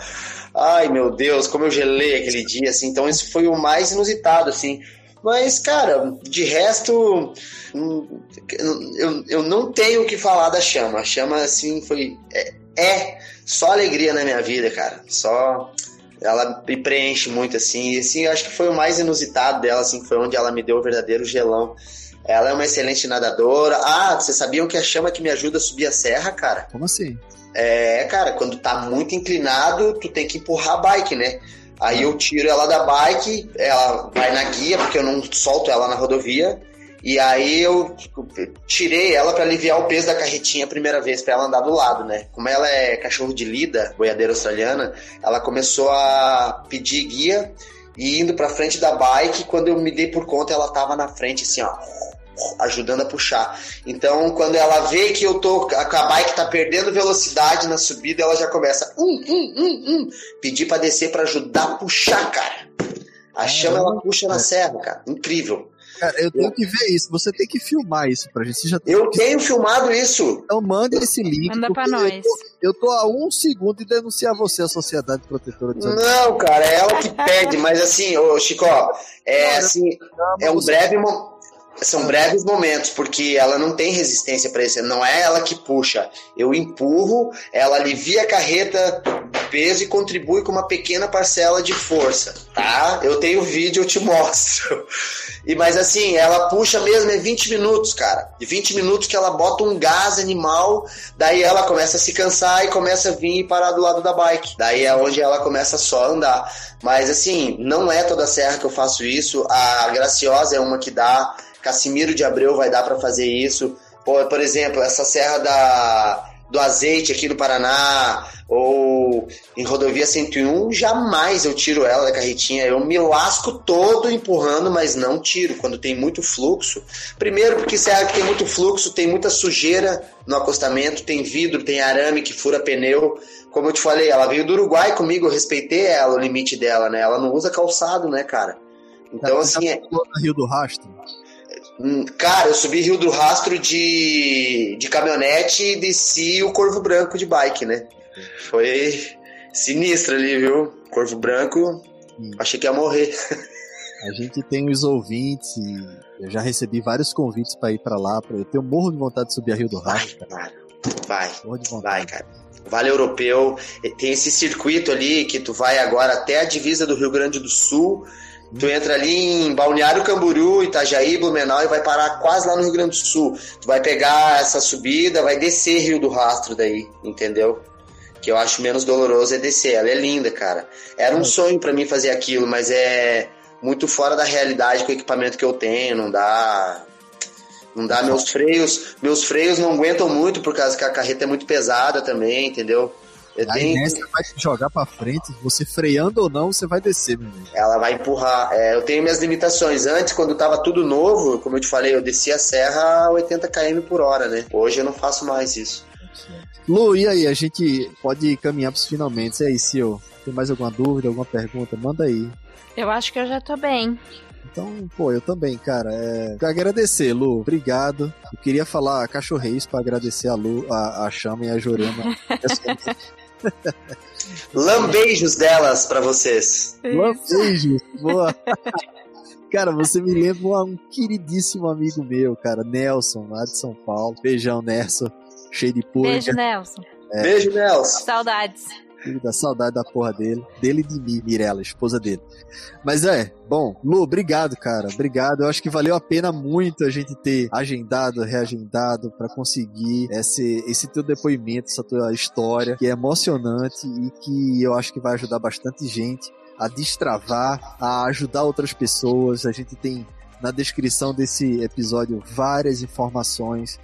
Ai, meu Deus, como eu gelei aquele dia, assim. Então, isso foi o mais inusitado, assim. Mas, cara, de resto, hum, eu, eu não tenho o que falar da chama. A chama, assim, foi. É, é só alegria na minha vida, cara. Só. Ela me preenche muito, assim. E, assim, acho que foi o mais inusitado dela, assim, foi onde ela me deu o verdadeiro gelão. Ela é uma excelente nadadora. Ah, vocês sabiam que a chama que me ajuda a subir a serra, cara? Como assim? É, cara, quando tá muito inclinado, tu tem que empurrar a bike, né? Aí eu tiro ela da bike, ela vai na guia, porque eu não solto ela na rodovia. E aí eu tipo, tirei ela para aliviar o peso da carretinha a primeira vez, para ela andar do lado, né? Como ela é cachorro de lida, boiadeira australiana, ela começou a pedir guia e indo pra frente da bike, quando eu me dei por conta, ela tava na frente, assim, ó ajudando a puxar. Então, quando ela vê que eu tô, a bike tá perdendo velocidade na subida, ela já começa, um, um, um, um, pedir para descer para ajudar a puxar, cara. A chama ela puxa na serra, cara. Incrível. Cara, eu tenho que ver isso. Você tem que filmar isso pra gente. Você já eu que... tenho filmado isso. Então manda esse link. Manda pra nós. Eu tô, eu tô, a um segundo de denunciar você, a Sociedade Protetora de Não, cara, é ela que pede. Mas assim, ô Chico, é assim, é um breve momento são breves momentos, porque ela não tem resistência para isso. Não é ela que puxa. Eu empurro, ela alivia a carreta peso e contribui com uma pequena parcela de força, tá? Eu tenho vídeo, eu te mostro. E mas assim, ela puxa mesmo é 20 minutos, cara. De 20 minutos que ela bota um gás animal, daí ela começa a se cansar e começa a vir e parar do lado da bike. Daí é onde ela começa só a andar. Mas assim, não é toda serra que eu faço isso. A Graciosa é uma que dá Cassimiro de Abreu vai dar para fazer isso. Por, por exemplo, essa serra da, do azeite aqui do Paraná, ou em rodovia 101, jamais eu tiro ela da carretinha. Eu me lasco todo empurrando, mas não tiro quando tem muito fluxo. Primeiro, porque serra que tem muito fluxo, tem muita sujeira no acostamento, tem vidro, tem arame que fura pneu. Como eu te falei, ela veio do Uruguai comigo, eu respeitei ela, o limite dela, né? Ela não usa calçado, né, cara? Então, tá, assim. É... Rio do Rastro. Hum, cara, eu subi Rio do Rastro de, de caminhonete e desci o Corvo Branco de bike, né? Foi sinistro ali, viu? Corvo Branco, hum. achei que ia morrer. A gente tem os ouvintes e eu já recebi vários convites para ir para lá. Pra... Eu tenho morro de vontade de subir a Rio do Rastro. Vai, cara. Vai, vai, cara. Vale Europeu, tem esse circuito ali que tu vai agora até a divisa do Rio Grande do Sul Tu entra ali em Balneário Camboriú, Itajaí, Blumenau e vai parar quase lá no Rio Grande do Sul. Tu vai pegar essa subida, vai descer Rio do Rastro daí, entendeu? Que eu acho menos doloroso é descer. Ela é linda, cara. Era um sonho para mim fazer aquilo, mas é muito fora da realidade com o equipamento que eu tenho, não dá. Não dá meus freios, meus freios não aguentam muito por causa que a carreta é muito pesada também, entendeu? Eu a tenho... Vai te jogar pra frente, você freando ou não, você vai descer, meu amigo. Ela vai empurrar. É, eu tenho minhas limitações. Antes, quando tava tudo novo, como eu te falei, eu descia a serra a 80 km por hora, né? Hoje eu não faço mais isso. Lu, e aí? A gente pode caminhar pros finalmente. E aí, Sil? Tem mais alguma dúvida, alguma pergunta? Manda aí. Eu acho que eu já tô bem. Então, pô, eu também, cara. É... Agradecer, Lu. Obrigado. Eu queria falar cachorreis para agradecer a Lu, a, a Chama e a Jorema. Lambeijos delas para vocês. Lambeijos, boa. Cara, você me lembra um queridíssimo amigo meu, cara, Nelson, lá de São Paulo. Beijão, Nelson. Cheio de pulga. Beijo, Nelson. É. Beijo, Nelson. Saudades. Da saudade da porra dele. Dele e de mim, Mirella, esposa dele. Mas é, bom, Lu, obrigado, cara. Obrigado. Eu acho que valeu a pena muito a gente ter agendado, reagendado para conseguir esse, esse teu depoimento, essa tua história, que é emocionante e que eu acho que vai ajudar bastante gente a destravar, a ajudar outras pessoas. A gente tem na descrição desse episódio várias informações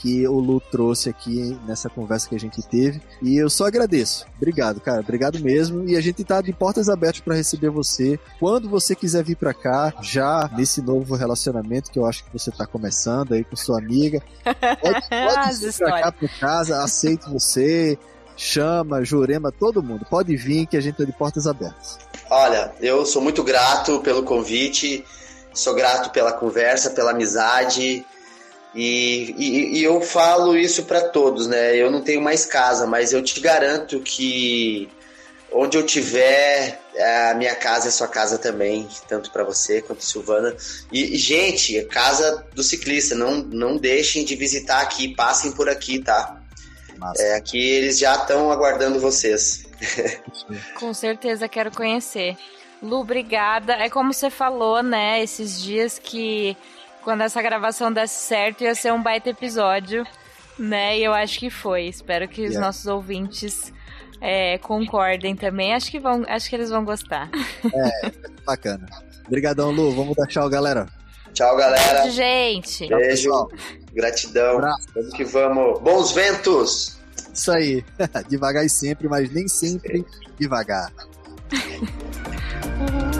que o Lu trouxe aqui nessa conversa que a gente teve. E eu só agradeço. Obrigado, cara. Obrigado mesmo. E a gente tá de portas abertas para receber você. Quando você quiser vir para cá, já nesse novo relacionamento que eu acho que você tá começando aí com sua amiga. Pode, pode vir pra cá pra casa, aceito você. Chama, Jurema, todo mundo. Pode vir que a gente tá de portas abertas. Olha, eu sou muito grato pelo convite, sou grato pela conversa, pela amizade. E, e, e, eu falo isso para todos, né? Eu não tenho mais casa, mas eu te garanto que onde eu tiver, a minha casa é sua casa também, tanto para você quanto Silvana. E, gente, casa do ciclista, não, não deixem de visitar aqui, passem por aqui, tá? É, aqui eles já estão aguardando vocês. Com certeza quero conhecer. Lu, obrigada. É como você falou, né, esses dias que quando essa gravação desse certo, ia ser um baita episódio, né? E eu acho que foi. Espero que os nossos ouvintes é, concordem também. Acho que, vão, acho que eles vão gostar. É, bacana. Obrigadão, Lu. Vamos dar tchau, galera. Tchau, galera. Beijo, gente. Beijo. Gratidão. Abraço. Vamos que vamos. Bons ventos. Isso aí. Devagar e sempre, mas nem sempre devagar.